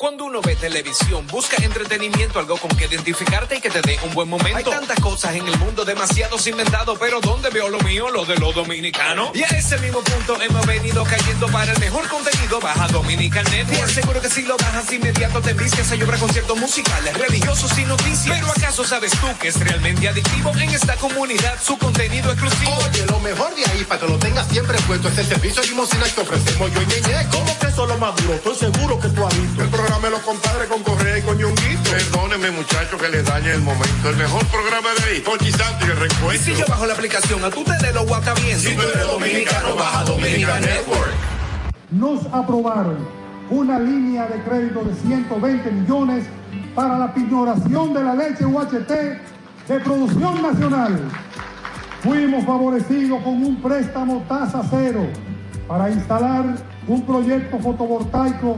Cuando uno ve televisión, busca entretenimiento, algo con que identificarte y que te dé un buen momento. Hay tantas cosas en el mundo, demasiados inventados, pero ¿dónde veo lo mío? Lo de los dominicanos. Y a ese mismo punto hemos venido cayendo para el mejor contenido. Baja Dominican Network. Te aseguro que si lo bajas inmediato te vistes a llorar conciertos musicales, religiosos y noticias. Pero ¿acaso sabes tú que es realmente adictivo en esta comunidad su contenido exclusivo? Oye, lo mejor de ahí para que lo tengas siempre puesto es el servicio de limosina que ofrecemos yo y Ñeñe. ¿Cómo que eso lo maduro? Estoy seguro que tú has visto. El programa los compadres con Correa y con Ñonguito. Perdóneme, muchacho, que le dañe el momento. El mejor programa de ahí, Pochi Santo y el recuento. Y si yo bajo la aplicación, a tú te de lo guata bien. Si tú eres dominicano, baja Dominican Network. Nos aprobaron una línea de crédito de 120 millones para la pignoración de la leche UHT de producción nacional. Fuimos favorecidos con un préstamo tasa cero para instalar un proyecto fotovoltaico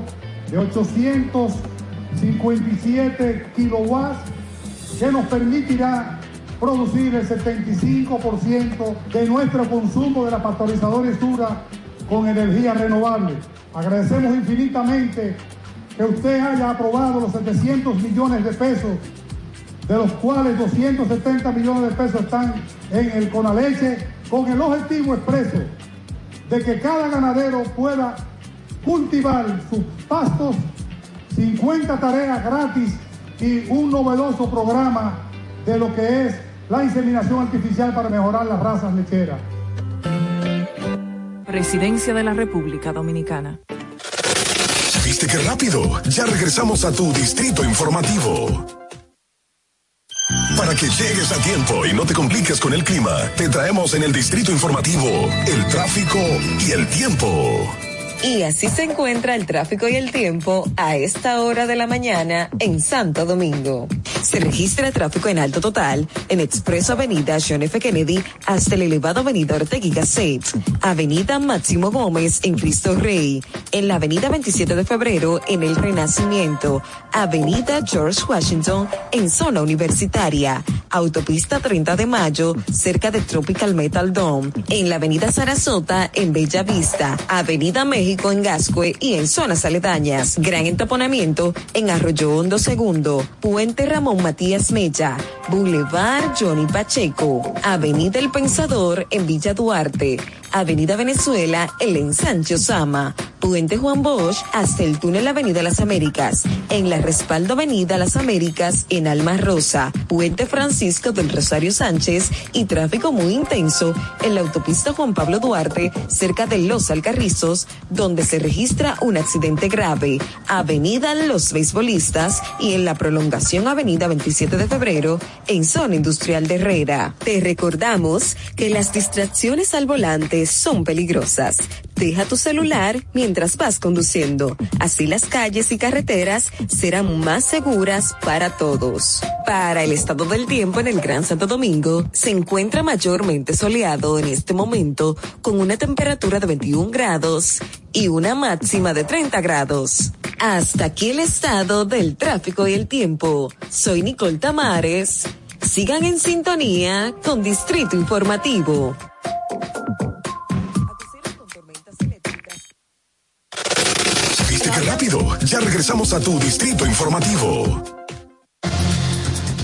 de 857 kilowatts que nos permitirá producir el 75% de nuestro consumo de la pasteurizadora Sura con energía renovable. Agradecemos infinitamente que usted haya aprobado los 700 millones de pesos, de los cuales 270 millones de pesos están en el Conaleche con el objetivo expreso de que cada ganadero pueda cultivar sus pastos, 50 tareas gratis y un novedoso programa de lo que es la inseminación artificial para mejorar las razas lecheras. Presidencia de la República Dominicana. ¿Viste qué rápido? Ya regresamos a tu distrito informativo. Para que llegues a tiempo y no te compliques con el clima, te traemos en el distrito informativo el tráfico y el tiempo. Y así se encuentra el tráfico y el tiempo a esta hora de la mañana en Santo Domingo. Se registra tráfico en alto total en Expreso Avenida John F. Kennedy hasta el elevado Avenida Ortega Gasset, Avenida Máximo Gómez en Cristo Rey, en la Avenida 27 de Febrero en el Renacimiento, Avenida George Washington en zona universitaria, Autopista 30 de Mayo cerca de Tropical Metal Dome, en la Avenida Sarasota en Bella Vista, Avenida México en Gascue y en zonas aledañas. Gran entaponamiento en Arroyo Hondo Segundo, Puente Ramón Matías Mella, Boulevard Johnny Pacheco, Avenida El Pensador en Villa Duarte, Avenida Venezuela, el ensanche Osama, Puente Juan Bosch hasta el túnel Avenida Las Américas, en la Respaldo Avenida Las Américas en Alma Rosa, Puente Francisco del Rosario Sánchez y tráfico muy intenso en la autopista Juan Pablo Duarte cerca de Los Alcarrizos, donde se registra un accidente grave, Avenida Los Beisbolistas y en la prolongación Avenida 27 de Febrero en zona industrial de Herrera. Te recordamos que las distracciones al volante son peligrosas. Deja tu celular mientras vas conduciendo. Así las calles y carreteras serán más seguras para todos. Para el estado del tiempo en el Gran Santo Domingo, se encuentra mayormente soleado en este momento con una temperatura de 21 grados y una máxima de 30 grados. Hasta aquí el estado del tráfico y el tiempo. Soy Nicole Tamares. Sigan en sintonía con Distrito Informativo. Ya regresamos a tu distrito informativo.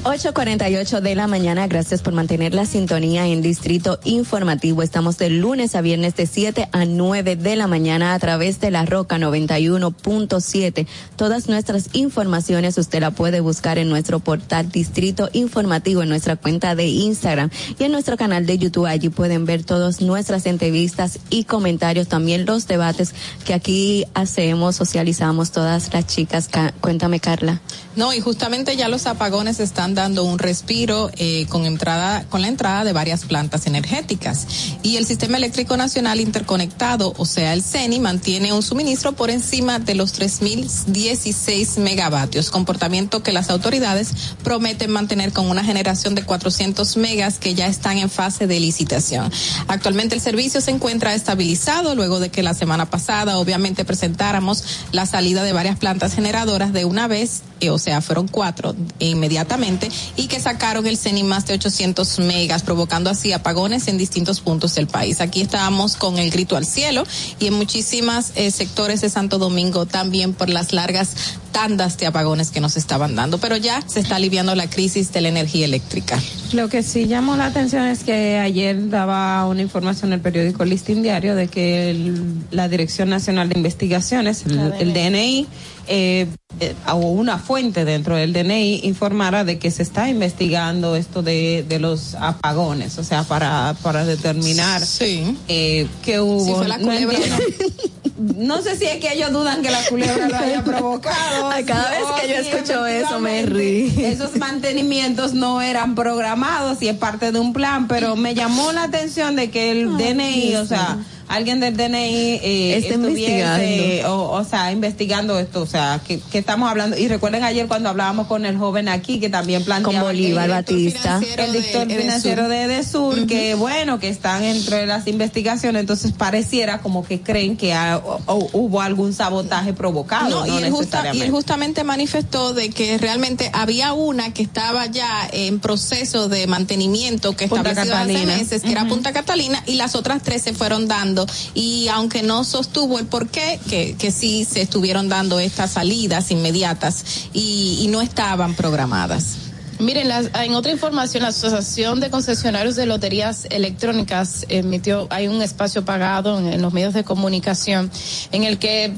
8.48 de la mañana, gracias por mantener la sintonía en Distrito Informativo. Estamos de lunes a viernes de 7 a 9 de la mañana a través de la Roca 91.7. Todas nuestras informaciones usted la puede buscar en nuestro portal Distrito Informativo, en nuestra cuenta de Instagram y en nuestro canal de YouTube. Allí pueden ver todas nuestras entrevistas y comentarios, también los debates que aquí hacemos, socializamos todas las chicas. Cuéntame, Carla. No, y justamente ya los apagones están dando un respiro eh, con entrada con la entrada de varias plantas energéticas y el sistema eléctrico nacional interconectado, o sea, el CENI mantiene un suministro por encima de los 3016 megavatios, comportamiento que las autoridades prometen mantener con una generación de 400 megas que ya están en fase de licitación. Actualmente el servicio se encuentra estabilizado luego de que la semana pasada obviamente presentáramos la salida de varias plantas generadoras de una vez, eh, o sea, fueron cuatro inmediatamente y que sacaron el CENI más de 800 megas, provocando así apagones en distintos puntos del país. Aquí estábamos con el grito al cielo y en muchísimas eh, sectores de Santo Domingo también por las largas tandas de apagones que nos estaban dando, pero ya se está aliviando la crisis de la energía eléctrica. Lo que sí llamó la atención es que ayer daba una información en el periódico Listín Diario de que el, la Dirección Nacional de Investigaciones, el, el DNI, eh, eh, o una fuente dentro del DNI informara de que se está investigando esto de, de los apagones, o sea, para, para determinar sí. eh, que hubo. Sí, fue la no, culebra. No sé si es que ellos dudan que la culebra lo haya provocado. Cada vez que yo escucho eso me efectivamente, rí. Esos mantenimientos no eran programados y es parte de un plan, pero me llamó la atención de que el DNI, o sea, alguien del DNI eh, Está investigando. o, o sea, investigando esto, o sea, que, que estamos hablando, y recuerden ayer cuando hablábamos con el joven aquí, que también planteaba Con Bolívar que- Batista. el director de Edesur. financiero de Edesur, que bueno, que están entre las investigaciones, entonces pareciera como que creen que ha- o- o hubo algún sabotaje provocado, no, No, y, él justa- y necesariamente. él justamente manifestó de que realmente había una que estaba ya en proceso de mantenimiento que estableció hace Catalina. meses, que era. Punta Catalina, y las otras tres se fueron dando. Y aunque no sostuvo el por qué, que, que sí se estuvieron dando estas salidas inmediatas y, no estaban programadas. Miren, las- en otra información, la Asociación de Concesionarios de Loterías Electrónicas emitió, hay un espacio pagado en los medios de comunicación en el que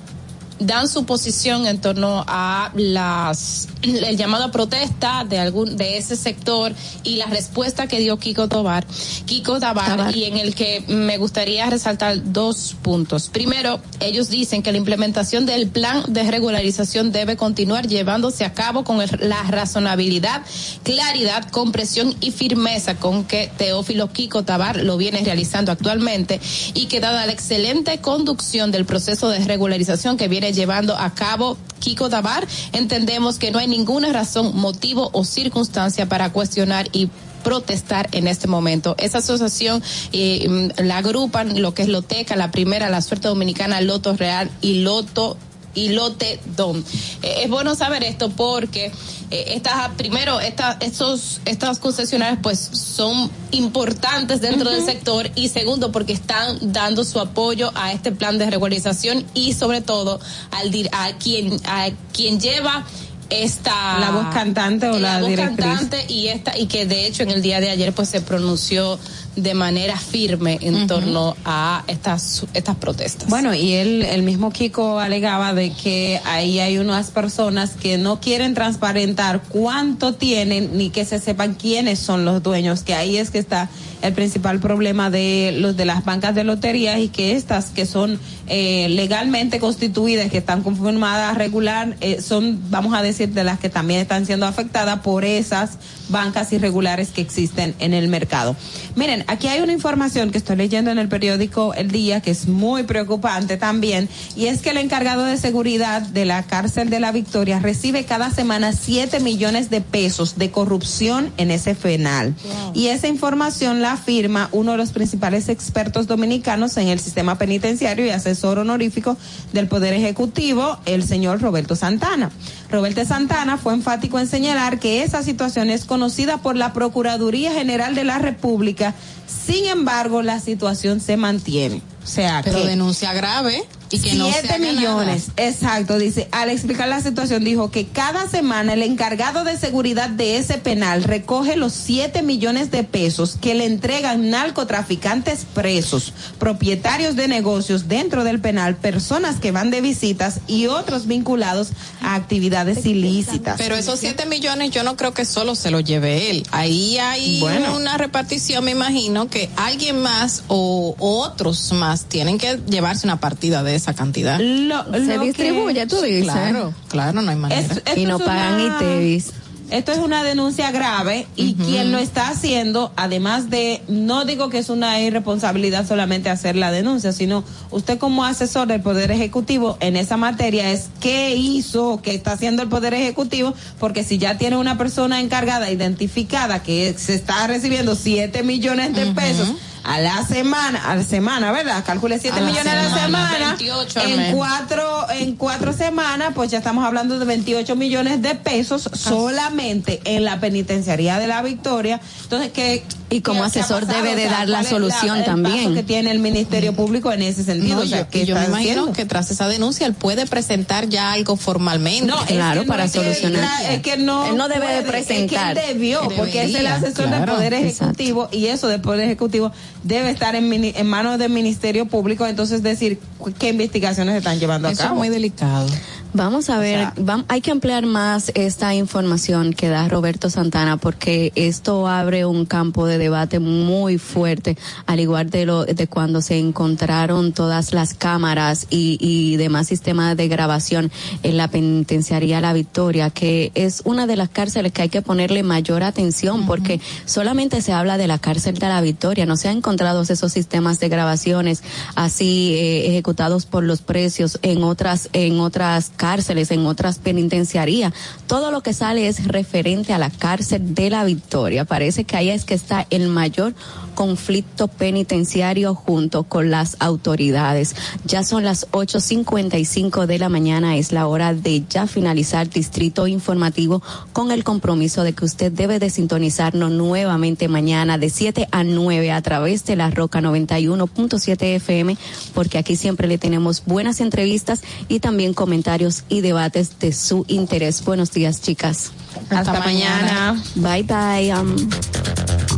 dan su posición en torno a las el llamado a protesta de algún de ese sector y la respuesta que dio Kiko Tobar, Kiko Tabar, Tabar. y en el que me gustaría resaltar dos puntos. Primero, ellos dicen que la implementación del plan de regularización debe continuar llevándose a cabo con el- la razonabilidad, claridad, compresión y firmeza con que Teófilo Kiko Tabar lo viene realizando actualmente y que dada la excelente conducción del proceso de regularización que viene llevando a cabo Kiko Tabar, entendemos que no hay ninguna razón, motivo o circunstancia para cuestionar y protestar en este momento. Esa asociación eh, mm, la agrupan lo que es Loteca, la primera, la suerte dominicana, Loto Real y Loto y Lote Dom. Eh, es bueno saber esto porque eh, estas primero estas estos estas concesionarias pues son importantes dentro del sector y segundo porque están dando su apoyo a este plan de regularización y sobre todo al a quien a quien lleva esta La voz cantante o la voz directriz. cantante y esta y que de hecho en el día de ayer pues se pronunció de manera firme en torno a estas estas protestas. Bueno, y él, el mismo Kiko alegaba de que ahí hay unas personas que no quieren transparentar cuánto tienen ni que se sepan quiénes son los dueños, que ahí es que está el principal problema de los de las bancas de loterías y que estas que son eh, legalmente constituidas, que están conformadas regular, eh, son, vamos a decir, de las que también están siendo afectadas por esas bancas irregulares que existen en el mercado. Miren, aquí hay una información que estoy leyendo en el periódico El Día que es muy preocupante también y es que el encargado de seguridad de la cárcel de la Victoria recibe cada semana 7 millones de pesos de corrupción en ese penal. Y esa información la firma uno de los principales expertos dominicanos en el sistema penitenciario y asesor honorífico del Poder Ejecutivo, el señor Roberto Santana. Roberto Santana fue enfático en señalar que esa situación es conocida por la Procuraduría General de la República. Sin embargo, la situación se mantiene. O sea, Pero que denuncia grave y que no se Siete millones, nada. exacto, dice, al explicar la situación dijo que cada semana el encargado de seguridad de ese penal recoge los siete millones de pesos que le entregan narcotraficantes presos, propietarios de negocios dentro del penal, personas que van de visitas y otros vinculados a actividades ilícitas. Pero esos 7 millones yo no creo que solo se los lleve él. Ahí hay Bueno. una repartición, me imagino, que alguien más o otros más tienen que llevarse una partida de esa cantidad. Lo- Se lo distribuye, tú dices. Claro, claro, no hay manera. Es- y no es pagan una- ITEVIS. Esto es una denuncia grave y quien lo está haciendo, además de, no digo que es una irresponsabilidad solamente hacer la denuncia, sino usted como asesor del Poder Ejecutivo en esa materia es qué hizo, qué está haciendo el Poder Ejecutivo, porque si ya tiene una persona encargada, identificada, que se está recibiendo 7 millones de pesos a la semana, a la semana, ¿verdad? Calcule 7 A la millones a la semana, semana. 28 al en cuatro, en cuatro semanas, pues ya estamos hablando de 28 millones de pesos solamente en la penitenciaría de la Victoria. Entonces, que Y como ¿qué- qué ha asesor pasado? debe de O sea, dar la ¿cuál es solución el también. que tiene el Ministerio Público en ese sentido. No, o sea, yo, ¿qué yo me imagino haciendo? que tras esa denuncia él puede presentar ya algo formalmente. No, Claro, que no para que- solucionar. Es que no, Él no debe de puede, presentar. Es que él debió, porque es el Debería, asesor del claro. Poder Exacto. Ejecutivo y eso del Poder Ejecutivo debe estar en, manos del Ministerio Público. Entonces, decir qué investigaciones se están llevando a Eso es cabo. muy delicado. Vamos a ver, sea- vam- hay que ampliar más esta información que da Roberto Santana porque esto abre un campo de debate muy fuerte, al igual de lo de cuando se encontraron todas las cámaras y, y demás sistemas de grabación en la penitenciaría La Victoria, que es una de las cárceles que hay que ponerle mayor atención porque solamente se habla de la cárcel de La Victoria, no se han encontrado esos sistemas de grabaciones así eh, ejecutados por los precios en otras en otras cárceles, en otras penitenciarías. Todo lo que sale es referente a la cárcel de la Victoria. Parece que ahí es que está el mayor conflicto penitenciario junto con las autoridades. Ya son las 8.55 de la mañana, es la hora de ya finalizar Distrito Informativo con el compromiso de que usted debe de sintonizarnos nuevamente mañana de 7 a 9 a través de la Roca 91.7 FM, porque aquí siempre le tenemos buenas entrevistas y también comentarios y debates de su interés. Buenos días, chicas. Hasta, mañana. Bye bye. um.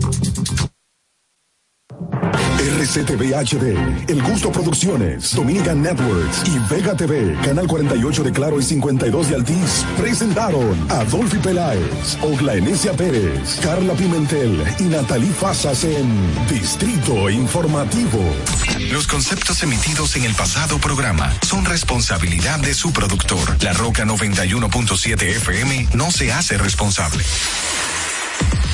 RCTV HD, El Gusto Producciones, Dominican Networks y Vega TV, Canal 48 de Claro y 52 de Altiz, presentaron a Dolphy Peláez, Ogla Enesia Pérez, Carla Pimentel y Natalie Fasas en Distrito Informativo. Los conceptos emitidos en el pasado programa son responsabilidad de su productor. La Roca 91.7 FM no se hace responsable.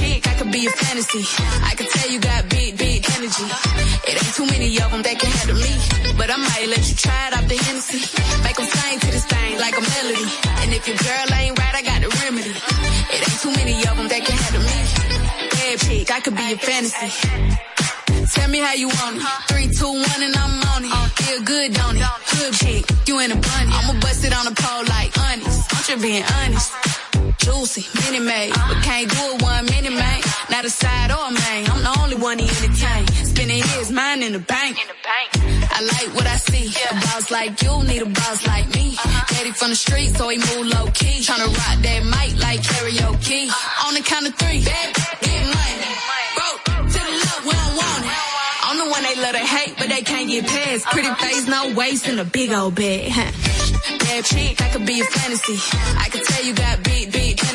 Chick, I could be a fantasy. I could tell you got big, big energy. It ain't too many of them that can handle me. But I might let you try it out the Hennessy. Make them sing to this thing like a melody. And if your girl ain't right, I got the remedy. It ain't too many of them that can handle me. Bad chick, I could be a fantasy. Tell me how you want it. Three, two, one, and I'm on it. Feel good, don't it? Good chick, you in a bunny. I'ma bust it on the pole like honest. I'm just being honest. Juicy, mini made, but can't do it one minute, man. Not a side or a main. I'm the only one he entertain. Spinning his mind in the bank. In the bank. I like what I see. A boss like you need a boss like me. Uh-huh. Daddy from the street, so he move low key. Tryna rock that mic like karaoke. Uh-huh. On the count of three, get money. Broke to the left, we don't want it. Uh-huh. I'm the one they love to hate, but they can't get past. Pretty face, no waist, and a big old bag. huh. Bad chick, I could be a fantasy. I could tell you got big, big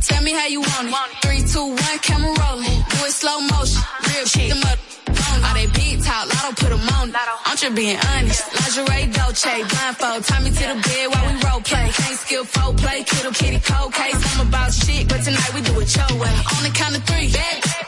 Tell me how you want it. Three, two, one, camera rolling. Do it slow motion. Real shit. Them up. All they big talk, lotto put them on. I'm just being honest. Lingerie, Dolce, blindfold. Tie me to the bed while we role play. Can't skill folk play, kiddo kitty cold case. I'm about shit, but tonight we do it your way. On the count of three, bet,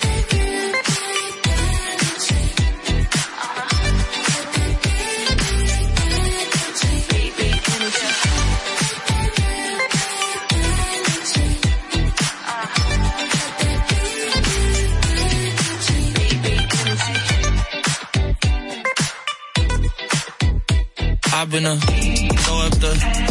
Up the.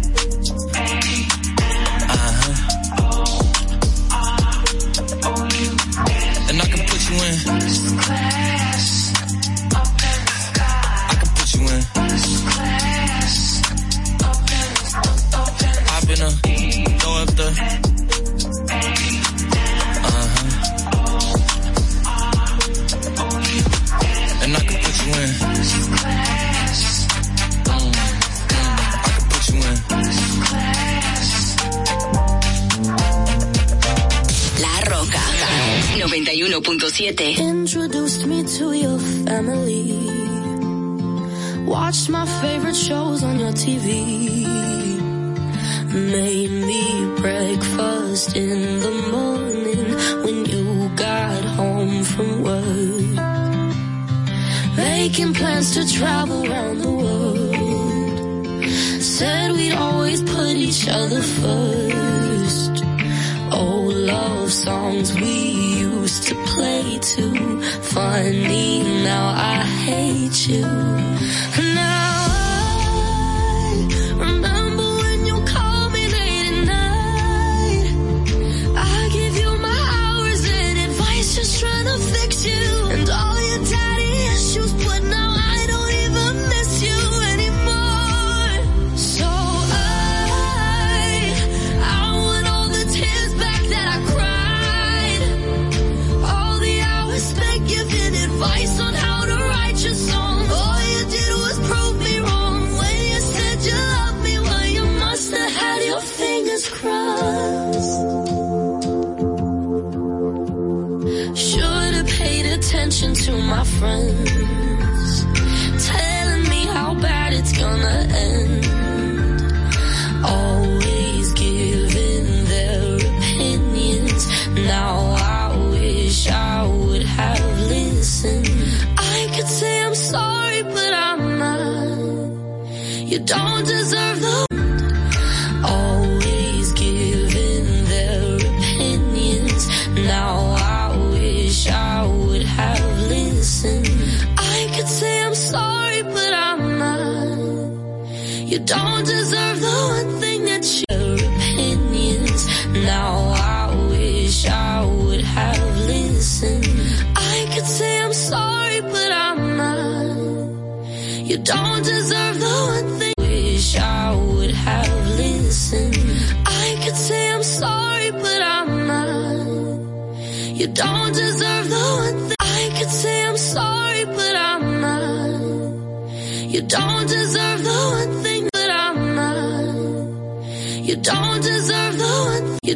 Introduced me to your family. Watched my favorite shows on your TV. Made me breakfast in the morning when you got home from work. Making plans to travel around the world. Said we'd always put each other first. Old love songs we used to play too. Funny, now I hate you. My friends,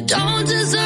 don't deserve.